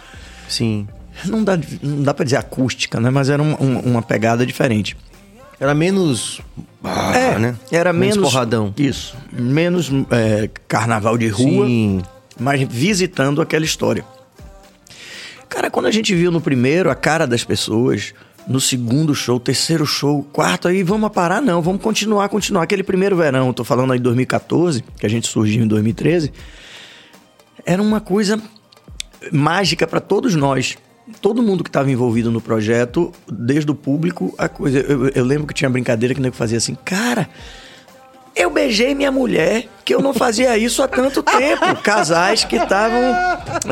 Sim. Não dá, não dá pra dizer acústica, né? Mas era um- um- uma pegada diferente. Era menos. Ah, é, né? era menos. porradão. Isso. Menos é, carnaval de rua, Sim. mas visitando aquela história. Cara, quando a gente viu no primeiro a cara das pessoas, no segundo show, terceiro show, quarto, aí vamos parar? Não, vamos continuar, continuar. Aquele primeiro verão, tô falando aí de 2014, que a gente surgiu em 2013, era uma coisa mágica para todos nós. Todo mundo que estava envolvido no projeto, desde o público, a coisa. Eu, eu lembro que tinha brincadeira que o nego fazia assim, cara. Eu beijei minha mulher, que eu não fazia isso há tanto tempo. (laughs) Casais que estavam.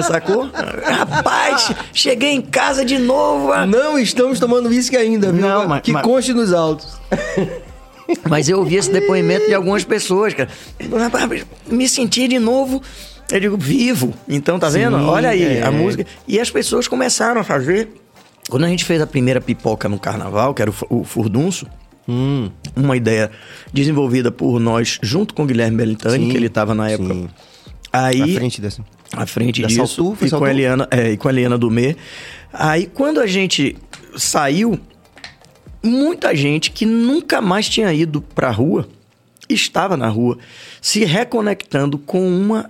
Sacou? Rapaz, cheguei em casa de novo. a- Não estamos tomando uísque ainda, viu? Não, mas- que mas- conste nos autos. Mas eu ouvi esse depoimento de algumas pessoas, cara. Me senti de novo, eu digo, vivo. Então, tá vendo? Sim, Olha aí, é. a música. E as pessoas começaram a fazer. Quando a gente fez a primeira pipoca no carnaval, que era o o furdunço, Hum, uma ideia desenvolvida por nós, junto com o Guilherme Bellintani, Sim, que ele estava na época. sim. Aí, à frente dessa. à frente Da disso Saltu, e com, a Eliana, é, e com a Eliana Dumê. Aí quando a gente saiu, muita gente que nunca mais tinha ido pra rua estava na rua, se reconectando com uma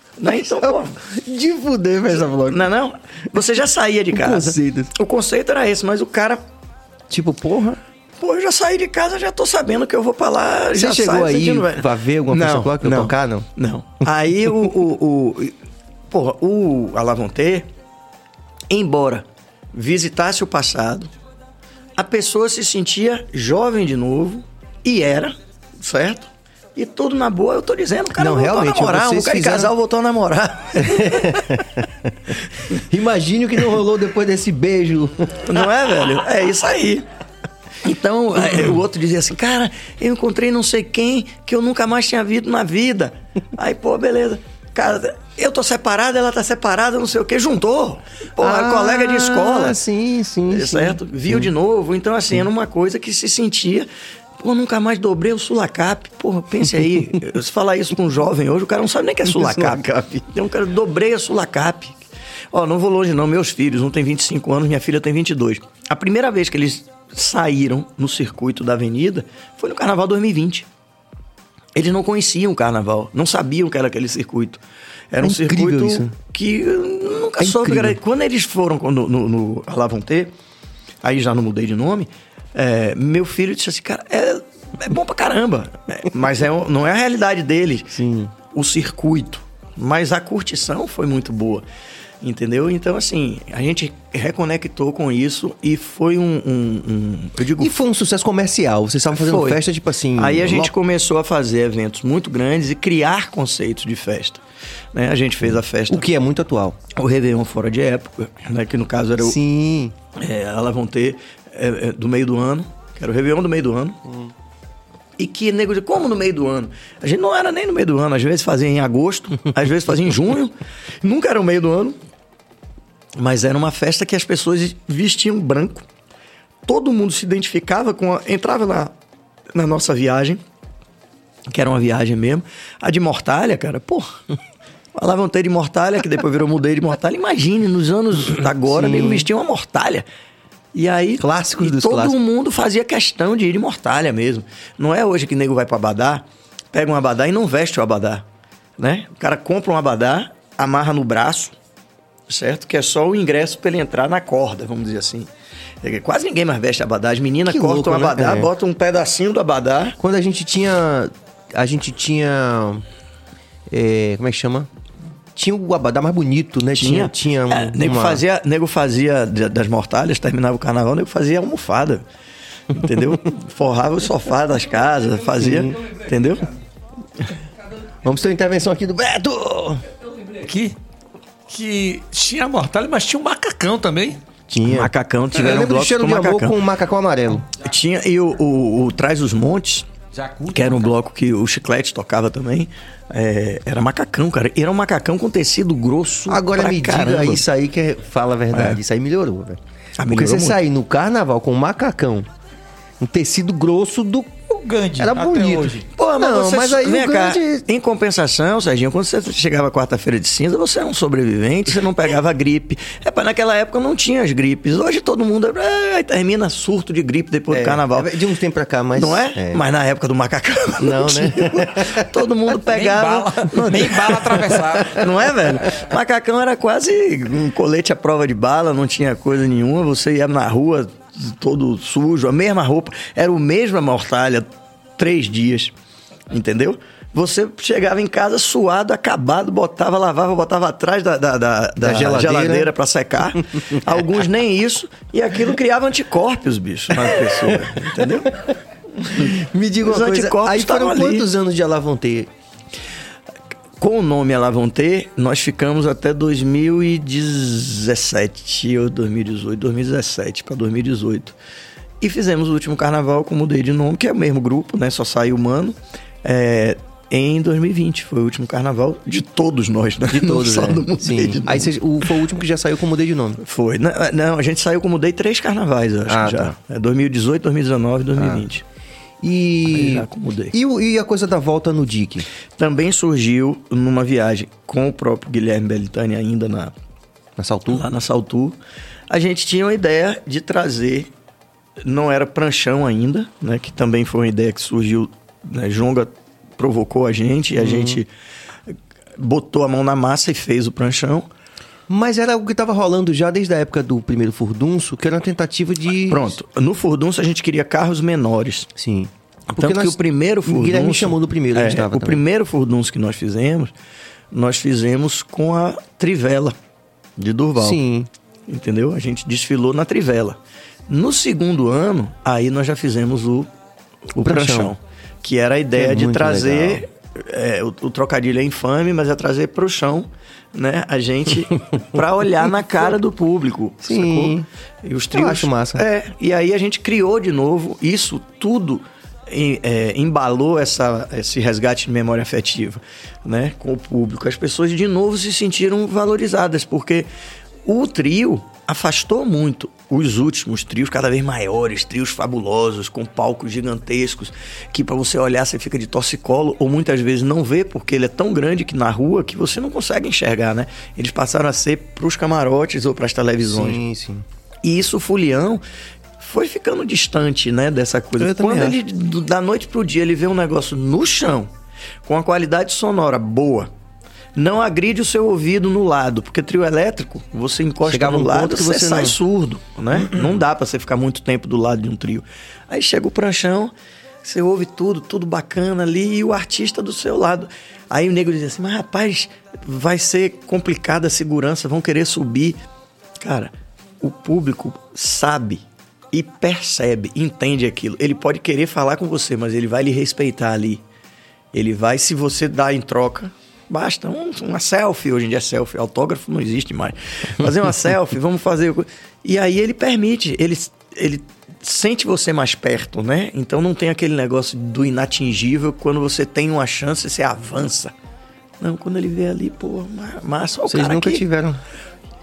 o não que. Não que que. Que que que-? Então, pô, De fuder, Festa Flock. não não? Você já saía de O casa. conceito. O conceito era esse, mas o cara Tipo, porra. Pô, eu já saí de casa, já tô sabendo que eu vou pra lá. Você já chegou saio aí sentindo pra ver alguma Festa Flock ou tocar, não? Não. Aí o. o, o porra, o Alavonte, embora visitasse o passado, a pessoa se sentia jovem de novo, e era, certo? E tudo na boa, eu tô dizendo, o cara Não, voltou realmente, a namorar, um vocês cara fizeram- casal voltou a namorar. (laughs) Imagine o que não rolou depois desse beijo. Não é, velho? É isso aí. Então, o outro dizia assim, cara, eu encontrei não sei quem que eu nunca mais tinha visto na vida. Aí, pô, beleza. Cara, eu tô separado, ela tá separada, não sei o quê. Juntou. Pô, Ah, colega de escola. Sim, sim. sim. certo? Viu de novo. Então, assim, era uma coisa que se sentia. Pô, nunca mais dobrei o sulacap. Porra, pense aí. (laughs) Se falar isso com um jovem hoje, o cara não sabe nem o que é sulacap. Sulacap. Então, o cara, dobrei a sulacap. Ó, não vou longe não, meus filhos, um tem 25 anos, minha filha tem 22. A primeira vez que eles saíram no circuito da avenida foi no Carnaval 2020. Eles não conheciam o Carnaval, não sabiam que era aquele circuito. Era É um circuito isso. que eu nunca É soube. Quando eles foram no, no, no Alavonte, aí já não mudei de nome, é, meu filho disse assim, cara, é, é bom pra caramba, é, mas é, não é a realidade deles. Sim. O circuito. Mas a curtição foi muito boa. Entendeu? Então, assim, a gente reconectou com isso e foi um. um- um- eu digo. E foi um sucesso comercial. Vocês estavam fazendo Foi. festa, tipo assim. Aí a gente começou a fazer eventos muito grandes e criar conceitos de festa. né? A gente fez a festa, O que é muito atual. o Réveillon fora de época, né? que no caso era o, Sim. é, a Lavonte é, é, do meio do ano, que era o Réveillon do meio do ano. E que nego de como no meio do ano? A gente não era nem no meio do ano, às vezes fazia em agosto, (laughs) às vezes fazia em junho, nunca era o meio do ano. Mas era uma festa que as pessoas vestiam branco. Todo mundo se identificava com a, entrava na, na nossa viagem, que era uma viagem mesmo. A de Mortalha, cara, pô. (laughs) A Lavonte de Mortalha, que depois virou Mudei de Mortalha. Imagine, nos anos agora, nego vestia uma mortalha. E aí. Clássicos e dos todo clássicos. mundo fazia questão de ir de mortalha mesmo. Não é hoje que nego vai pro abadá, pega um abadá e não veste o abadá. Né? O cara compra um abadá, amarra no braço, certo? Que é só o ingresso pra ele entrar na corda, vamos dizer assim. É, Quase ninguém mais veste abadá. As meninas Que cortam o louco, né? abadá, É. botam um pedacinho do abadá. Quando a gente tinha. A gente tinha. é, como é que chama? Tinha o abadá mais bonito, né? Tinha, tinha um, É, nego, uma- fazia, nego fazia da- das mortalhas, terminava o carnaval, nego fazia almofada. Entendeu? (laughs) Forrava o sofá das casas, fazia. Entendeu? Vamos ter uma intervenção aqui do Beto! Aqui, que tinha a mortalha, mas tinha um macacão também. Tinha. Macacão, Eu tiveram lembro do blocos cheiro com de amor macacão. com o macacão amarelo. Tinha, e o, o, o Traz os Montes, que era um bloco que o Chiclete tocava também, é, era macacão, cara. E era um macacão com tecido grosso Agora pra me caramba. diga isso aí que é- fala a verdade. É. Isso aí melhorou, velho. Ah, Porque melhorou você muito. sair no carnaval com um macacão, um tecido grosso do. O Gandhi, Era até bonito. hoje. Pô, mas, Não, você, mas aí vem o cá, grande- em compensação, Serginho, quando você chegava quarta-feira de cinza, você era um sobrevivente, você não pegava (laughs) gripe. É, pá, naquela época não tinha as gripes. Hoje todo mundo é, termina surto de gripe depois É, do carnaval. é de uns tempos pra cá, mas. não é? Mas na época do macacão. (laughs) Não, né? tinha. (laughs) Todo mundo pegava. Nem bala, nem bala atravessada. Não é, velho? Macacão era quase um colete à prova de bala, não tinha coisa nenhuma. Você ia na rua todo sujo, a mesma roupa, era o mesma mortalha, três dias. Entendeu? Você chegava em casa suado, acabado, botava, lavava, botava atrás da, da, da- da geladeira. geladeira, para secar. Alguns nem isso. E aquilo criava anticorpos, bicho, na pessoa. Entendeu? Me diga Os uma coisa. Aí foram ali. quantos anos de Alavonte? Com o nome Alavonte, nós ficamos até 2017 ou 2018, 2017 para 2018. E fizemos o último carnaval com Mudei de Nome, que é o mesmo grupo, né? Só saiu humano. É, em 2020, foi o último carnaval de todos nós, né? De todos, só né? do Mudei de Nome. Aí o, foi o último que já saiu com mudei de nome. Foi. Não, não, a gente saiu com Mudei três carnavais, eu acho Ah, que já. tá. É 2018, 2019 e 2020. E. E, e a coisa da volta no DIC? Também surgiu numa viagem com o próprio Guilherme Belitani ainda na, Na Saltu? lá na Saltu, a gente tinha uma ideia de trazer, não era pranchão ainda, né? Que também foi uma ideia que surgiu, né? Jonga provocou a gente e Uhum. a gente botou a mão na massa e fez o pranchão. Mas era o que tava rolando já desde a época do primeiro furdunço, que era uma tentativa de. Pronto, no Furdunço a gente queria carros menores. Sim. Tanto que o primeiro O furdunço... Guilherme chamou no primeiro, a é, O também. primeiro furdunço que nós fizemos, nós fizemos com a Trivela de Durval. Sim. Entendeu? A gente desfilou na Trivela. No segundo ano, aí nós já fizemos o, o pranchão. pranchão. Que era a ideia Que é de trazer. é, o, o trocadilho é infame, mas é trazer pro chão, né? A gente (laughs) pra olhar na cara do público. Sim. sacou? E os Eu trios, acho massa. É, e aí a gente criou de novo isso tudo. em- é, embalou essa, esse resgate de memória afetiva né, com o público. As pessoas de novo se sentiram valorizadas, porque o trio afastou muito os últimos trios cada vez maiores, trios fabulosos, com palcos gigantescos, que para você olhar você fica de torcicolo, ou muitas vezes não vê, porque ele é tão grande que na rua que você não consegue enxergar, né? Eles passaram a ser pros camarotes ou pras televisões. Sim, sim. E isso, o Fulião, foi ficando distante, né, dessa coisa. Quando acho. ele, do- da noite pro dia, ele vê um negócio no chão, com a qualidade sonora boa, não agride o seu ouvido no lado, porque trio elétrico, você encosta Chegava no um lado que você, você sai não- surdo, né? Não dá pra você ficar muito tempo do lado de um trio. Aí chega o pranchão, Você ouve tudo, tudo bacana ali e o artista do seu lado. Aí o nego diz assim: Mas rapaz, vai ser complicada a segurança, vão querer subir. Cara, o público sabe e percebe, entende aquilo. Ele pode querer falar com você, mas ele vai lhe respeitar ali. Ele vai, se você dá em troca, basta um- uma selfie. Hoje em dia é selfie, autógrafo não existe mais. Fazer uma (laughs) selfie, vamos fazer. E aí ele permite, ele, ele sente você mais perto, né? Então não tem aquele negócio do inatingível. Quando você tem uma chance, você avança. Não, quando ele vê ali, pô, ma- massa, Vocês nunca aqui. tiveram.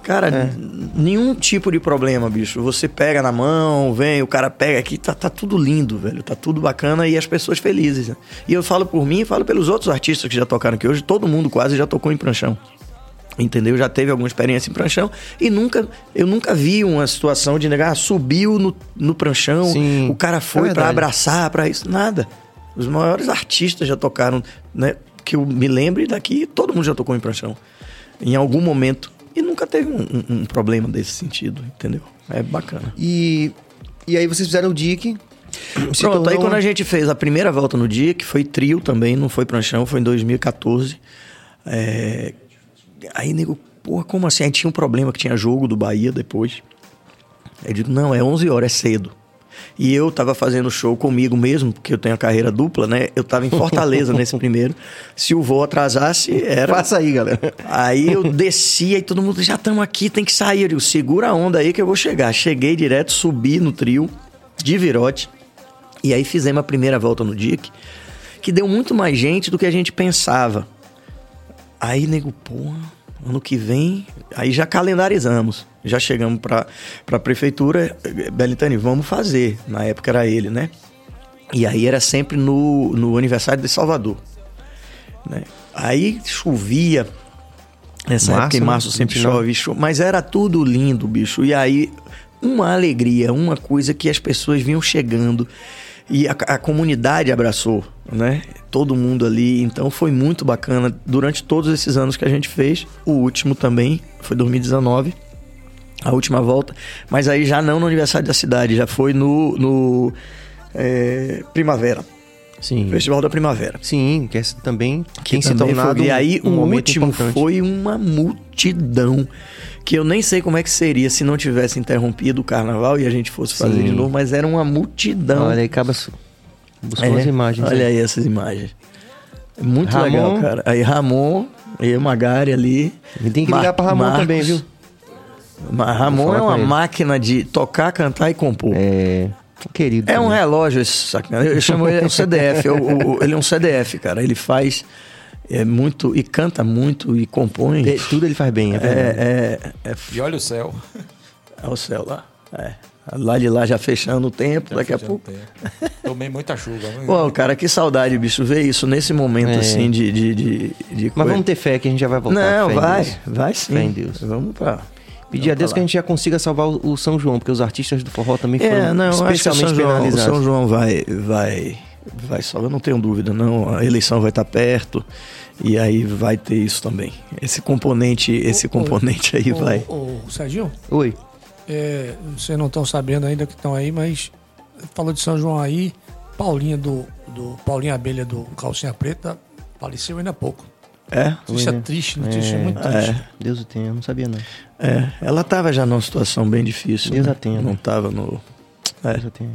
Cara, É. nenhum tipo de problema, bicho. Você pega na mão, vem, o cara pega aqui, tá, tá tudo lindo, velho. Tá tudo bacana e as pessoas felizes. né? E eu falo por mim e falo pelos outros artistas que já tocaram aqui hoje. Todo mundo quase já tocou em pranchão. Entendeu? Já teve alguma experiência em pranchão e nunca, eu nunca vi uma situação de negar, ah, subiu no, no pranchão, Sim, o cara é foi pra verdade. abraçar, pra isso, nada. Os maiores artistas já tocaram, né? Que eu me lembre daqui, todo mundo já tocou em pranchão. Em algum momento. E nunca teve um, um- um problema desse sentido, entendeu? É bacana. E, e aí vocês fizeram o DIC. Pronto, aí tornou- quando a gente fez a primeira volta no dia, que foi trio também, não foi pranchão, foi em 2014. É... Aí, nego, porra, como assim? Aí tinha um problema que tinha jogo do Bahia depois. Eu digo, não, é 11 horas, é cedo. E eu tava fazendo show comigo mesmo, porque eu tenho a carreira dupla, né? Eu tava em Fortaleza nesse (laughs) primeiro. Se o voo atrasasse, era. Passa aí, galera. Aí eu descia e todo mundo, já estamos aqui, tem que sair. Eu digo, segura a onda aí que eu vou chegar. Cheguei direto, subi no trio, de virote. E aí fizemos a primeira volta no DIC, que deu muito mais gente do que a gente pensava. Aí, nego, pô, ano que vem, aí já calendarizamos. Já chegamos pra, pra prefeitura, Belitani, vamos fazer. Na época era ele, né? E aí era sempre no, no aniversário de Salvador. né? Aí chovia. Nessa Março, época em né? março sempre 29. chove, chove, mas era tudo lindo, bicho. E aí, uma alegria, uma coisa que as pessoas vinham chegando e a, a comunidade abraçou, né? Todo mundo ali. Então foi muito bacana durante todos esses anos que a gente fez. O último também foi 2019 a última volta, mas aí já não no aniversário da cidade, já foi no, no é, Primavera, Sim. Festival da Primavera. Sim, que é também tem se tornado foi- E aí um o momento último importante. foi uma multidão que eu nem sei como é que seria se não tivesse interrompido o carnaval e a gente fosse fazer Sim. de novo, mas era uma multidão. Olha aí, Cabas buscou É, as imagens. Olha né? aí essas imagens. É Muito Ramon. legal, cara. Aí Ramon, eu, Magari ali. E tem que ligar Mar- pra Ramon Marcos. também, viu? Ma- Ramon é uma máquina de tocar, cantar e compor. É. Querido. É um também. relógio esse sacanagem. Eu chamo ele um CDF. é o- o- ele é um CDF, cara. Ele faz é muito e canta muito e compõe. É, Tudo ele faz bem, é. É, é, é, E olha o céu. (laughs) é o céu lá. É. Lá de lá já fechando o tempo, daqui a Já pouco. tem. Tomei muita chuva. Pô, cara, que saudade, bicho, ver isso nesse momento É. assim de. de, de, de Mas coisa. vamos ter fé que a gente já vai voltar. Não, Fé em vai, Deus. vai sim. Fé em Deus. Vamos pra. Pedir a Deus que a gente já consiga salvar o, São João, porque os artistas do forró também foram É, não, acho que o especialmente São João, o. São João vai, vai, vai só, eu não tenho dúvida, não. A eleição vai estar perto e aí vai ter isso também. Esse componente, esse Ô, ô, componente aí Ô, vai. Ô, Serginho, Oi. é, vocês não estão sabendo ainda que estão aí, mas falou de São João aí, Paulinha do, do Paulinha Abelha do Calcinha Preta faleceu ainda há pouco. É, Notícia né? triste, notícia É. muito triste. Deus o tenha, eu não sabia não. é. Ela tava já numa situação bem difícil. Deus né? a tenha, Não né? tava no. É. Deus o tenha.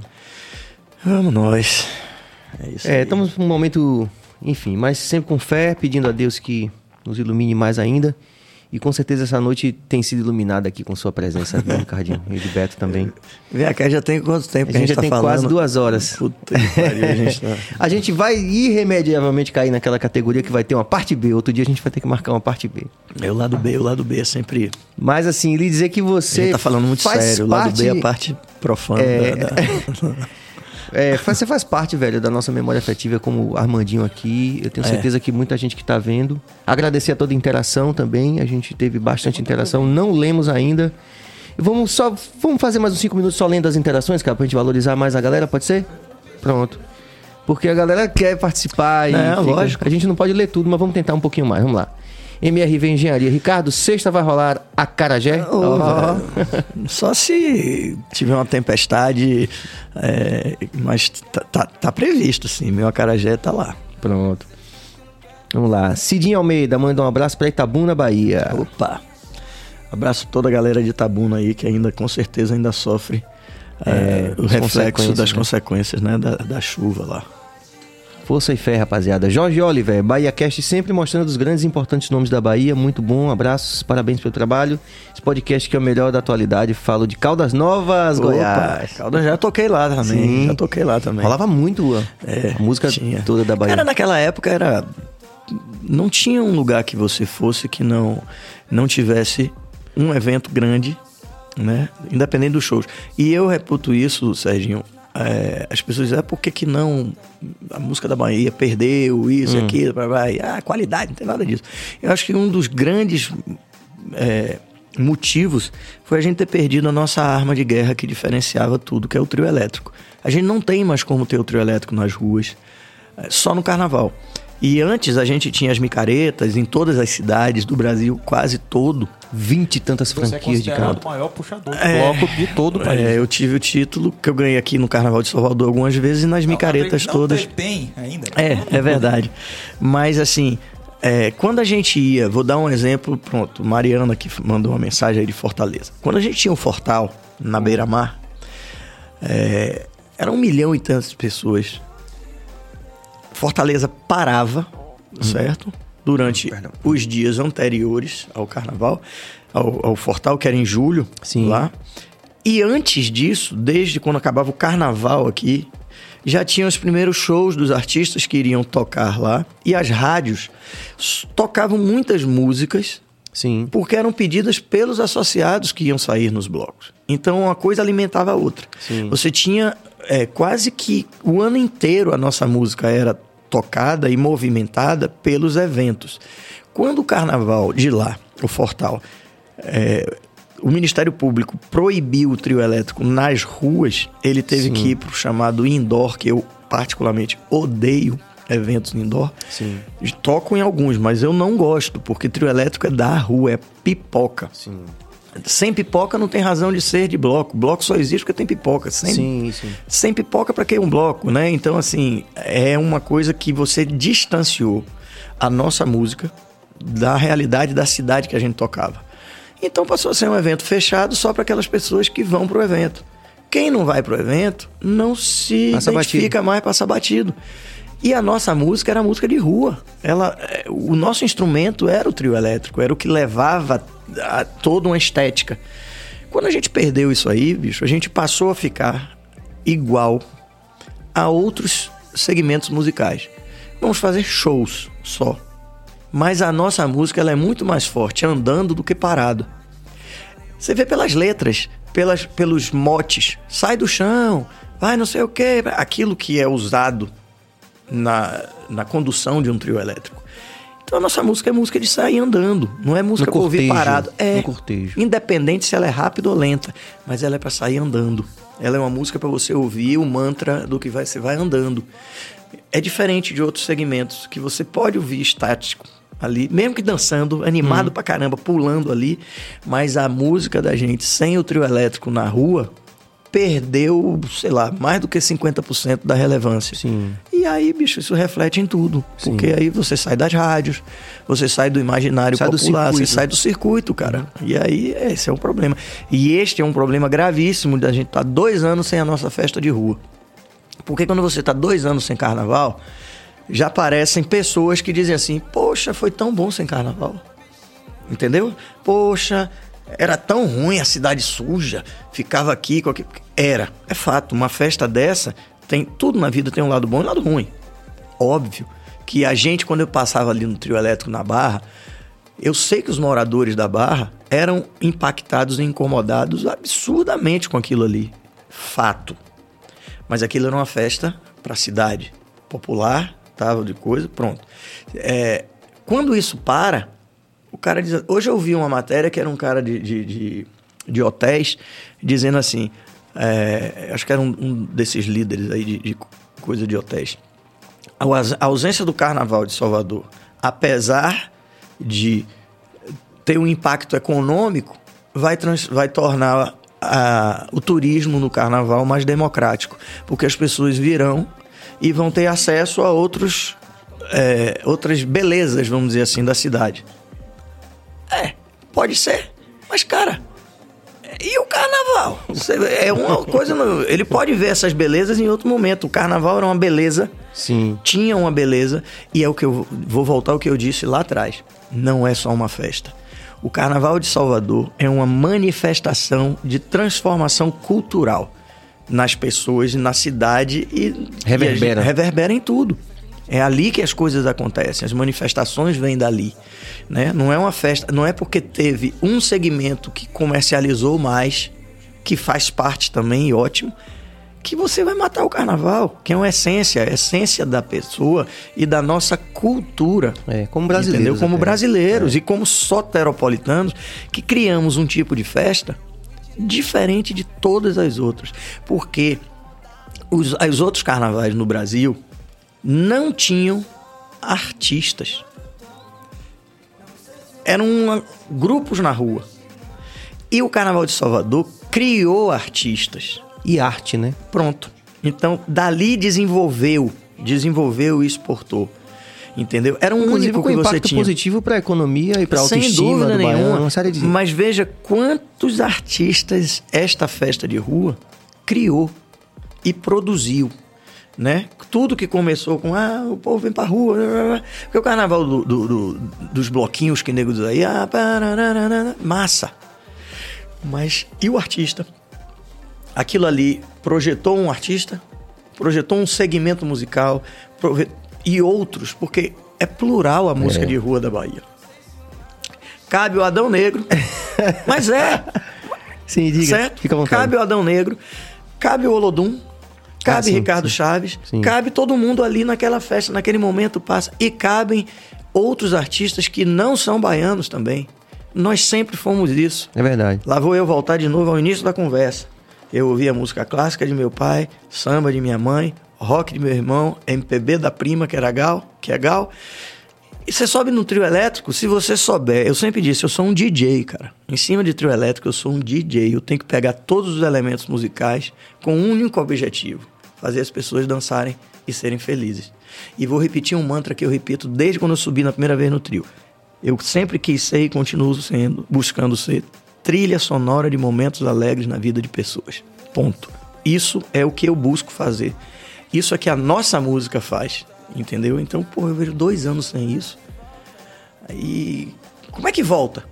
Vamos nós. É isso. É, aí. estamos num momento, enfim, mas sempre com fé, pedindo a Deus que nos ilumine mais ainda. E com certeza essa noite tem sido iluminada aqui com sua presença, viu, (laughs) Ricardinho? E de Beto também. Vem cá, já tem quanto tempo A que a gente gente já tá tem falando? quase duas horas. Puta que pariu, a gente tá... (laughs) A gente vai irremediavelmente cair naquela categoria que vai ter uma parte B. Outro dia a gente vai ter que marcar uma parte B. É o lado B, o lado B é sempre. Mas assim, lhe dizer que você. gente tá falando muito sério. O lado B é a parte profana É. da... (laughs) É, você faz parte, velho, da nossa memória afetiva como Armandinho aqui. Eu tenho É. certeza que muita gente que tá vendo. Agradecer a toda a interação também. A gente teve bastante interação. Não lemos ainda. Vamos só. Vamos fazer mais uns 5 minutos só lendo as interações, cara, pra gente valorizar mais a galera, pode ser? Pronto. Porque a galera quer participar e. Não, fica- lógico. A gente não pode ler tudo, mas vamos tentar um pouquinho mais. Vamos lá. MRV Engenharia. Ricardo, sexta vai rolar a Carajé? Ô, velho, Só se tiver uma tempestade, é, mas tá, tá- tá previsto, sim. Meu acarajé tá lá. Pronto. Vamos lá. Cidinho Almeida, manda um abraço pra Itabuna, Bahia. Opa! Abraço toda a galera de Itabuna aí, que ainda com certeza ainda sofre é, o as reflexo das né? consequências né, da, da chuva lá. Força e fé, rapaziada. Jorge Oliver, Bahia Cast sempre mostrando os grandes e importantes nomes da Bahia. Muito bom, abraços, parabéns pelo trabalho. Esse podcast que é o melhor da atualidade. Falo de Caldas Novas, Goiás. Caldas já toquei lá também. Sim. Já toquei lá também. Rolava muito a, É, a música tinha. toda da Bahia. Cara, naquela época era. Não tinha um lugar que você fosse que não, não tivesse um evento grande, né? Independente dos shows. E eu reputo isso, Serginho. É, as pessoas dizem, ah, por que, que não a música da Bahia perdeu isso e aquilo, blá, blá, ah, qualidade, não tem nada disso. Eu acho que um dos grandes é, motivos foi a gente ter perdido a nossa arma de guerra que diferenciava tudo, que é o trio elétrico. A gente não tem mais como ter o trio elétrico nas ruas, é, só no carnaval. E antes a gente tinha as micaretas em todas as cidades do Brasil, quase todo. Vinte e tantas Você é franquias de considerado canto. o maior puxador de É. bloco de todo o país. É, eu tive o título que eu ganhei aqui no Carnaval de Salvador algumas vezes e nas micaretas Não, todas. Tem ainda. É, é verdade. Mas assim, é, quando a gente ia, vou dar um exemplo, pronto, Mariana que mandou uma mensagem aí de Fortaleza. Quando a gente tinha um Fortal na beira-mar, é, era um milhão e tantas pessoas. Fortaleza parava, certo? Durante os dias anteriores ao carnaval, ao, ao Fortal, que era em julho, Sim. lá. E antes disso, desde quando acabava o carnaval aqui, já tinham os primeiros shows dos artistas que iriam tocar lá. E as rádios tocavam muitas músicas Sim. porque eram pedidas pelos associados que iam sair nos blocos. Então uma coisa alimentava a outra. Sim. Você tinha é, quase que o ano inteiro a nossa música era tocada e movimentada pelos eventos. Quando o carnaval de lá, o Fortal, é, o Ministério Público proibiu o trio elétrico nas ruas, ele teve que ir para o chamado indoor, que eu particularmente odeio eventos indoor. Sim. Toco em alguns, mas eu não gosto, porque trio elétrico é da rua, é pipoca. Sim. Sem pipoca não tem razão de ser de bloco. Bloco só existe porque tem pipoca. Sem, Sim, sim. sem pipoca, para que um bloco, né? Então, assim, é uma coisa que você distanciou a nossa música da realidade da cidade que a gente tocava. Então passou a ser um evento fechado só para aquelas pessoas que vão pro evento. Quem não vai pro evento não se Passa identifica mais, passa batido. E a nossa música era música de rua. Ela, é, o nosso instrumento era o trio elétrico, era o que levava a toda uma estética. Quando a gente perdeu isso aí, bicho, a gente passou a ficar igual a outros segmentos musicais. Vamos fazer shows só. Mas a nossa música ela é muito mais forte andando do que parado. Você vê pelas letras, pelas, pelos motes. Sai do chão, vai não sei o quê. Aquilo que é usado na, na condução de um trio elétrico. Então a nossa música é música de sair andando, não é música pra ouvir parado. É, cortejo. independente se ela é rápida ou lenta, mas ela é pra sair andando. Ela é uma música pra você ouvir o mantra do que vai, você vai andando. É diferente de outros segmentos que você pode ouvir estático ali, mesmo que dançando, animado pra caramba, pulando ali, mas a música da gente sem o trio elétrico na rua perdeu, sei lá, mais do que 50% da relevância. Sim. E aí, bicho, isso reflete em tudo. Porque aí você sai das rádios, você sai do imaginário Sai do popular, você circuito. sai do circuito, cara. E aí, esse é um problema. E este é um problema gravíssimo da gente estar dois anos sem a nossa festa de rua. Porque quando você está dois anos sem carnaval, já aparecem pessoas que dizem assim: Poxa, foi tão bom sem carnaval. Entendeu? Poxa, era tão ruim a cidade suja, ficava aqui. Qualquer... Era, é fato. Uma festa dessa tem tudo na vida tem um lado bom e um lado ruim. Óbvio que a gente, quando eu passava ali no trio elétrico na Barra, eu sei que os moradores da Barra eram impactados e incomodados absurdamente com aquilo ali. Fato. Mas aquilo era uma festa para a cidade popular, tava de coisa, pronto. É, quando isso para, cara diz. Hoje eu vi uma matéria que era um cara de, de, de, de hotéis dizendo assim: é, acho que era um, um desses líderes aí de, de coisa de hotéis. A a ausência do carnaval de Salvador, apesar de ter um impacto econômico, vai, trans, vai tornar a, o turismo no carnaval mais democrático, porque as pessoas virão e vão ter acesso a outros, é, outras belezas, vamos dizer assim, da cidade. É, pode ser, mas cara, e o carnaval? É uma coisa. Ele pode ver essas belezas em outro momento. O carnaval era uma beleza Sim. tinha uma beleza e é o que eu vou voltar ao que eu disse lá atrás. Não é só uma festa. O Carnaval de Salvador é uma manifestação de transformação cultural nas pessoas, na cidade e Reverbera. e reverbera em tudo. É ali que as coisas acontecem, as manifestações vêm dali, né? Não é uma festa, não é porque teve um segmento que comercializou mais, que faz parte também e ótimo, que você vai matar o carnaval, que é uma essência, a essência da pessoa e da nossa cultura. É, como brasileiros Entendeu? Como até. brasileiros e como soteropolitanos que criamos um tipo de festa diferente de todas as outras. Porque os, os outros carnavais no Brasil não tinham artistas. Eram uma- grupos na rua. E o Carnaval de Salvador criou artistas. E arte, né? Pronto. Então, dali desenvolveu, desenvolveu e exportou. Entendeu? Era um Inclusive único com que você impacto tinha. positivo para a economia e para a autoestima dúvida do nenhuma. baiano, uma série de... Mas veja quantos artistas esta festa de rua criou e produziu. Né? Tudo que começou com ah, o povo vem pra rua. blá, blá, blá. Porque o carnaval do- do- do- dos bloquinhos que nego diz aí, ah, massa. Mas e o artista? Aquilo ali projetou um artista, projetou um segmento musical prove- e outros, porque é plural a música de rua da Bahia. Cabe o Adão Negro, (laughs) mas é, Sim, diga. certo? Fica à vontade. Cabe o Adão Negro, cabe o Olodum, cabe Ah, sim, Ricardo sim. Chaves, Sim. cabe todo mundo ali naquela festa, naquele momento passa. E cabem outros artistas que não são baianos também. Nós sempre fomos isso. É verdade. Lá vou eu voltar de novo ao início da conversa. Eu ouvia música clássica de meu pai, samba de minha mãe, rock de meu irmão, MPB da prima, que era Gal, que é Gal. E você sobe no trio elétrico, se você souber, eu sempre disse, eu sou um DJ, cara. Em cima de trio elétrico, eu sou um DJ. Eu tenho que pegar todos os elementos musicais com um único objetivo: fazer as pessoas dançarem e serem felizes. E vou repetir um mantra que eu repito desde quando eu subi na primeira vez no trio. Eu sempre quis ser e continuo sendo, buscando ser trilha sonora de momentos alegres na vida de pessoas. Ponto. Isso é o que eu busco fazer. Isso é que a nossa música faz, entendeu? Então, pô, eu vejo dois anos sem isso. Aí, como é que volta?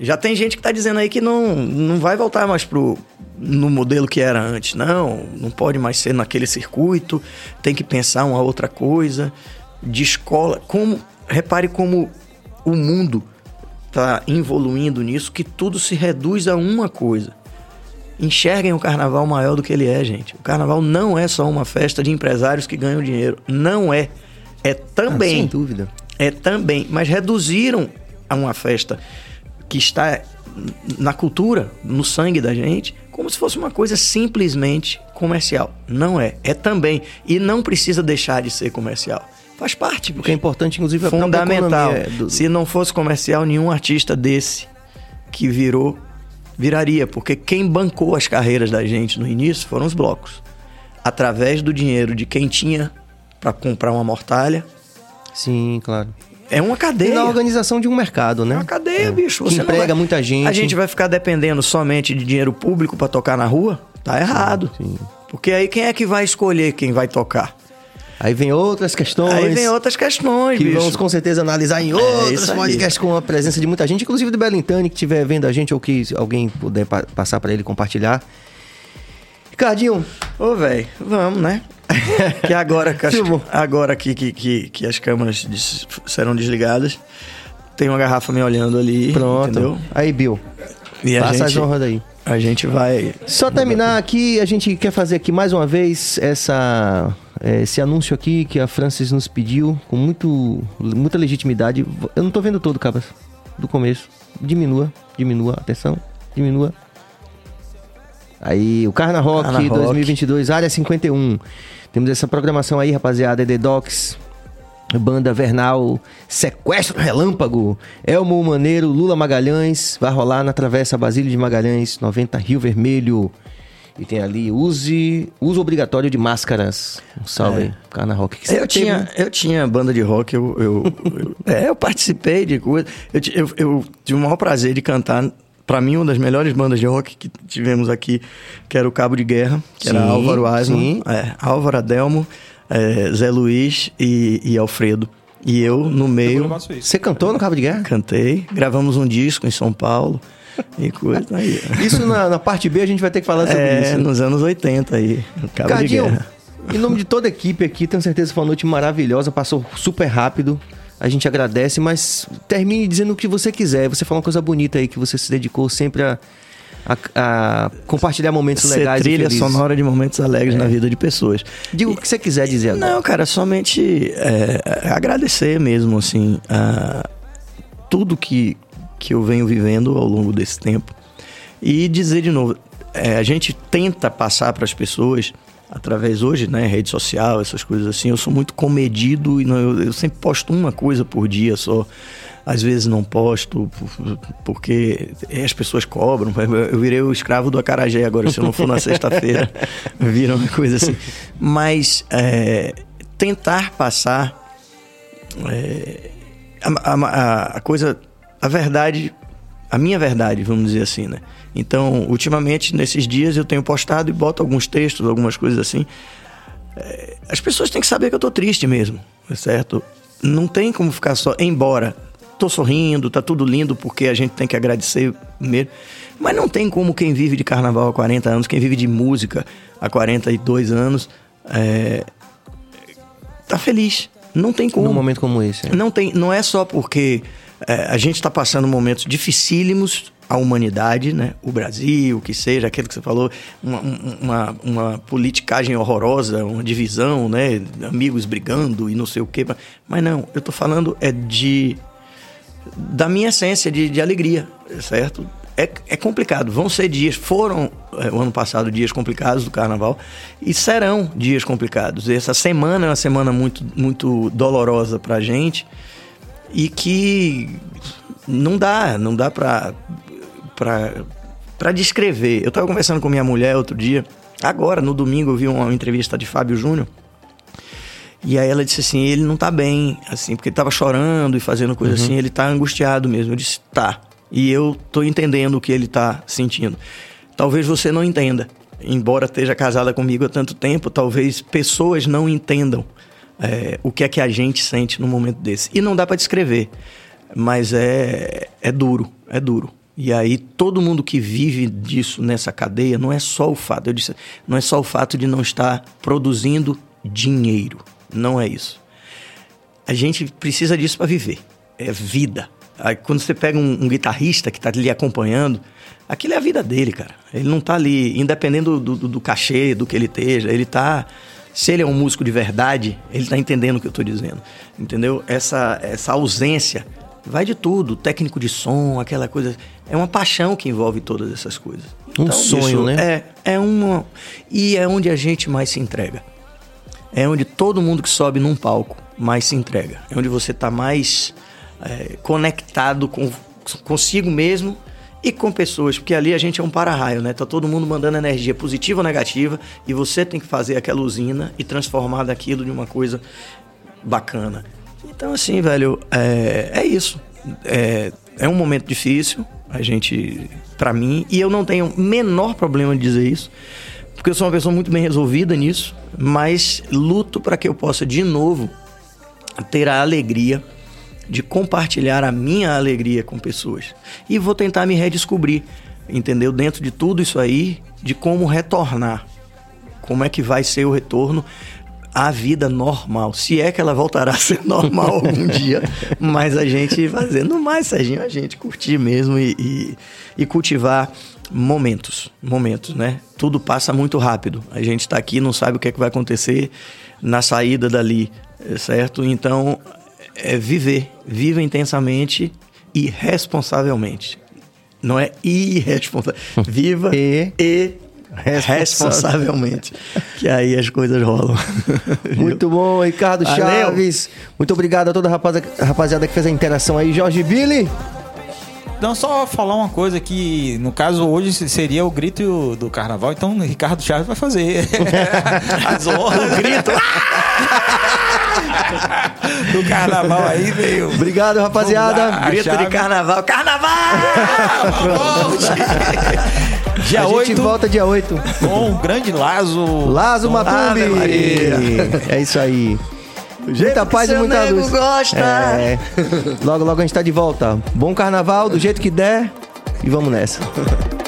Já tem gente que tá dizendo aí que não, não vai voltar mais pro no modelo que era antes. Não, não pode mais ser naquele circuito. Tem que pensar uma outra coisa. De escola. Como, repare como o mundo tá evoluindo nisso, que tudo se reduz a uma coisa. Enxerguem o carnaval maior do que ele é, gente. O carnaval não é só uma festa de empresários que ganham dinheiro. Não é. É Ah, também. sem dúvida. É também, mas reduziram a uma festa que está na cultura, no sangue da gente, como se fosse uma coisa simplesmente comercial. Não é. É também. E não precisa deixar de ser comercial. Faz parte. O que é importante, inclusive, é a fundamental. economia do- Se não fosse comercial, nenhum artista desse que virou, viraria. Porque quem bancou as carreiras da gente no início foram os blocos. Através do dinheiro de quem tinha para comprar uma mortalha. Sim, claro. É uma E cadeia. na organização de um mercado, né? É uma cadeia, bicho. Que Você não emprega vai- muita gente. A gente vai ficar dependendo somente de dinheiro público para tocar na rua? Tá errado. sim. Porque aí quem é que vai escolher quem vai tocar? Aí vem outras questões. Aí vem outras questões, que bicho. vamos com certeza analisar em outros isso aí. podcasts com a presença de muita gente, inclusive do Belintani, que estiver vendo a gente ou que alguém puder pa- passar para ele compartilhar. Ricardinho, Ô, velho, vamos, né? (laughs) que agora, que as- agora que, que, que, que as câmeras des- serão desligadas, tem uma garrafa me olhando ali, pronto. entendeu? Aí, Bill, E passa as gente, honras daí. a gente vai... Só terminar aqui, a gente quer fazer aqui mais uma vez essa, eh, esse anúncio aqui que a Francis nos pediu com muito, muita legitimidade. Eu não tô vendo todo, Cabas, do começo. Diminua, diminua, atenção, diminua. Aí, o Carna Rock Carna Rock. 2022, área 51. Temos essa programação aí, rapaziada, The Docs. Banda Vernal, Sequestro Relâmpago, Elmo Maneiro, Lula Magalhães, vai rolar na Travessa Basílio de Magalhães, 90 Rio Vermelho. E tem ali use, uso obrigatório de máscaras. Um salve É. aí, Carna Rock. Eu teve, tinha, eu tinha banda de rock, eu, eu, eu- é, eu participei de coisa. Eu, eu, eu tive o maior prazer de cantar, pra mim, uma das melhores bandas de rock que tivemos aqui, que era o Cabo de Guerra, que era Sim, Álvaro Asman, é, Álvaro Adelmo, é, Zé Luiz e, e Alfredo. E eu, no meio. Você cantou no Cabo de Guerra? cantei, gravamos um disco em São Paulo e coisa aí. Isso na, na parte B a gente vai ter que falar sobre É, isso. nos anos 80 aí, no Cabo de Cardinho, Guerra. em nome de toda a equipe aqui, tenho certeza que foi uma noite maravilhosa, passou super rápido. A gente agradece, mas termine dizendo o que você quiser. Você falou uma coisa bonita aí, que você se dedicou sempre a, a- a compartilhar momentos Ser legais e trilha felizes. sonora de momentos alegres na vida de pessoas. Diga o que você quiser dizer agora. Não, cara, somente é, é, agradecer mesmo, assim, a tudo que, que eu venho vivendo ao longo desse tempo. E dizer de novo, é, a gente tenta passar para as pessoas, através hoje, né, rede social, essas coisas assim, eu sou muito comedido e não, eu, eu sempre posto uma coisa por dia só. Às vezes não posto, por- porque as pessoas cobram. Eu virei o escravo do acarajé agora, se eu não for na sexta-feira, (laughs) vira uma coisa assim. Mas é, tentar passar é, a- a- a coisa, a verdade, a minha verdade, vamos dizer assim, né? Então, ultimamente, nesses dias, eu tenho postado e boto alguns textos, algumas coisas assim. É, as pessoas têm que saber que eu tô triste mesmo, certo? Não tem como ficar só, embora tô sorrindo, tá tudo lindo, porque a gente tem que agradecer mesmo. Mas não tem como quem vive de carnaval há 40 anos, quem vive de música há 42 anos, é, tá feliz. Não tem como. Num momento como esse. né? Não tem, não é só porque é, a gente está passando momentos dificílimos a humanidade, né? O Brasil, o que seja, aquilo que você falou, uma, uma, uma politicagem horrorosa, uma divisão, né? Amigos brigando e não sei o quê. Mas não, eu tô falando é de da minha essência de, de alegria, certo? É, é complicado. Vão ser dias, foram é, o ano passado dias complicados do carnaval e serão dias complicados. Essa semana é uma semana muito, muito dolorosa pra gente e que não dá, não dá pra, pra, pra descrever. Eu tava conversando com minha mulher outro dia, agora, no domingo, eu vi uma entrevista de Fábio Júnior. E aí ela disse assim, ele não tá bem, assim, porque ele tava chorando e fazendo coisa assim, ele tá angustiado mesmo. Eu disse, tá. E eu tô entendendo o que ele tá sentindo. Talvez você não entenda. Embora esteja casada comigo há tanto tempo, talvez pessoas não entendam é, o que é que a gente sente num momento desse. E não dá para descrever, mas é, é duro, é duro. E aí todo mundo que vive disso nessa cadeia não é só o fato, eu disse, não é só o fato de não estar produzindo dinheiro, não é isso. A gente precisa disso para viver, é vida. Aí, quando você pega um, um guitarrista que está ali acompanhando, aquilo é a vida dele, cara. Ele não tá ali, independendo do, do, do cachê, do que ele esteja, ele tá. Se ele é um músico de verdade, ele tá entendendo o que eu tô dizendo. Entendeu? Essa, essa ausência vai de tudo, técnico de som, aquela coisa. É uma paixão que envolve todas essas coisas. Um sonho, né? É, é uma. E é onde a gente mais se entrega. É onde todo mundo que sobe num palco mais se entrega. É onde você tá mais é, conectado com, consigo mesmo e com pessoas, porque ali a gente é um para-raio, né? Tá todo mundo mandando energia positiva ou negativa e você tem que fazer aquela usina e transformar daquilo de uma coisa bacana. Então, assim, velho, é, é isso. É, é um momento difícil, a gente, para mim, e eu não tenho menor problema de dizer isso, porque eu sou uma pessoa muito bem resolvida nisso, mas luto para que eu possa de novo ter a alegria de compartilhar a minha alegria com pessoas. E vou tentar me redescobrir, entendeu? Dentro de tudo isso aí, de como retornar. Como é que vai ser o retorno à vida normal. Se é que ela voltará (laughs) a ser normal algum dia. Mas a gente fazendo mais, Serginho, a gente curtir mesmo e, e, e cultivar momentos. Momentos, né? Tudo passa muito rápido. A gente está aqui, não sabe o que é que vai acontecer na saída dali, certo? Então, é viver. Viva intensamente e responsavelmente. Não é irresponsável. (laughs) Viva E? e responsavelmente. que aí as coisas rolam. (laughs) Muito bom, Ricardo Valeu. Chaves. Muito obrigado a toda a rapaziada que fez a interação aí. Jorge Billy. Não, só falar uma coisa que, no caso, hoje seria o grito do carnaval, então o Ricardo Chaves vai fazer. (laughs) As honras. O grito. (laughs) do carnaval aí veio. Obrigado, rapaziada. Lá. Grito de carnaval. Carnaval! (laughs) Dia a gente 8 volta dia 8. com o grande Lazo. Lazo Macumbi. É isso aí. jeito Muita paz e muita luz. gosta. É. Logo, logo a gente tá de volta. Bom carnaval, do jeito que der. E vamos nessa. (laughs)